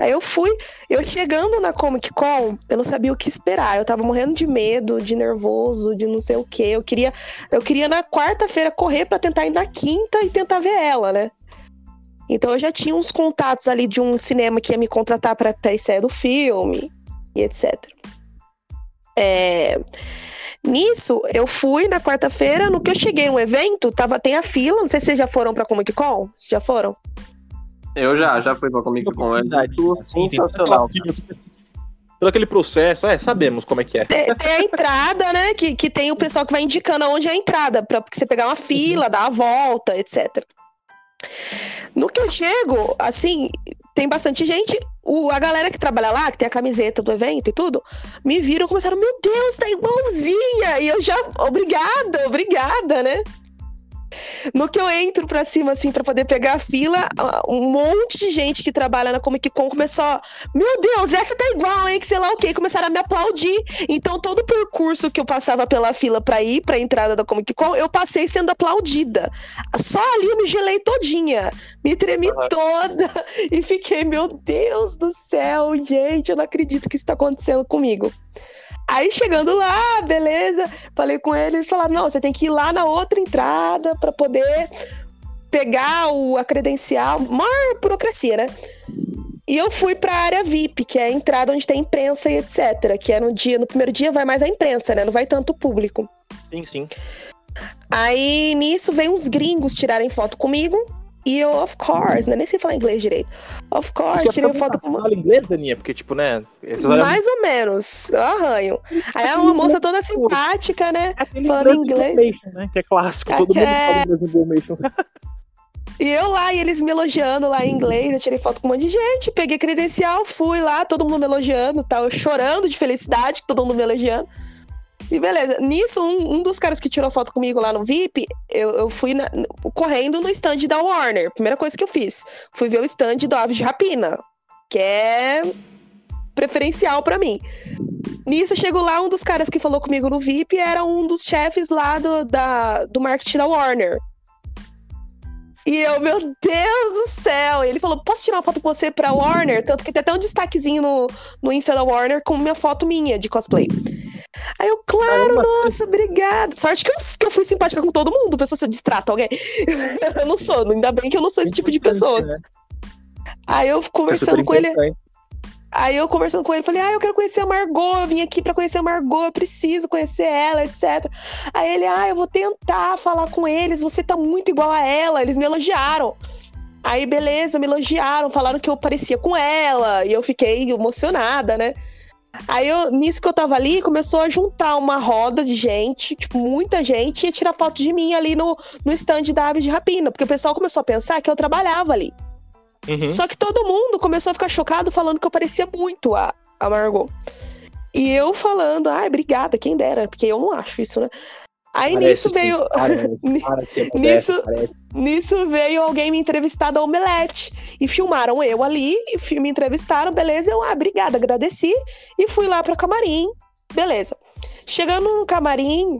Aí eu fui, eu chegando na Comic Con, eu não sabia o que esperar. Eu tava morrendo de medo, de nervoso, de não sei o que. Eu queria, eu queria na quarta-feira correr para tentar ir na quinta e tentar ver ela, né? Então eu já tinha uns contatos ali de um cinema que ia me contratar para a estreia do filme e etc. É... Nisso, eu fui na quarta-feira, no que eu cheguei no evento, tava, tem a fila, não sei se vocês já foram pra Comic Con, vocês já foram? Eu já, já fui pra Comic Con, é sensacional. Todo aquele processo, é, sabemos como é que é. Tem, tem, a entrada, né, que, que tem o pessoal que vai indicando aonde é a entrada, pra você pegar uma fila, dar a volta, etc. No que eu chego, assim, tem bastante gente. O, a galera que trabalha lá, que tem a camiseta do evento e tudo, me viram e começaram: Meu Deus, tá igualzinha! E eu já, obrigada, obrigada, né? No que eu entro pra cima, assim, pra poder pegar a fila, um monte de gente que trabalha na Comic Con começou a, meu Deus, essa tá igual, hein, que sei lá o quê, começaram a me aplaudir. Então, todo o percurso que eu passava pela fila pra ir pra entrada da Comic Con, eu passei sendo aplaudida. Só ali eu me gelei todinha, me tremi uhum. toda <laughs> e fiquei, meu Deus do céu, gente, eu não acredito que isso tá acontecendo comigo. Aí chegando lá, beleza, falei com eles, falaram: não, você tem que ir lá na outra entrada para poder pegar o, a credencial, maior burocracia, né? E eu fui para a área VIP, que é a entrada onde tem imprensa e etc. Que é no dia, no primeiro dia vai mais a imprensa, né? Não vai tanto o público. Sim, sim. Aí nisso vem uns gringos tirarem foto comigo. E eu, of course, né? Nem sei falar inglês direito. Of course, tirei foto com uma. Fala inglês, Daninha? Porque, tipo, né? Mais ou menos, eu arranho. Aí é uma moça toda simpática, né? falando inglês. Né? Que é clássico, todo mundo é... fala inglês <laughs> E eu lá, e eles me elogiando lá em inglês, eu tirei foto com um monte de gente, peguei credencial, fui lá, todo mundo me elogiando, tal, eu chorando de felicidade, todo mundo me elogiando. E beleza, nisso, um, um, dos caras que tirou foto comigo lá no VIP, eu, eu fui na, correndo no stand da Warner. Primeira coisa que eu fiz. Fui ver o stand do Aves de Rapina, que é preferencial para mim. Nisso, chegou lá, um dos caras que falou comigo no VIP era um dos chefes lá do, da, do marketing da Warner. E eu, meu Deus do céu! Ele falou: posso tirar uma foto com você pra Warner? Tanto que tem até um destaquezinho no, no Insta da Warner com minha foto minha de cosplay. Aí eu, claro, Caramba. nossa, obrigada. Sorte que eu, que eu fui simpática com todo mundo, pessoa se eu distrato alguém. <laughs> eu não sou, ainda bem que eu não sou esse tipo de pessoa. Né? Aí eu conversando com ele. Aí eu conversando com ele, falei, ah, eu quero conhecer a Margot, eu vim aqui para conhecer a Margot, eu preciso conhecer ela, etc. Aí ele, ah, eu vou tentar falar com eles, você tá muito igual a ela, eles me elogiaram. Aí, beleza, me elogiaram, falaram que eu parecia com ela, e eu fiquei emocionada, né? Aí, eu, nisso que eu tava ali, começou a juntar uma roda de gente, tipo, muita gente, e ia tirar foto de mim ali no, no stand da Aves de Rapina, porque o pessoal começou a pensar que eu trabalhava ali. Uhum. Só que todo mundo começou a ficar chocado falando que eu parecia muito a, a Margot. E eu falando, ai, obrigada, quem dera, porque eu não acho isso, né? Aí parece nisso veio. Parece, <laughs> nisso, parece. nisso veio alguém me entrevistar da Omelete. E filmaram eu ali, e me entrevistaram, beleza. Eu, ah, obrigada, agradeci. E fui lá pro camarim. Beleza. Chegando no camarim,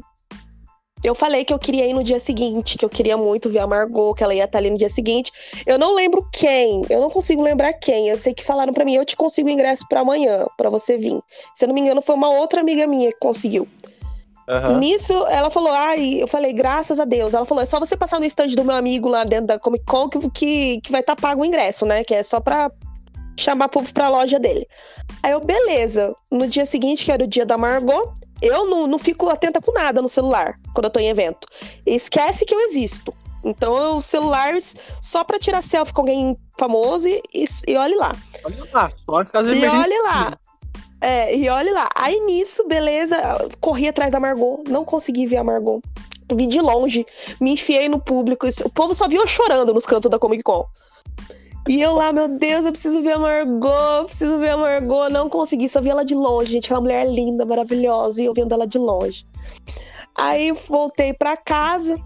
eu falei que eu queria ir no dia seguinte, que eu queria muito ver a Margot, que ela ia estar ali no dia seguinte. Eu não lembro quem, eu não consigo lembrar quem. Eu sei que falaram para mim, eu te consigo ingresso para amanhã, para você vir. Se eu não me engano, foi uma outra amiga minha que conseguiu. Uhum. Nisso, ela falou, ai, eu falei, graças a Deus. Ela falou, é só você passar no stand do meu amigo lá dentro da Comic Con que, que, que vai estar tá pago o ingresso, né? Que é só pra chamar povo pra loja dele. Aí eu, beleza. No dia seguinte, que era o dia da Margot, eu não, não fico atenta com nada no celular quando eu tô em evento. Esquece que eu existo. Então, o celular só pra tirar selfie com alguém famoso e, e, e olhe lá. Olha lá, só E olhe lá. É, e olhe lá. Aí nisso, beleza, corri atrás da Margot, não consegui ver a Margot. Vi de longe, me enfiei no público. O povo só viu eu chorando nos cantos da Comic Con. E eu lá, meu Deus, eu preciso ver a Margot, preciso ver a Margot. Não consegui, só vi ela de longe, gente. Aquela mulher linda, maravilhosa, e eu vendo ela de longe. Aí voltei pra casa.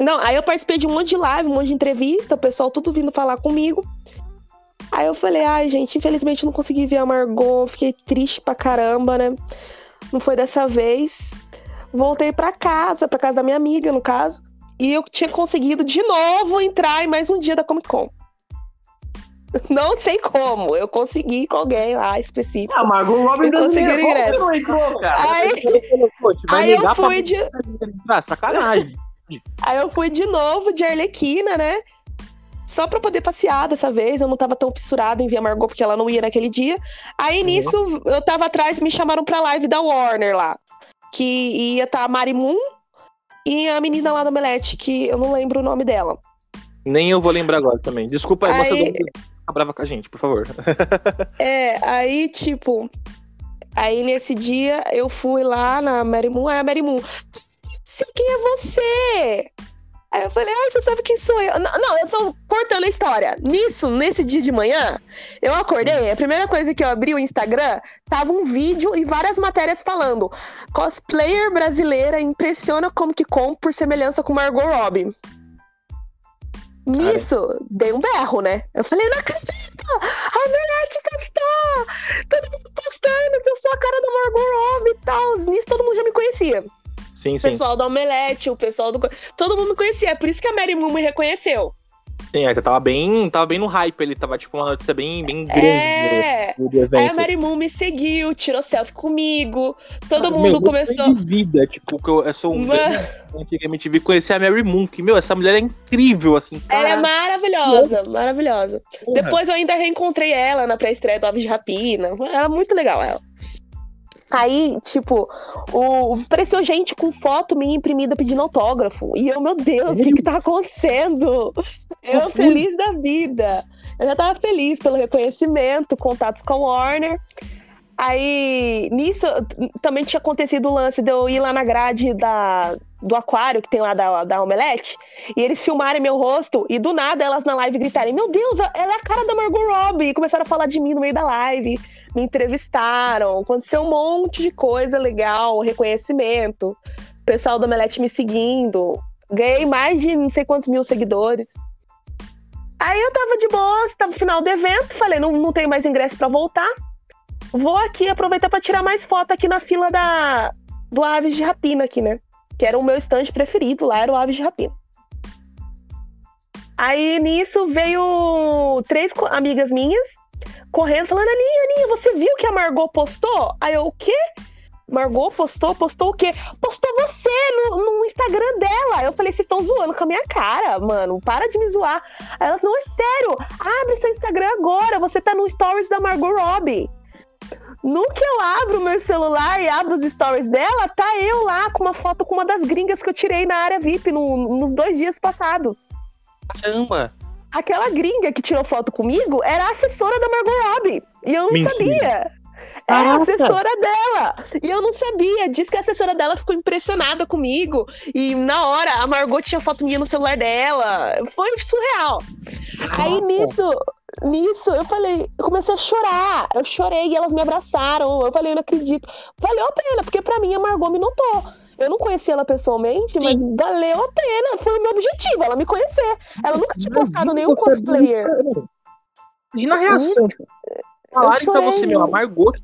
Não, aí eu participei de um monte de live, um monte de entrevista, o pessoal tudo vindo falar comigo. Aí eu falei, ai, gente, infelizmente não consegui ver a Margot, fiquei triste pra caramba, né? Não foi dessa vez. Voltei pra casa, pra casa da minha amiga, no caso. E eu tinha conseguido de novo entrar em mais um dia da Comic Con. <laughs> Não sei como, eu consegui com alguém lá específico. Ah, Margot Robbie eu consegui o ingresso. Não entrou, cara? Aí, aí eu fui de. Ah, sacanagem. <laughs> Aí eu fui de novo de Arlequina, né? Só pra poder passear dessa vez. Eu não tava tão fissurada em ver a Margot porque ela não ia naquele dia. Aí uhum. nisso, eu tava atrás me chamaram pra live da Warner lá. Que ia estar tá a Mari Moon e a menina lá da Melete, que eu não lembro o nome dela. Nem eu vou lembrar agora também. Desculpa aí, aí... você brava com a gente, por favor. <laughs> é, aí, tipo. Aí nesse dia eu fui lá na Mary Moon, aí a Mary Moon. Sei quem é você? Aí eu falei, ah, você sabe quem sou eu? Não, não, eu tô cortando a história. Nisso, nesse dia de manhã, eu acordei, a primeira coisa que eu abri o Instagram, tava um vídeo e várias matérias falando cosplayer brasileira impressiona Comic Con por semelhança com Margot Robbie. Nisso, Cara. dei um berro, né? Eu falei, não acredito! A Melete postou! Todo mundo postando que eu sou a cara da Margot Robbie e tal. Nisso todo mundo já me conhecia. Sim, o pessoal da Omelete, o pessoal do. Todo mundo me conhecia. É por isso que a Mary Moon me reconheceu. Sim, é que tava bem, tava bem no hype, ele tava tipo uma notícia bem, bem grande é... do evento. Aí a Mary Moon me seguiu, tirou selfie comigo, todo ah, mundo meu, começou. de vida, tipo, que eu, eu sou um. Antigamente vi conhecer a Mary Moon, que, meu, essa mulher é incrível, assim. Cara. Ela é maravilhosa, maravilhosa. Porra. Depois eu ainda reencontrei ela na pré-estreia do Aves de Rapina. Ela é muito legal, ela. Aí, tipo, o, apareceu gente com foto minha imprimida pedindo autógrafo. E eu, meu Deus, o que que tá acontecendo? Eu feliz da vida. Eu já tava feliz pelo reconhecimento, contatos com a Warner. Aí, nisso, também tinha acontecido o lance de eu ir lá na grade da, do aquário que tem lá da, da Omelete, e eles filmarem meu rosto, e do nada elas na live gritarem: Meu Deus, ela é a cara da Margot Robbie! E começaram a falar de mim no meio da live, me entrevistaram, aconteceu um monte de coisa legal, reconhecimento, o pessoal do Omelete me seguindo, ganhei mais de não sei quantos mil seguidores. Aí eu tava de boa, tava no final do evento, falei: Não, não tenho mais ingresso para voltar. Vou aqui aproveitar para tirar mais foto aqui na fila da, do Aves de Rapina aqui, né? Que era o meu stand preferido lá, era o Aves de Rapina. Aí nisso veio três amigas minhas correndo, falando: Aninha, Aninha, você viu que a Margot postou? Aí eu, o quê? Margot postou? Postou o quê? Postou você no, no Instagram dela. Eu falei, vocês estão zoando com a minha cara, mano. Para de me zoar. Aí elas, não, é sério. Abre seu Instagram agora. Você tá no Stories da Margot Robbie. No que eu abro meu celular e abro os stories dela, tá eu lá com uma foto com uma das gringas que eu tirei na área VIP no, nos dois dias passados. Caramba! Aquela gringa que tirou foto comigo era a assessora da Margot Robbie. E eu não Mentira. sabia. Era a assessora dela. E eu não sabia. Diz que a assessora dela ficou impressionada comigo. E na hora, a Margot tinha foto minha no celular dela. Foi surreal. Aí nisso, nisso, eu falei, eu comecei a chorar. Eu chorei e elas me abraçaram. Eu falei, eu não acredito. Valeu a pena, porque pra mim a Margot me notou. Eu não conhecia ela pessoalmente, Sim. mas valeu a pena. Foi o meu objetivo, ela me conhecer. Ela nunca tinha postado nenhum cosplayer. Imagina a reação. Falarem pra você, meu, a Margot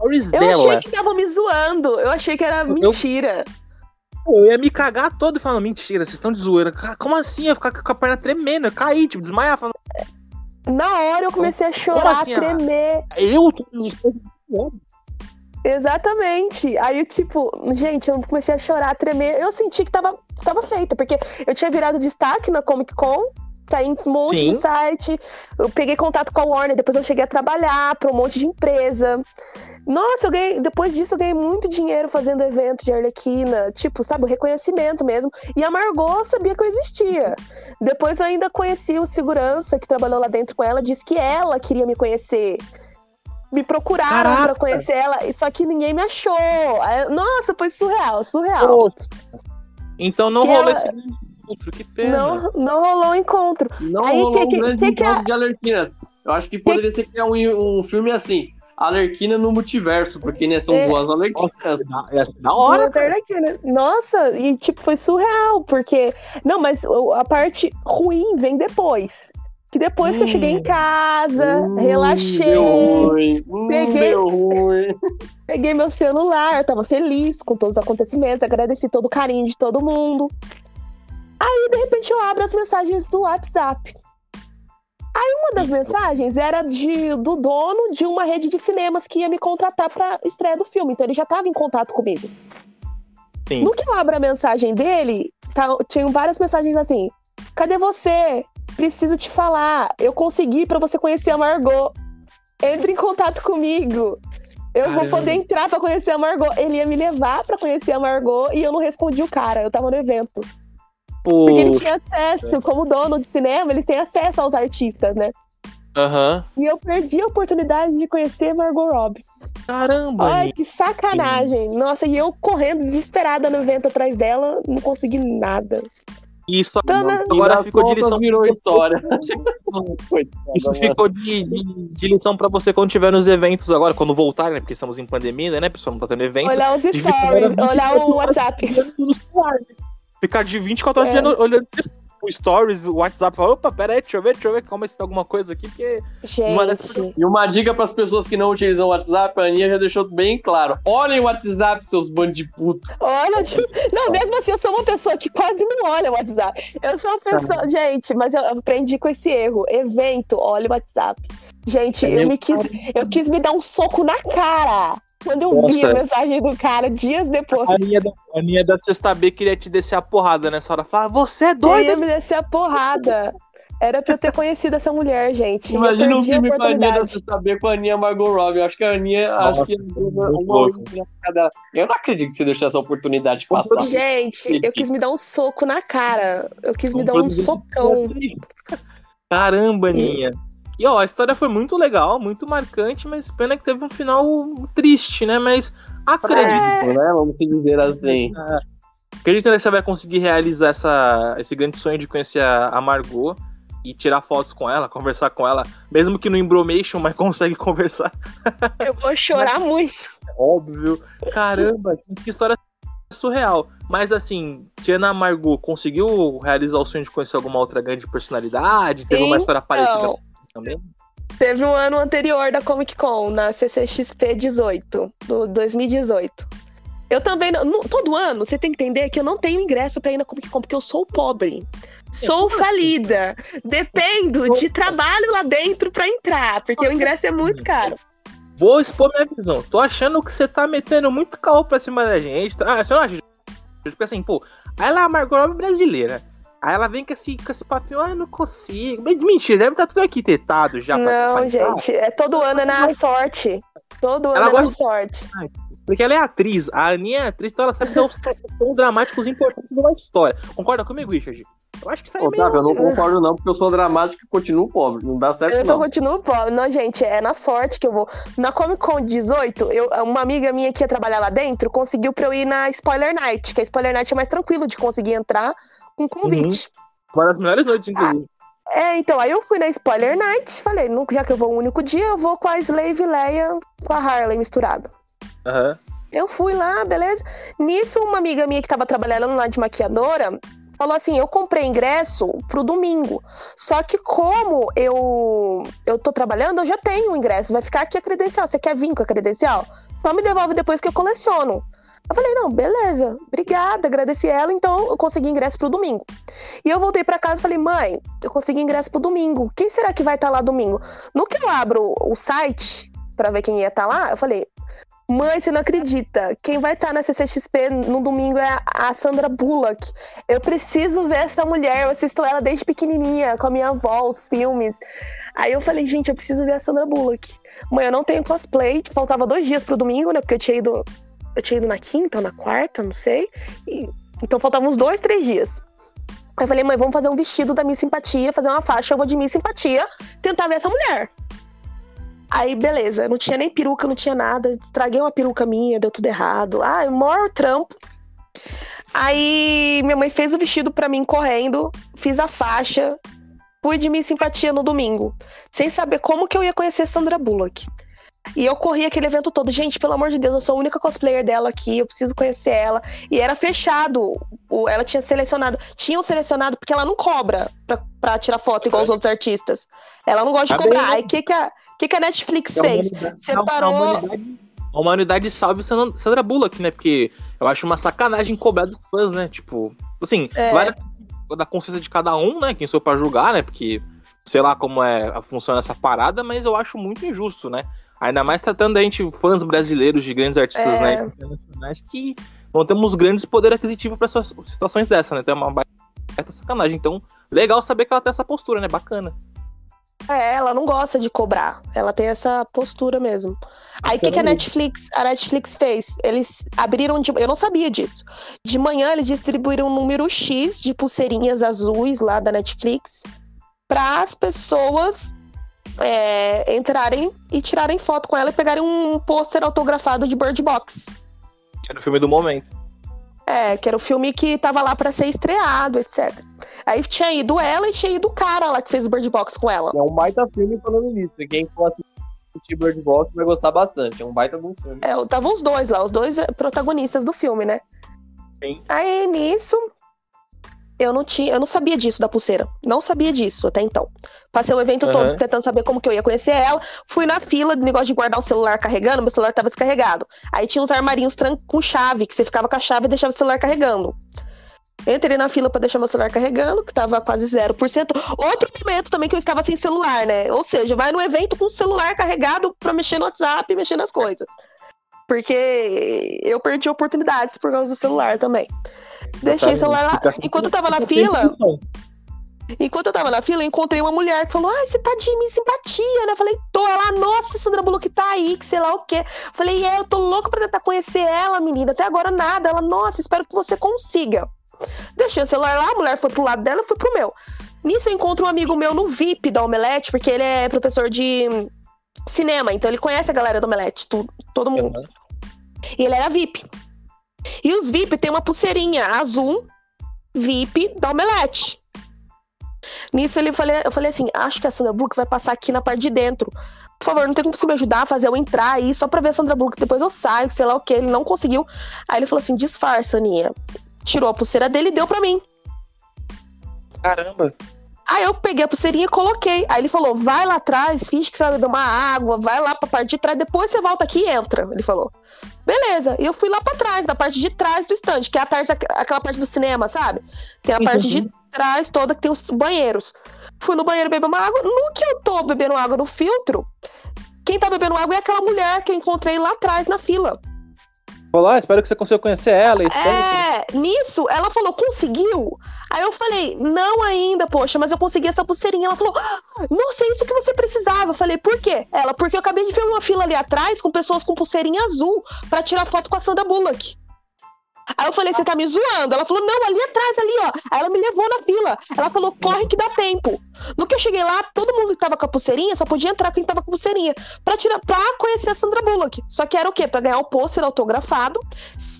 stories eu dela. Eu achei que estavam me zoando. Eu achei que era mentira. Eu, eu ia me cagar todo e falando, mentira, vocês estão de zoeira. Como assim? Eu ia ficar com a perna tremendo, eu caí, tipo, desmaiar, falando, na hora eu comecei a chorar, assim, a tremer. Eu Exatamente. Aí, tipo, gente, eu comecei a chorar, a tremer. Eu senti que tava, tava feita, porque eu tinha virado destaque na Comic Con, tá em um monte Sim. de site. Eu peguei contato com a Warner, depois eu cheguei a trabalhar para um monte de empresa. Nossa, eu ganhei, depois disso eu ganhei muito dinheiro fazendo evento de Arlequina, tipo, sabe, o reconhecimento mesmo. E a Margot sabia que eu existia. Depois eu ainda conheci o segurança que trabalhou lá dentro com ela, disse que ela queria me conhecer. Me procuraram para conhecer ela, só que ninguém me achou. Nossa, foi surreal, surreal. Então não que rolou ela... esse encontro, que pena. Não, não rolou o encontro. Não Aí, rolou que, um grande que, encontro que de Alerquinas. Eu acho que poderia que... ser um, um filme assim Alerquina no multiverso, porque né, são é. duas Alerquinas. É da hora. Nossa, e tipo, foi surreal, porque. Não, mas a parte ruim vem depois. Que depois hum. que eu cheguei em hum. casa, hum, relaxei. Deu ruim. Hum, peguei, deu ruim. <laughs> peguei meu celular, tava feliz com todos os acontecimentos, agradeci todo o carinho de todo mundo. Aí, de repente, eu abro as mensagens do WhatsApp. Aí uma das mensagens era de, do dono de uma rede de cinemas que ia me contratar para estreia do filme. Então ele já estava em contato comigo. Sim. No que eu abro a mensagem dele, tá, tinham várias mensagens assim: Cadê você? Preciso te falar. Eu consegui para você conhecer a Margot. Entre em contato comigo. Eu Caramba. vou poder entrar para conhecer a Margot. Ele ia me levar para conhecer a Margot e eu não respondi o cara. Eu tava no evento. Porque ele tinha acesso, como dono de cinema, eles têm acesso aos artistas, né? Aham. Uhum. E eu perdi a oportunidade de conhecer Margot Robbie. Caramba! Ai, que sacanagem! Nossa, e eu correndo desesperada no evento atrás dela, não consegui nada. Isso né? agora ficou de lição. Virou história. <laughs> Isso ficou de, de, de lição pra você quando tiver nos eventos agora, quando voltarem, né? Porque estamos em pandemia, né? Pessoal não tá tendo evento. Olhar os stories, olhar o WhatsApp ficar de 24 horas é. olhando o stories, o WhatsApp, fala, opa, pera aí, deixa eu ver, deixa eu ver como se tem alguma coisa aqui, porque... Gente... Uma dessas... E uma dica para as pessoas que não utilizam o WhatsApp, a Aninha já deixou bem claro. Olhem o WhatsApp, seus bandos de puto. Olha, não, mesmo assim, eu sou uma pessoa que quase não olha o WhatsApp. Eu sou uma pessoa, gente, mas eu aprendi com esse erro. Evento, olha o WhatsApp. Gente, é eu, me quis, eu quis me dar um soco na cara. Quando eu Nossa. vi a mensagem do cara dias depois. A Aninha, da, a Aninha da Sexta B queria te descer a porrada nessa hora. Falar, você é doida. Queria me descer a porrada. Era pra eu ter conhecido essa mulher, gente. Imagina o filme com a Aninha da Sexta B com a Aninha Margot Robbie. Eu acho que a Aninha. Nossa, acho que uma, uma cada... Eu não acredito que você deixou essa oportunidade passar. Gente, eu quis me dar um soco na cara. Eu quis me dar um socão. Caramba, Aninha. E ó, a história foi muito legal, muito marcante, mas pena que teve um final triste, né? Mas acredito, é... né? Vamos dizer assim. Acredito que você vai conseguir realizar essa, esse grande sonho de conhecer a Margot e tirar fotos com ela, conversar com ela, mesmo que no Embromation, mas <laughs> consegue conversar. Eu vou chorar mas, muito. Óbvio. Caramba, que história surreal. Mas assim, Tiana Margot conseguiu realizar o sonho de conhecer alguma outra grande personalidade? Teve então, uma história parecida Teve um ano anterior da Comic Con, na CCXP 18, do 2018. Eu também, não, todo ano, você tem que entender que eu não tenho ingresso para ir na Comic Con, porque eu sou pobre. Sou falida. Dependo de trabalho lá dentro para entrar, porque o ingresso é muito caro. Vou expor minha visão. Tô achando que você tá metendo muito carro pra cima da gente. Ah, você não acha? Porque assim, pô, ela é a Margot brasileira. Aí ela vem com esse, com esse papinho, ah, eu não consigo. Mentira, deve estar tá tudo arquitetado já. Não, pra, pra gente, é todo ano é na sorte. Todo ano ela é gosta... na sorte. Porque ela é atriz, a Aninha é atriz, então ela sabe dar os tons dramáticos importantes de uma história. Concorda comigo, Richard? Eu acho que isso aí é meio... eu não concordo não, porque eu sou dramático e continuo pobre. Não dá certo eu não. Eu continuo pobre. Não, gente, é na sorte que eu vou. Na Comic Con 18, eu, uma amiga minha que ia trabalhar lá dentro conseguiu pra eu ir na Spoiler Night, que a Spoiler Night é mais tranquilo de conseguir entrar com convite. Uhum. Uma das melhores noites, inclusive. Ah, é, então, aí eu fui na Spoiler Night, falei, já que eu vou um único dia, eu vou com a Slave Leia com a Harley misturado. Aham. Uhum. Eu fui lá, beleza. Nisso, uma amiga minha que tava trabalhando lá de maquiadora, falou assim: eu comprei ingresso pro domingo. Só que como eu eu tô trabalhando, eu já tenho o ingresso. Vai ficar aqui a credencial. Você quer vir com a credencial? Só me devolve depois que eu coleciono. Eu falei, não, beleza, obrigada, agradeci ela, então eu consegui ingresso pro domingo. E eu voltei para casa e falei, mãe, eu consegui ingresso pro domingo. Quem será que vai estar tá lá domingo? No que eu abro o site para ver quem ia estar tá lá, eu falei, Mãe, você não acredita. Quem vai estar na CCXP no domingo é a Sandra Bullock. Eu preciso ver essa mulher. Eu assisto ela desde pequenininha, com a minha avó, os filmes. Aí eu falei, gente, eu preciso ver a Sandra Bullock. Mãe, eu não tenho cosplay. Faltava dois dias pro domingo, né? Porque eu tinha ido, eu tinha ido na quinta ou na quarta, não sei. E... então faltavam uns dois, três dias. Aí eu falei, mãe, vamos fazer um vestido da minha simpatia, fazer uma faixa, eu vou de minha simpatia, tentar ver essa mulher. Aí, beleza, não tinha nem peruca, não tinha nada. Estraguei uma peruca minha, deu tudo errado. Ah, maior trampo. Aí minha mãe fez o vestido para mim correndo, fiz a faixa, fui de minha simpatia no domingo, sem saber como que eu ia conhecer Sandra Bullock. E eu corri aquele evento todo. Gente, pelo amor de Deus, eu sou a única cosplayer dela aqui, eu preciso conhecer ela. E era fechado. Ela tinha selecionado. Tinham selecionado, porque ela não cobra pra, pra tirar foto igual os outros artistas. Ela não gosta de tá cobrar. Aí o que, que a que, que a Netflix a fez? Separou. A humanidade, a humanidade salve Sandra Bullock, né? Porque eu acho uma sacanagem cobrar dos fãs, né? Tipo, assim, é. vai da consciência de cada um, né? Quem sou pra julgar, né? Porque sei lá como é funciona essa parada, mas eu acho muito injusto, né? Ainda mais tratando a gente, fãs brasileiros de grandes artistas é. né, internacionais, que não temos grandes poder aquisitivo para situações dessa, né? Então é uma baita sacanagem. Então, legal saber que ela tem essa postura, né? Bacana. É, ela não gosta de cobrar. Ela tem essa postura mesmo. Aí o que, que a Netflix, a Netflix fez? Eles abriram de. Eu não sabia disso. De manhã eles distribuíram um número X de pulseirinhas azuis lá da Netflix para as pessoas é, entrarem e tirarem foto com ela e pegarem um pôster autografado de Bird Box. Que era o filme do momento. É, que era o filme que tava lá para ser estreado, etc. Aí tinha ido ela e tinha ido o cara lá que fez o Bird Box com ela. É um baita filme falando nisso. Quem for assistir Bird Box vai gostar bastante. É um baita um filme. É, tava os dois lá, os dois protagonistas do filme, né? Sim. Aí nisso, eu não tinha, eu não sabia disso da pulseira. Não sabia disso até então. Passei o evento uhum. todo tentando saber como que eu ia conhecer ela. Fui na fila do negócio de guardar o celular carregando, meu celular tava descarregado. Aí tinha uns armarinhos com chave, que você ficava com a chave e deixava o celular carregando. Entrei na fila para deixar meu celular carregando, que tava quase 0%. Outro momento também que eu estava sem celular, né? Ou seja, vai no evento com o celular carregado para mexer no WhatsApp, mexer nas coisas. Porque eu perdi oportunidades por causa do celular também. Deixei o celular lá. Enquanto eu tava na fila. Enquanto eu tava na fila, eu encontrei uma mulher que falou: Ai, você tá de minha simpatia, né? Eu falei, tô. Ela, nossa, Sandra Bullock tá aí, que sei lá o quê. Eu falei, é, eu tô louca pra tentar conhecer ela, menina. Até agora nada. Ela, nossa, espero que você consiga. Deixei o celular lá, a mulher foi pro lado dela, eu fui pro meu. Nisso eu encontro um amigo meu no VIP da Omelete, porque ele é professor de cinema, então ele conhece a galera do Omelete, todo mundo. Uhum. E ele era VIP. E os VIP tem uma pulseirinha azul VIP da Omelete. Nisso ele falei, eu falei assim: acho que a Sandra Bullock vai passar aqui na parte de dentro. Por favor, não tem como você me ajudar a fazer eu entrar aí só pra ver a Sandra Bullock. Depois eu saio, sei lá o que. Ele não conseguiu. Aí ele falou assim: disfarça, Aninha. Tirou a pulseira dele e deu pra mim. Caramba. Aí eu peguei a pulseirinha e coloquei. Aí ele falou: vai lá atrás, finge que você vai beber uma água, vai lá pra parte de trás, depois você volta aqui e entra. Ele falou. Beleza, e eu fui lá pra trás, na parte de trás do estande, que é a parte, aquela parte do cinema, sabe? Tem a Sim, parte de trás toda que tem os banheiros. Fui no banheiro beber uma água. No que eu tô bebendo água no filtro, quem tá bebendo água é aquela mulher que eu encontrei lá atrás na fila. Falou, ah, espero que você consiga conhecer ela. Que... É, nisso, ela falou, conseguiu? Aí eu falei, não ainda, poxa, mas eu consegui essa pulseirinha. Ela falou, ah, nossa, é isso que você precisava. Eu falei, por quê? Ela, porque eu acabei de ver uma fila ali atrás com pessoas com pulseirinha azul pra tirar foto com a Sandra Bullock. Aí eu falei, você tá me zoando? Ela falou, não, ali atrás, ali, ó. Aí ela me levou na fila. Ela falou, corre que dá tempo. No que eu cheguei lá, todo mundo que tava com a pulseirinha só podia entrar quem tava com a pulseirinha. Pra, tirar, pra conhecer a Sandra Bullock. Só que era o quê? Pra ganhar o pôster autografado.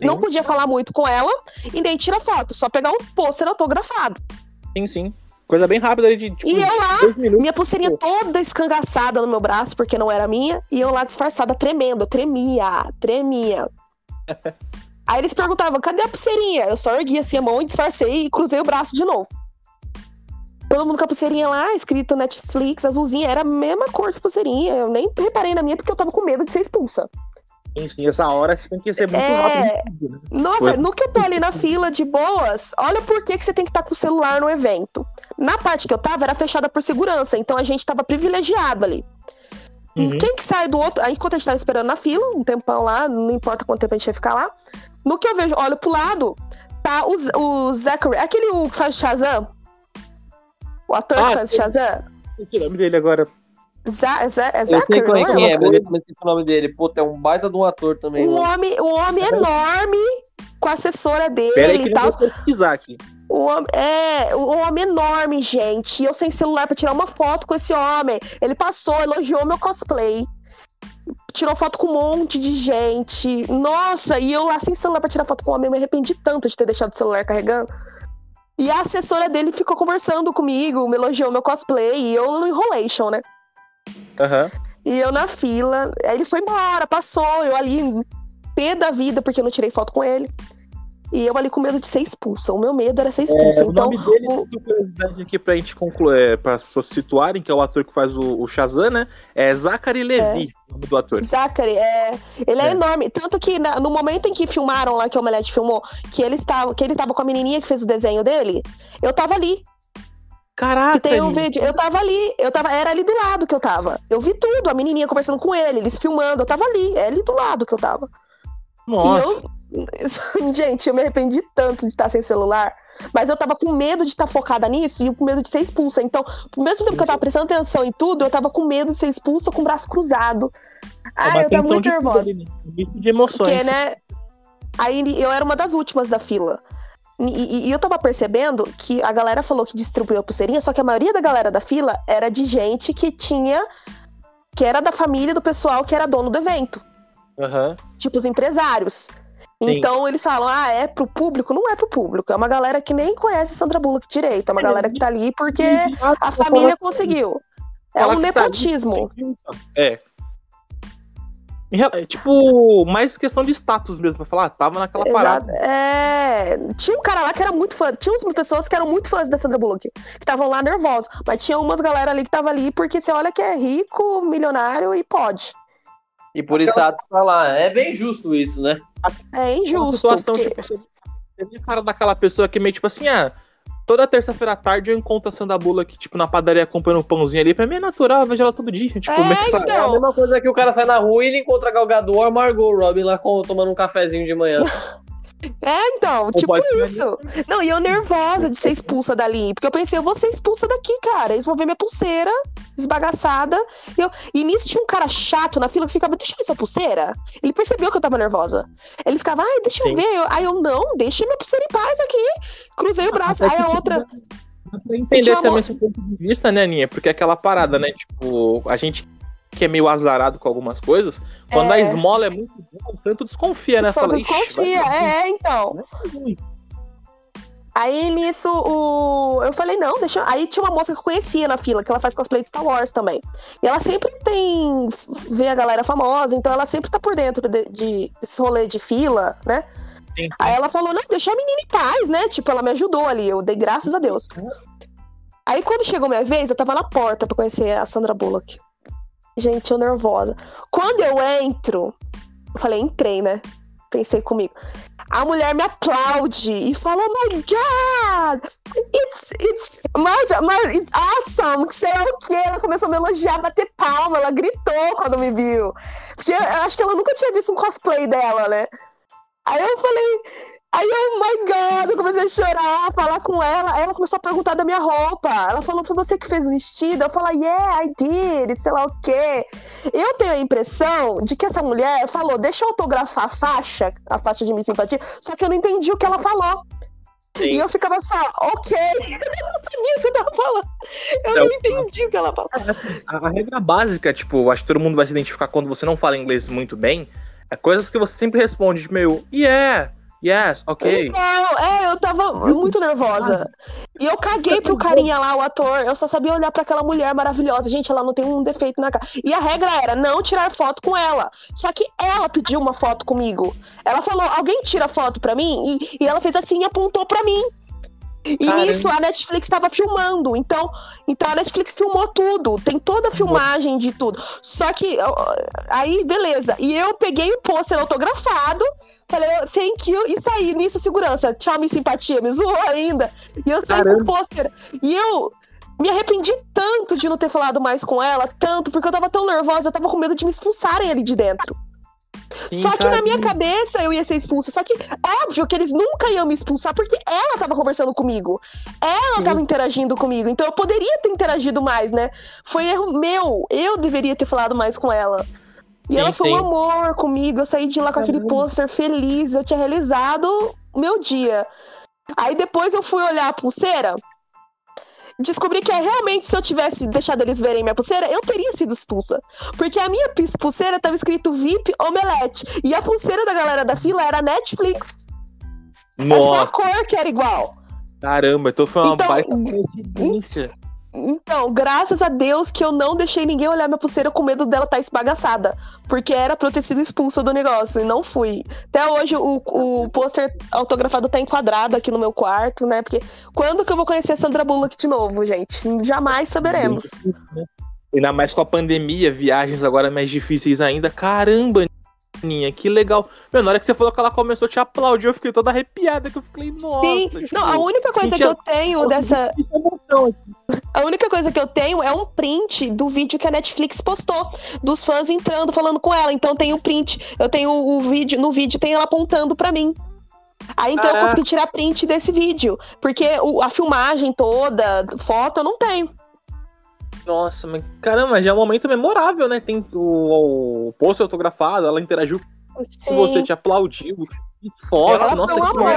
Não podia falar muito com ela e nem tirar foto. Só pegar um pôster autografado. Sim, sim. Coisa bem rápida ali de tipo, E eu lá, minha pulseirinha pô. toda escangaçada no meu braço, porque não era minha, e eu lá disfarçada, tremendo, tremia, tremia. <laughs> Aí eles perguntavam, cadê a pulseirinha? Eu só ergui assim a mão e disfarcei e cruzei o braço de novo. Todo mundo com a pulseirinha lá, escrito Netflix, azulzinha, era a mesma cor de pulseirinha. Eu nem reparei na minha porque eu tava com medo de ser expulsa. Sim. Essa hora você tem que ser muito É. rápido. né? Nossa, Foi. no que eu tô ali na fila de boas, olha por que, que você tem que estar com o celular no evento. Na parte que eu tava, era fechada por segurança, então a gente tava privilegiado ali. Uhum. Quem que sai do outro. Aí, enquanto a gente tava esperando na fila, um tempão lá, não importa quanto tempo a gente ia ficar lá. No que eu vejo, olho pro lado, tá o, o Zachary, aquele o que faz Shazam. O ator Ah, que faz. Shazam. É o nome dele agora. Za, Za, é Eu sei Zachary, é não quem é, é? mas eu esqueci o nome dele. Puta, é um baita de um ator também. Um mano. homem, um homem enorme com a assessora dele Pera aí e tal. pesquisar aqui. O homem, é, o homem enorme, gente. E eu sem celular pra tirar uma foto com esse homem. Ele passou, elogiou meu cosplay. Tirou foto com um monte de gente. Nossa, e eu lá sem celular pra tirar foto com o homem, eu me arrependi tanto de ter deixado o celular carregando. E a assessora dele ficou conversando comigo, me elogiou meu cosplay, e eu no enrolation, né? Aham. E eu na fila. Aí ele foi embora, passou, eu ali, pé da vida, porque eu não tirei foto com ele. E eu ali com medo de ser expulsa. O meu medo era ser expulsa. É, o então, nome dele, o- curiosidade aqui pra gente concluir, é, pra as pessoas se situarem, que é o ator que faz o, o Shazam, né? É Zachary Levi, o nome do ator. Zachary, é, ele é, É. enorme. Tanto que na- no momento em que filmaram lá, que o Omelete filmou, que ele, estava, que ele tava com a menininha que fez o desenho dele, eu tava ali. Caraca! Que tem um vídeo. Eu tava ali. Eu tava, era ali do lado que eu tava. Eu vi tudo, a menininha conversando com ele, eles filmando. Eu tava ali, é ali do lado que eu tava. Nossa! <laughs> Gente, eu me arrependi tanto de estar sem celular. Mas eu tava com medo de estar focada nisso e com medo de ser expulsa. Então, ao mesmo tempo que eu tava prestando atenção em tudo, eu tava com medo de ser expulsa com o braço cruzado. É Ah, uma eu tava muito de nervosa. ali, né? Um misto de emoções. Porque, né? Aí eu era uma das últimas da fila. E, e- e eu tava percebendo que a galera falou que distribuiu a pulseirinha, só que a maioria da galera da fila era de gente que tinha. que era da família do pessoal que era dono do evento. Aham. Tipo, os empresários. Sim. Então eles falam, ah, é pro público? Não é pro público. É uma galera que nem conhece Sandra Bullock direito. É uma É, galera que tá ali porque Ah, a família falar- conseguiu. É um nepotismo. É. É, Tipo, mais questão de status mesmo, pra falar, ah, tava naquela Exato. parada. É, tinha um cara lá que era muito fã. Tinha umas pessoas que eram muito fãs da Sandra Bullock, que estavam lá nervosos. Mas tinha umas galera ali que tava ali porque você olha que é rico, milionário e pode. E por status tá lá. É bem justo isso, né? É Uma injusto. situação, porque- tipo, você cara daquela pessoa que meio tipo assim, ah, toda terça-feira à tarde eu encontro a Sandra Bullock, tipo, na padaria comprando um pãozinho ali. Pra mim é natural, eu vejo ela todo dia. Tipo, É, então. É a mesma coisa que o cara sai na rua e ele encontra a Gal Gadot, Margot Robbie lá com- tomando um cafezinho de manhã. <laughs> É, então, tipo pode ser isso. Não, e eu nervosa de ser expulsa dali. Porque eu pensei, eu vou ser expulsa daqui, cara. Eles vão ver minha pulseira esbagaçada. E, eu... e nisso tinha um cara chato na fila que ficava, deixa eu ver sua pulseira. Ele percebeu que eu tava nervosa. Ele ficava, ai, deixa eu Sim. ver. Eu- Aí eu, não, deixa minha pulseira em paz aqui. Cruzei o braço. Aí a outra. pra entender também esse ponto de vista, né, Aninha? Porque é aquela parada, né? Tipo, a gente que é meio azarado com algumas coisas, quando é. a esmola é muito boa, o santo desconfia, né? O santo desconfia, é, então. Aí nisso, o... eu falei, não, deixa. Aí tinha uma moça que eu conhecia na fila, que ela faz cosplay de Star Wars também. E ela sempre tem. vê a galera famosa, então ela sempre tá por dentro de, de desse rolê de fila, né? Sim. Aí ela falou, não, deixa a menina em paz, né? Tipo, ela me ajudou ali, eu dei graças a Deus. Aí quando chegou minha vez, eu tava na porta pra conhecer a Sandra Bullock. Gente, eu nervosa. Quando eu entro, eu falei, entrei, né? Pensei comigo. A mulher me aplaude e fala, oh my God! It's, it's, mas, mas, it's awesome! Que sei o quê? Ela começou a me elogiar, bater palma, ela gritou quando me viu. Porque eu acho que ela nunca tinha visto um cosplay dela, né? Aí eu falei, Aí eu, oh my God, eu comecei a chorar, falar com ela. Aí ela começou a perguntar da minha roupa. Ela falou, foi você que fez o vestido? Eu falei, yeah, I did, sei lá o quê. Eu tenho a impressão de que essa mulher falou, deixa eu autografar a faixa, a faixa de minha simpatia, só que eu não entendi o que ela falou. Sim. E eu ficava só, ok. <laughs> Eu não sabia o que eu tava falando. Eu então, não entendi o que ela falou. A, a regra básica, tipo, acho que todo mundo vai se identificar quando você não fala inglês muito bem, é coisas que você sempre responde, tipo, meio, yeah Yes, ok. Não, é, eu tava muito nervosa. E eu caguei pro carinha lá, o ator. Eu só sabia olhar para aquela mulher maravilhosa. Gente, ela não tem um defeito na cara. E a regra era não tirar foto com ela. Só que ela pediu uma foto comigo. Ela falou: alguém tira foto pra mim? E, e ela fez assim e apontou pra mim. E Caramba. nisso a Netflix estava filmando. Então, então a Netflix filmou tudo. Tem toda a filmagem de tudo. Só que aí, beleza. E eu peguei o pôster autografado Falei, thank you, e saí nisso, segurança. Tchau, minha simpatia, me zoou ainda. E eu saí Caramba. com o pôster. E eu me arrependi tanto de não ter falado mais com ela, tanto, porque eu tava tão nervosa, eu tava com medo de me expulsarem ali de dentro. Sim, só que na minha cabeça eu ia ser expulsa. Só que óbvio que eles nunca iam me expulsar porque ela tava conversando comigo. Ela Sim. tava interagindo comigo. Então eu poderia ter interagido mais, né? Foi erro meu. Eu deveria ter falado mais com ela. E ela foi um amor comigo. Eu saí de lá com aquele pôster feliz. Eu tinha realizado o meu dia. Aí depois eu fui olhar a pulseira. Descobri que é realmente, se eu tivesse deixado eles verem minha pulseira, eu teria sido expulsa. Porque a minha pulseira tava escrito VIP Omelete. E a pulseira da galera da fila era Netflix. Nossa. É só a cor que era igual. Caramba, então foi uma então, baita coincidência. Então, graças a Deus que eu não deixei ninguém olhar minha pulseira com medo dela estar tá esbagaçada. Porque era pra eu ter sido expulsa do negócio e não fui. Até hoje o, o pôster autografado tá enquadrado aqui no meu quarto, né? Porque quando que eu vou conhecer a Sandra Bullock de novo, gente? Jamais saberemos. Ainda mais com a pandemia, viagens agora mais difíceis ainda. Caramba, Aninha, que legal. Meu, na hora que você falou que ela começou a te aplaudir, eu fiquei toda arrepiada, que eu fiquei, nossa. Sim, tipo, não, a única coisa que eu tenho dessa... A única coisa que eu tenho é um print do vídeo que a Netflix postou, dos fãs entrando, falando com ela. Então tem o print, eu tenho o vídeo, no vídeo tem ela apontando para mim. Aí então Caraca. eu consegui tirar print desse vídeo, porque o, a filmagem toda, foto, eu não tenho. Nossa, mas caramba, já é um momento memorável, né? Tem o, o post autografado, ela interagiu Sim. com você, te aplaudiu. Foto, ela nossa, que amor.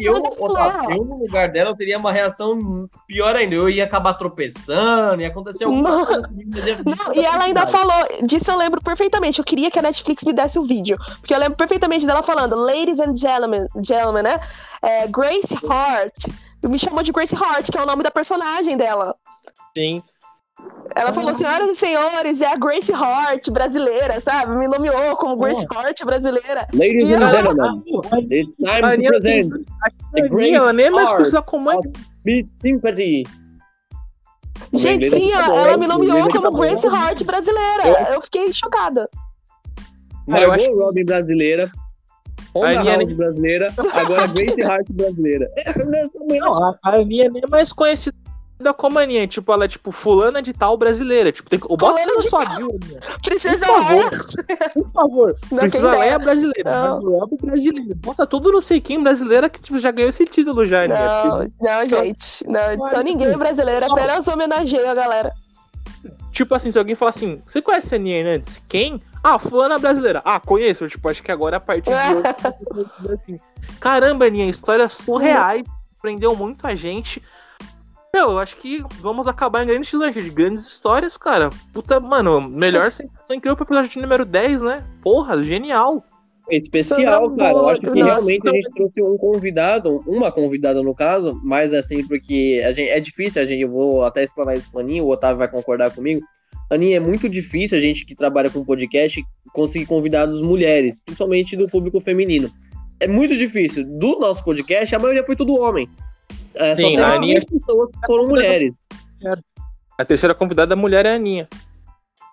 eu, eu, eu, no lugar dela, eu teria uma reação pior ainda. Eu ia acabar tropeçando, ia acontecer alguma coisa. Não, e ela ainda falou, disso eu lembro perfeitamente. Eu queria que a Netflix me desse o vídeo. Porque eu lembro perfeitamente dela falando, Ladies and Gentlemen, gentlemen né? É, Grace Hart. Me chamou de Grace Hart, que é o nome da personagem dela. Sim. Ela falou, senhoras e senhores, é a Grace Hart brasileira, sabe? Me nomeou como Grace oh. Hart brasileira. Ladies and gentlemen, it's time to present the Grace ela nem mais precisa. Sympathy. Gente, sim, ela, ela me nomeou como Grace Hart brasileira. Eu fiquei chocada. Margot acho... Robin brasileira. Honda House brasileira. <laughs> Agora Grace Hart brasileira. Não, a Aninha nem é mais conhecida da Comania, tipo, ela é tipo fulana de tal brasileira. Tipo, tem, o bota na sua bio, Precisa por favor, por favor. <laughs> Não Precisa Leia brasileira. Não. brasileira. Bota tudo não sei quem brasileira que tipo, já ganhou esse título já, né? Não, tipo, não, gente. Não, então ninguém é brasileiro, apenas homenageia a galera. Tipo assim, se alguém falar assim, você conhece a Aninha Hernandes? Quem? Ah, fulana brasileira. Ah, conheço. Tipo, acho que agora a partir de hoje, <laughs> assim. Caramba, Aninha, histórias surreais. Prendeu muito a gente. Meu, eu acho que vamos acabar em grandes lanches de grandes histórias, cara. Puta, mano, melhor sensação incrível pro episódio de número 10, né? Porra, genial. Especial, Sandra cara. Eu acho que nossa. realmente a gente trouxe um convidado, uma convidada no caso, mas assim, porque a gente, é difícil, a gente, eu vou até explanar isso pro Aninha, o Otávio vai concordar comigo. Aninha, é muito difícil a gente que trabalha com podcast conseguir convidados mulheres, principalmente do público feminino. É muito difícil. Do nosso podcast, a maioria foi tudo homem. É, Sim, só a Aninha- pessoas que foram <laughs> mulheres. A terceira convidada mulher é a Aninha.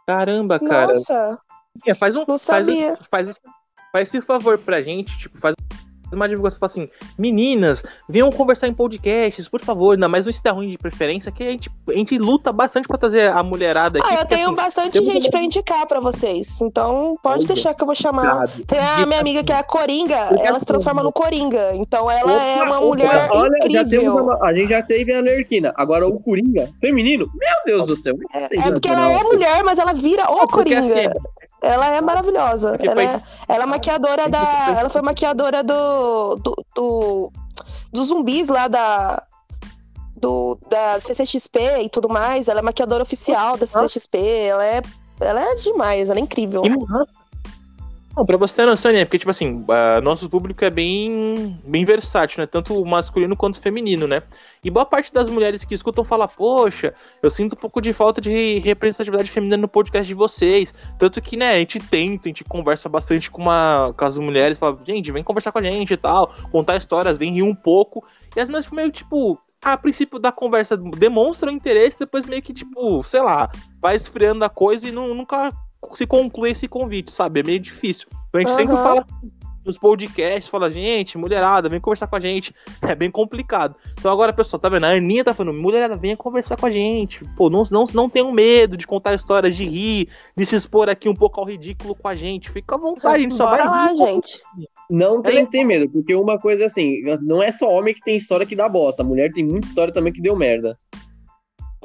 Caramba, cara. Nossa, Aninha, faz um. não faz, sabia. esse- faz, esse, faz esse favor pra gente, tipo, faz uma divulgação fala assim, meninas, venham conversar em podcasts, por favor, ainda mais no Está Ruim de preferência, que a gente, a gente luta bastante pra trazer a mulherada aqui. Ah, eu porque, tenho assim, bastante gente uma- pra indicar pra vocês. Então pode Olha. deixar que eu vou chamar. Tem a minha amiga que é a Coringa, ela se transforma no Coringa. Então ela é Opa, uma opa, mulher Olha, incrível. temos a, gente já teve a Lerquina. Agora o Coringa feminino, meu Deus do céu. É, é porque ela é mulher, mas ela vira o Porque, Coringa. assim, Ela é maravilhosa. Ela foi- é, ela é maquiadora da. Ela foi maquiadora do. do, do dos zumbis lá da. Do, da CCXP e tudo mais. Ela é maquiadora oficial da CCXP. Ela é. Ela é demais, ela é incrível. Que massa. Não, pra você ter noção, né? Porque, tipo assim, ah, nosso público é bem, bem versátil, né? Tanto masculino quanto feminino, né? E boa parte das mulheres que escutam fala, poxa, eu sinto um pouco de falta de representatividade feminina no podcast de vocês. Tanto que, né, a gente tenta, a gente conversa bastante com, uma, com as mulheres, fala, gente, vem conversar com a gente e tal, contar histórias, vem rir um pouco. E as mulheres meio, tipo, a princípio da conversa demonstram interesse, depois meio que, tipo, sei lá, vai esfriando a coisa e não, nunca se conclui esse convite, sabe? É meio difícil. Então a gente sempre Aham. fala nos podcasts, fala, gente, mulherada, vem conversar com a gente. É bem complicado. Então agora, pessoal, tá vendo? A Aninha tá falando, mulherada, venha conversar com a gente. Pô, não, não, não tenham medo de contar histórias, de rir, de se expor aqui um pouco ao ridículo com a gente. Fica à vontade, a gente só Bora vai lá, rir. gente. Não tem Ela que ter medo, porque uma coisa é assim, não é só homem que tem história que dá bosta. A mulher tem muita história também que deu merda.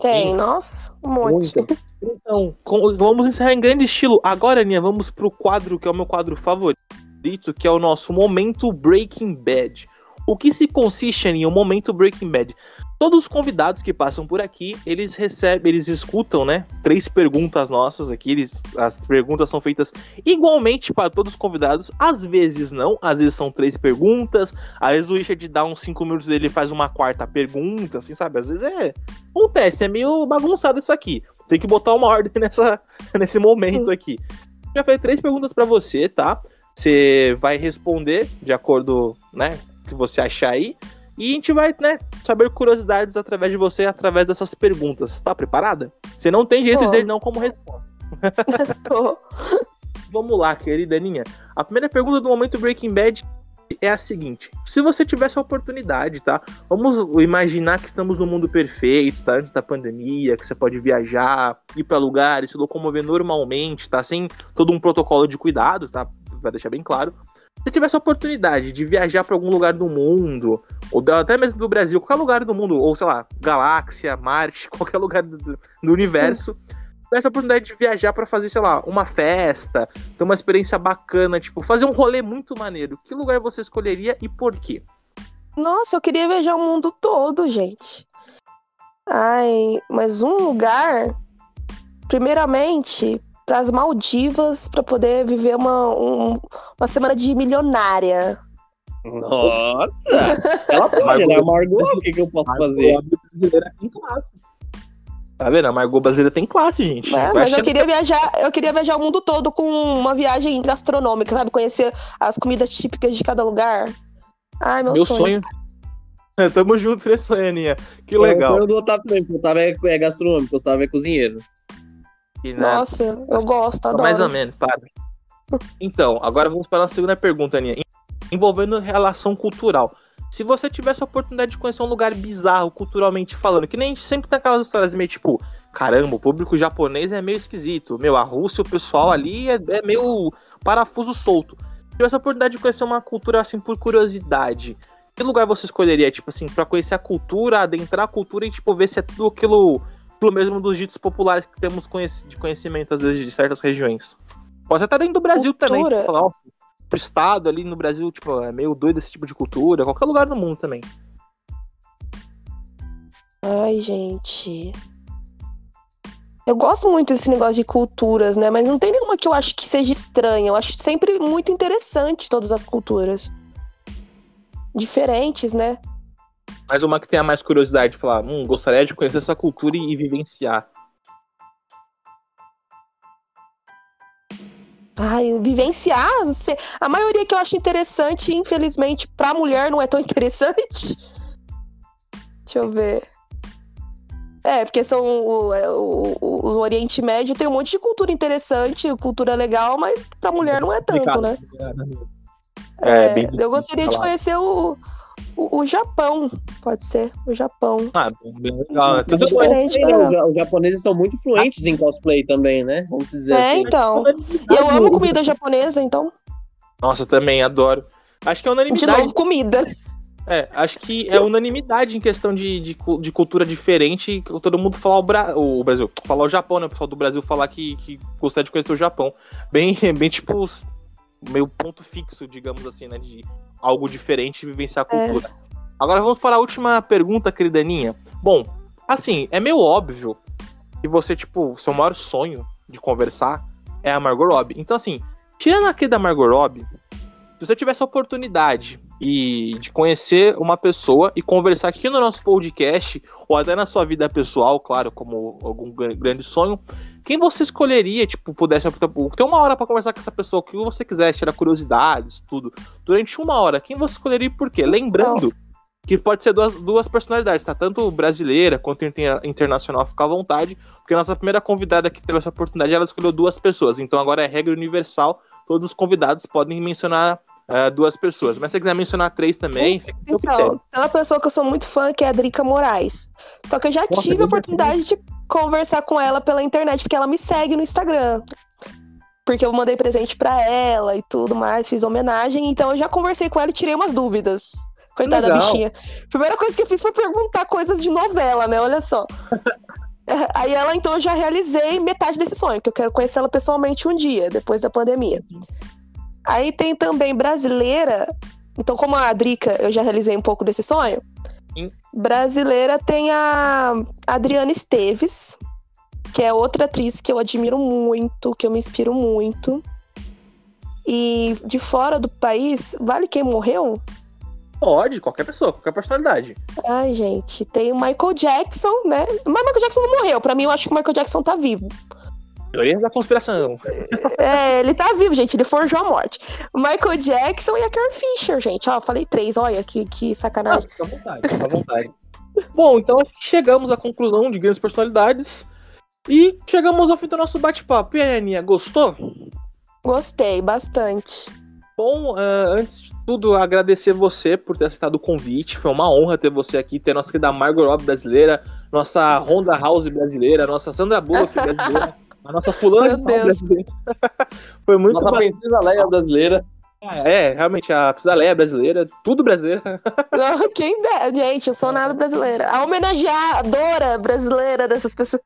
Tem, Sim. nossa, um monte. <laughs> Então, com- vamos encerrar em grande estilo. Agora, Aninha, vamos pro quadro que é o meu quadro favorito, que é o nosso Momento Breaking Bad. O que se consiste em um momento Breaking Bad? Todos os convidados que passam por aqui, eles recebem, eles escutam, né? Três perguntas nossas aqui. Eles, as perguntas são feitas igualmente para todos os convidados. Às vezes não, às vezes são três perguntas. Às vezes o Richard dá uns cinco minutos dele e faz uma quarta pergunta, assim, sabe? Às vezes é. Acontece, é meio bagunçado isso aqui. Tem que botar uma ordem <laughs> nessa, nesse momento aqui. Já fez três perguntas para você, tá? Você vai responder de acordo, né, que você achar aí. E a gente vai, né, saber curiosidades através de você, através dessas perguntas. Tá preparada? Você não tem jeito de Tô. dizer não como resposta. <laughs> Tô. Vamos lá, querida Aninha. A primeira pergunta do momento Breaking Bad é a seguinte: se você tivesse a oportunidade, tá? Vamos imaginar que estamos no mundo perfeito, tá? Antes da pandemia, que você pode viajar, ir para lugares, se locomover normalmente, tá? Sem todo um protocolo de cuidado, tá? Vai deixar bem claro. Se tivesse a oportunidade de viajar para algum lugar do mundo, ou até mesmo do Brasil, qualquer lugar do mundo, ou sei lá, galáxia, Marte, <laughs> qualquer lugar do, do universo, tivesse a oportunidade de viajar para fazer, sei lá, uma festa, ter uma experiência bacana, tipo, fazer um rolê muito maneiro, que lugar você escolheria e por quê? Nossa, eu queria viajar o mundo todo, gente. Ai, mas um lugar, primeiramente, para as Maldivas, para poder viver uma, um- uma semana de milionária. Nossa! <laughs> Ela pode, Margot. né? Margot, o que, que eu posso fazer? A brasileira tem classe. Tá vendo? A Margot brasileira tem classe, gente. É, mas eu queria viajar, eu queria viajar o mundo todo com uma viagem gastronômica, sabe? Conhecer as comidas típicas de cada lugar. Ai, meu, Meu sonho. sonho. É, tamo junto nesse sonho, Aninha. Que legal. sonho do Otávio também, porque o Otávio é, é gastronômico, o Otávio é cozinheiro. E, né, Nossa, eu gosto, adoro. Mais ou menos, para. Então, agora vamos para a segunda pergunta, Aninha. Envolvendo relação cultural. Se você tivesse a oportunidade de conhecer um lugar bizarro, culturalmente falando, que nem a gente sempre tem aquelas histórias meio tipo, caramba, o público japonês é meio esquisito. Meu, a Rússia, o pessoal ali é, é meio parafuso solto. Se tivesse a oportunidade de conhecer uma cultura assim por curiosidade, que lugar você escolheria, tipo assim, pra conhecer a cultura, adentrar a cultura e, tipo, ver se é tudo aquilo, aquilo mesmo dos ditos populares que temos conhec- de conhecimento, às vezes, de certas regiões? Pode até dentro do Brasil também, Cultura? tipo, falar, ó, o estado ali no Brasil, tipo, é meio doido esse tipo de cultura, qualquer lugar do mundo também. Ai, gente. Eu gosto muito desse negócio de culturas, né? Mas não tem nenhuma que eu acho que seja estranha. Eu acho sempre muito interessante todas as culturas. Diferentes, né? Mas uma que tenha mais curiosidade de falar, hum, gostaria de conhecer essa cultura e vivenciar. Ai, vivenciar, a maioria que eu acho interessante, infelizmente, pra mulher não é tão <laughs> interessante. Deixa eu ver. É, porque são o, é, o, o, o Oriente Médio tem um monte de cultura interessante, cultura legal, mas pra mulher não é tanto, né? É, É, eu gostaria de conhecer o, o, o Japão, pode ser, o Japão. Ah, bem legal. né? Tudo bem. diferente, Né, os, ja- os japoneses são muito fluentes em cosplay também, né? Vamos dizer É, assim. então. E eu amo comida japonesa, então. Nossa, eu também adoro. Acho que é De unanimidade. novo, comida. É, acho que é unanimidade em questão de, de, de cultura diferente. Todo mundo falar o, Bra... o Brasil, falar o Japão, né? O pessoal do Brasil falar que, que gostaria de conhecer o Japão. Bem, <laughs> bem tipo, meio ponto fixo, digamos assim, né? De algo diferente e vivenciar a É. cultura. Agora vamos para a última pergunta, querida Aninha. Bom, assim, é meio óbvio que você, tipo, seu maior sonho de conversar é a Margot Robbie. Então, assim, tirando aqui da Margot Robbie, se você tivesse a oportunidade e de conhecer uma pessoa e conversar aqui no nosso podcast, ou até na sua vida pessoal, claro, como algum gran- grande sonho, quem você escolheria, tipo, pudesse ter uma hora pra conversar com essa pessoa, o que você quiser, tirar curiosidades, tudo, durante uma hora, quem você escolheria e por quê? Lembrando que pode ser duas, duas personalidades, tá? Tanto brasileira quanto inter- internacional, fica à vontade, porque a nossa primeira convidada que teve essa oportunidade, ela escolheu duas pessoas, então agora é regra universal, todos os convidados podem mencionar ah, duas pessoas. Mas se você quiser mencionar três também. Então, tem uma pessoa que eu sou muito fã, que é a Drica Moraes. Só que eu já Nossa, tive a Drica oportunidade de conversar com ela pela internet, porque ela me segue no Instagram. Porque eu mandei presente pra ela e tudo mais, fiz homenagem. Então eu já conversei com ela e tirei umas dúvidas. Coitada da bichinha. Primeira coisa que eu fiz foi perguntar coisas de novela, né? Olha só. <laughs> É, Aí ela, então, eu já realizei metade desse sonho, que eu quero conhecer ela pessoalmente um dia, depois da pandemia. Aí tem também brasileira. Então, como a Drica, eu já realizei um pouco desse sonho. Sim. Brasileira tem a Adriana Esteves, que é outra atriz que eu admiro muito, que eu me inspiro muito. E de fora do país, vale quem morreu? Pode, qualquer pessoa, qualquer personalidade. Ai, gente, tem o Michael Jackson, né? Mas Michael Jackson não morreu. Pra mim, eu acho que o Michael Jackson tá vivo. Teorias da conspiração. É, ele tá vivo, gente. Ele forjou a morte. Michael Jackson e a Carrie Fisher, gente. Ó, falei três. Olha que, que Ah, sacanagem. fica à vontade, fica à vontade. Bom, então acho que chegamos à conclusão de grandes personalidades. E chegamos ao fim do nosso bate-papo. E aí, Aninha, gostou? Gostei bastante. Bom, ah, antes de tudo, agradecer você por ter aceitado o convite. Foi uma honra ter você aqui, ter nossa querida Margot Robbie brasileira, nossa Honda House brasileira, nossa Sandra Bullock brasileira, <laughs> a nossa fulana Meu de brasileira. <laughs> Foi muito Nossa bacana. princesa Leia brasileira. É, realmente, a Pisa brasileira, tudo brasileiro. <laughs> Não, Quem der, gente, eu sou nada brasileira. A homenageadora brasileira dessas pessoas.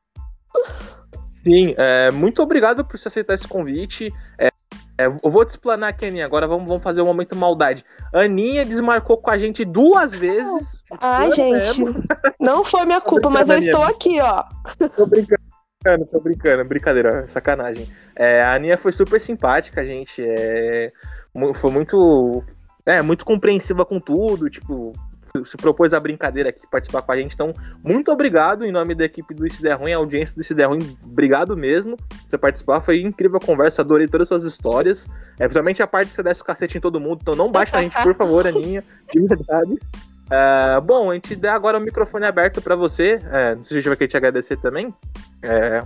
Sim, é, muito obrigado por você aceitar esse convite. É, é, eu vou te explanar aqui, Aninha. Agora vamos, vamos fazer um momento maldade. Aninha desmarcou com a gente duas vezes. Ai, gente, mesmo. não foi minha culpa, <laughs> mas eu estou aqui, ó. Tô brincando, tô brincando, brincadeira, sacanagem. É, a Aninha foi super simpática, gente. É, foi muito, é, muito compreensiva com tudo, tipo, se- propôs a brincadeira aqui, participar com a gente. Então, muito obrigado em nome da equipe do Isso Der Ruim, a audiência do Isso Der Ruim, obrigado mesmo por você participar. Foi incrível a conversa, adorei todas as suas histórias. É, principalmente a parte de você desce o cacete em todo mundo, então não baixa a gente, por favor, Aninha, de verdade. É, bom, a gente dá agora o microfone aberto pra você. É, não sei se a gente vai querer te agradecer também. É,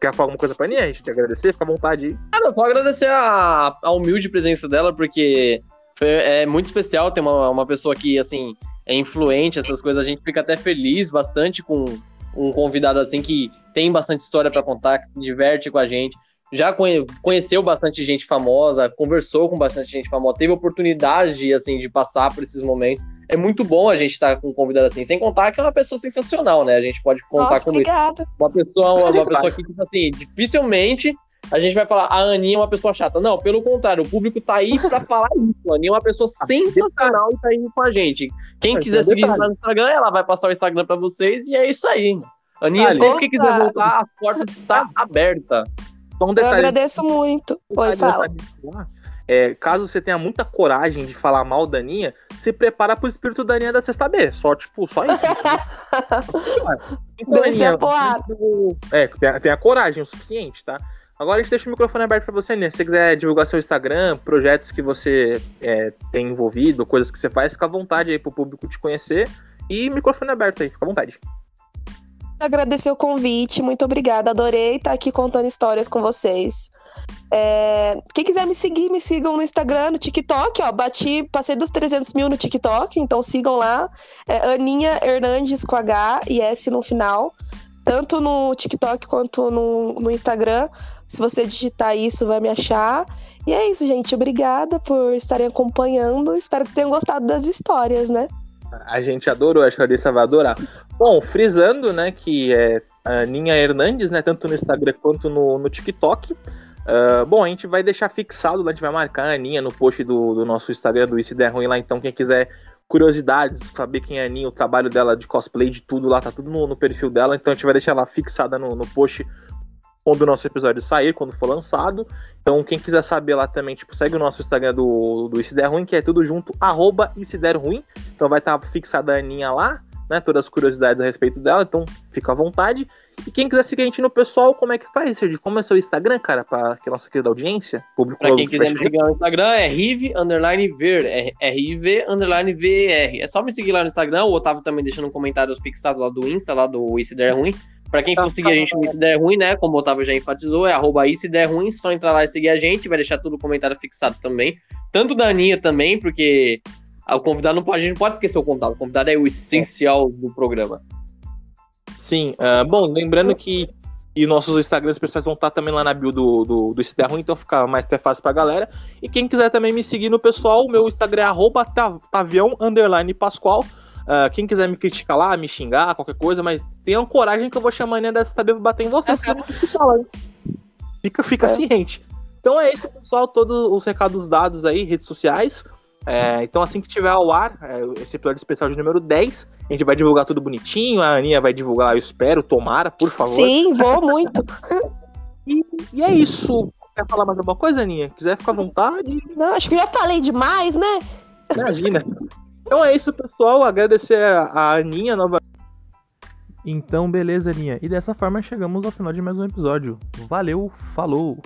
quer falar alguma coisa pra Aninha? A gente te agradecer, fica à vontade aí. Cara, só agradecer a, a humilde presença dela, porque foi- é muito especial ter uma, uma pessoa que, assim, é influente, essas coisas. A gente fica até feliz bastante com um convidado assim que tem bastante história pra contar, que diverte com a gente. Já conhe- conheceu bastante gente famosa, conversou com bastante gente famosa, teve oportunidade de, assim, de passar por esses momentos. É muito bom a gente estar com um convidado assim, sem contar que é uma pessoa sensacional, né? A gente pode contar Nossa, com isso obrigada. uma pessoa, uma, uma pessoa que, tipo assim, dificilmente a gente vai falar, a Aninha é uma pessoa chata. Não, pelo contrário, o público tá aí pra <laughs> falar isso. A Aninha é uma pessoa Ah, sensacional e tá aí com a gente. Quem Mas quiser é seguir no Instagram, ela vai passar o Instagram pra vocês e é isso aí. Aninha, Detalhe. sempre que quiser voltar, as portas estão abertas. Só um Eu agradeço muito. Oi, detalhe fala. É, caso você tenha muita coragem de falar mal da Aninha, se prepara pro espírito da Aninha da sexta B. Só, tipo, só isso. <laughs> Então, Descer a porrada. É, tenha, tenha coragem o suficiente, tá? Agora a gente deixa o microfone aberto pra você, Aninha. Se você quiser divulgar seu Instagram, projetos que você é, tem envolvido, coisas que você faz, fica à vontade aí pro público te conhecer. E microfone aberto aí, fica à vontade. Agradecer o convite, muito obrigada. Adorei estar aqui contando histórias com vocês. É, Quem quiser me seguir, me sigam no Instagram, no TikTok, ó. Bati, passei dos 300 mil no TikTok, então sigam lá. É Aninha Hernandes com H e S no final. Tanto no TikTok quanto no, no Instagram. Se você digitar isso, vai me achar. E é isso, gente. Obrigada por estarem acompanhando. Espero que tenham gostado das histórias, né? A gente adorou, acho que a Larissa vai adorar. Bom, frisando, né, que é a Aninha Hernandes, né, tanto no Instagram quanto no, no TikTok. Ah, bom, a gente vai deixar fixado, a gente vai marcar a Aninha no post do, do nosso Instagram, do Isso Der Ruim lá, então quem quiser curiosidades, saber quem é a Aninha, o trabalho dela de cosplay, de tudo lá, tá tudo no, no perfil dela, então a gente vai deixar ela fixada no, no post quando o nosso episódio sair, quando for lançado. Então, quem quiser saber lá também, tipo, segue o nosso Instagram do, do Der Ruim, que é tudo junto, arroba Der Ruim. Então vai estar fixada a Aninha lá, né? Todas as curiosidades a respeito dela, então fica à vontade. E quem quiser seguir a gente no pessoal, como é que faz, Sergi? Como é seu Instagram, cara, pra que a nossa querida audiência, público Pra quem quiser me seguir lá no Instagram, é rive underline ver, é R-I-V underline V-E-R. É só me seguir lá no Instagram, o Otávio também deixando um comentário fixado lá do Insta, lá do Isso Der Ruim. Pra quem Tá, for seguir a gente no Isso Der Ruim, né, como o Otávio já enfatizou, é arroba Isso Der Ruim, só entrar lá e seguir a gente, vai deixar tudo o comentário fixado também. Tanto da Aninha também, porque o convidado não pode, a gente não pode esquecer o convidado, o convidado é o essencial do programa. Sim, ah, bom, lembrando que e nossos Instagrams pessoais vão estar também lá na bio do, do, do Isso Der Ruim, então fica mais até fácil pra galera. E quem quiser também me seguir no pessoal, o meu Instagram é arroba ta- tavião underline pascoal. Ah, quem quiser me criticar lá, me xingar, qualquer coisa, mas tenham coragem que eu vou chamar a Aninha dessa pra bater em você. falar, hein? Fica, fica É. ciente. Então é isso, pessoal. Todos os recados dados aí, redes sociais. É, então, assim que tiver ao ar, é, esse episódio especial de número 10, a gente vai divulgar tudo bonitinho. A Aninha vai divulgar, eu espero, tomara, por favor. Sim, vou muito. <laughs> E, e é isso. Quer falar mais alguma coisa, Aninha? Quiser ficar à vontade, Não, acho que eu já falei demais, né? imagina. Então é isso, pessoal. Agradecer a Aninha nova. Então, beleza, Aninha. E dessa forma chegamos ao final de mais um episódio. Valeu, falou!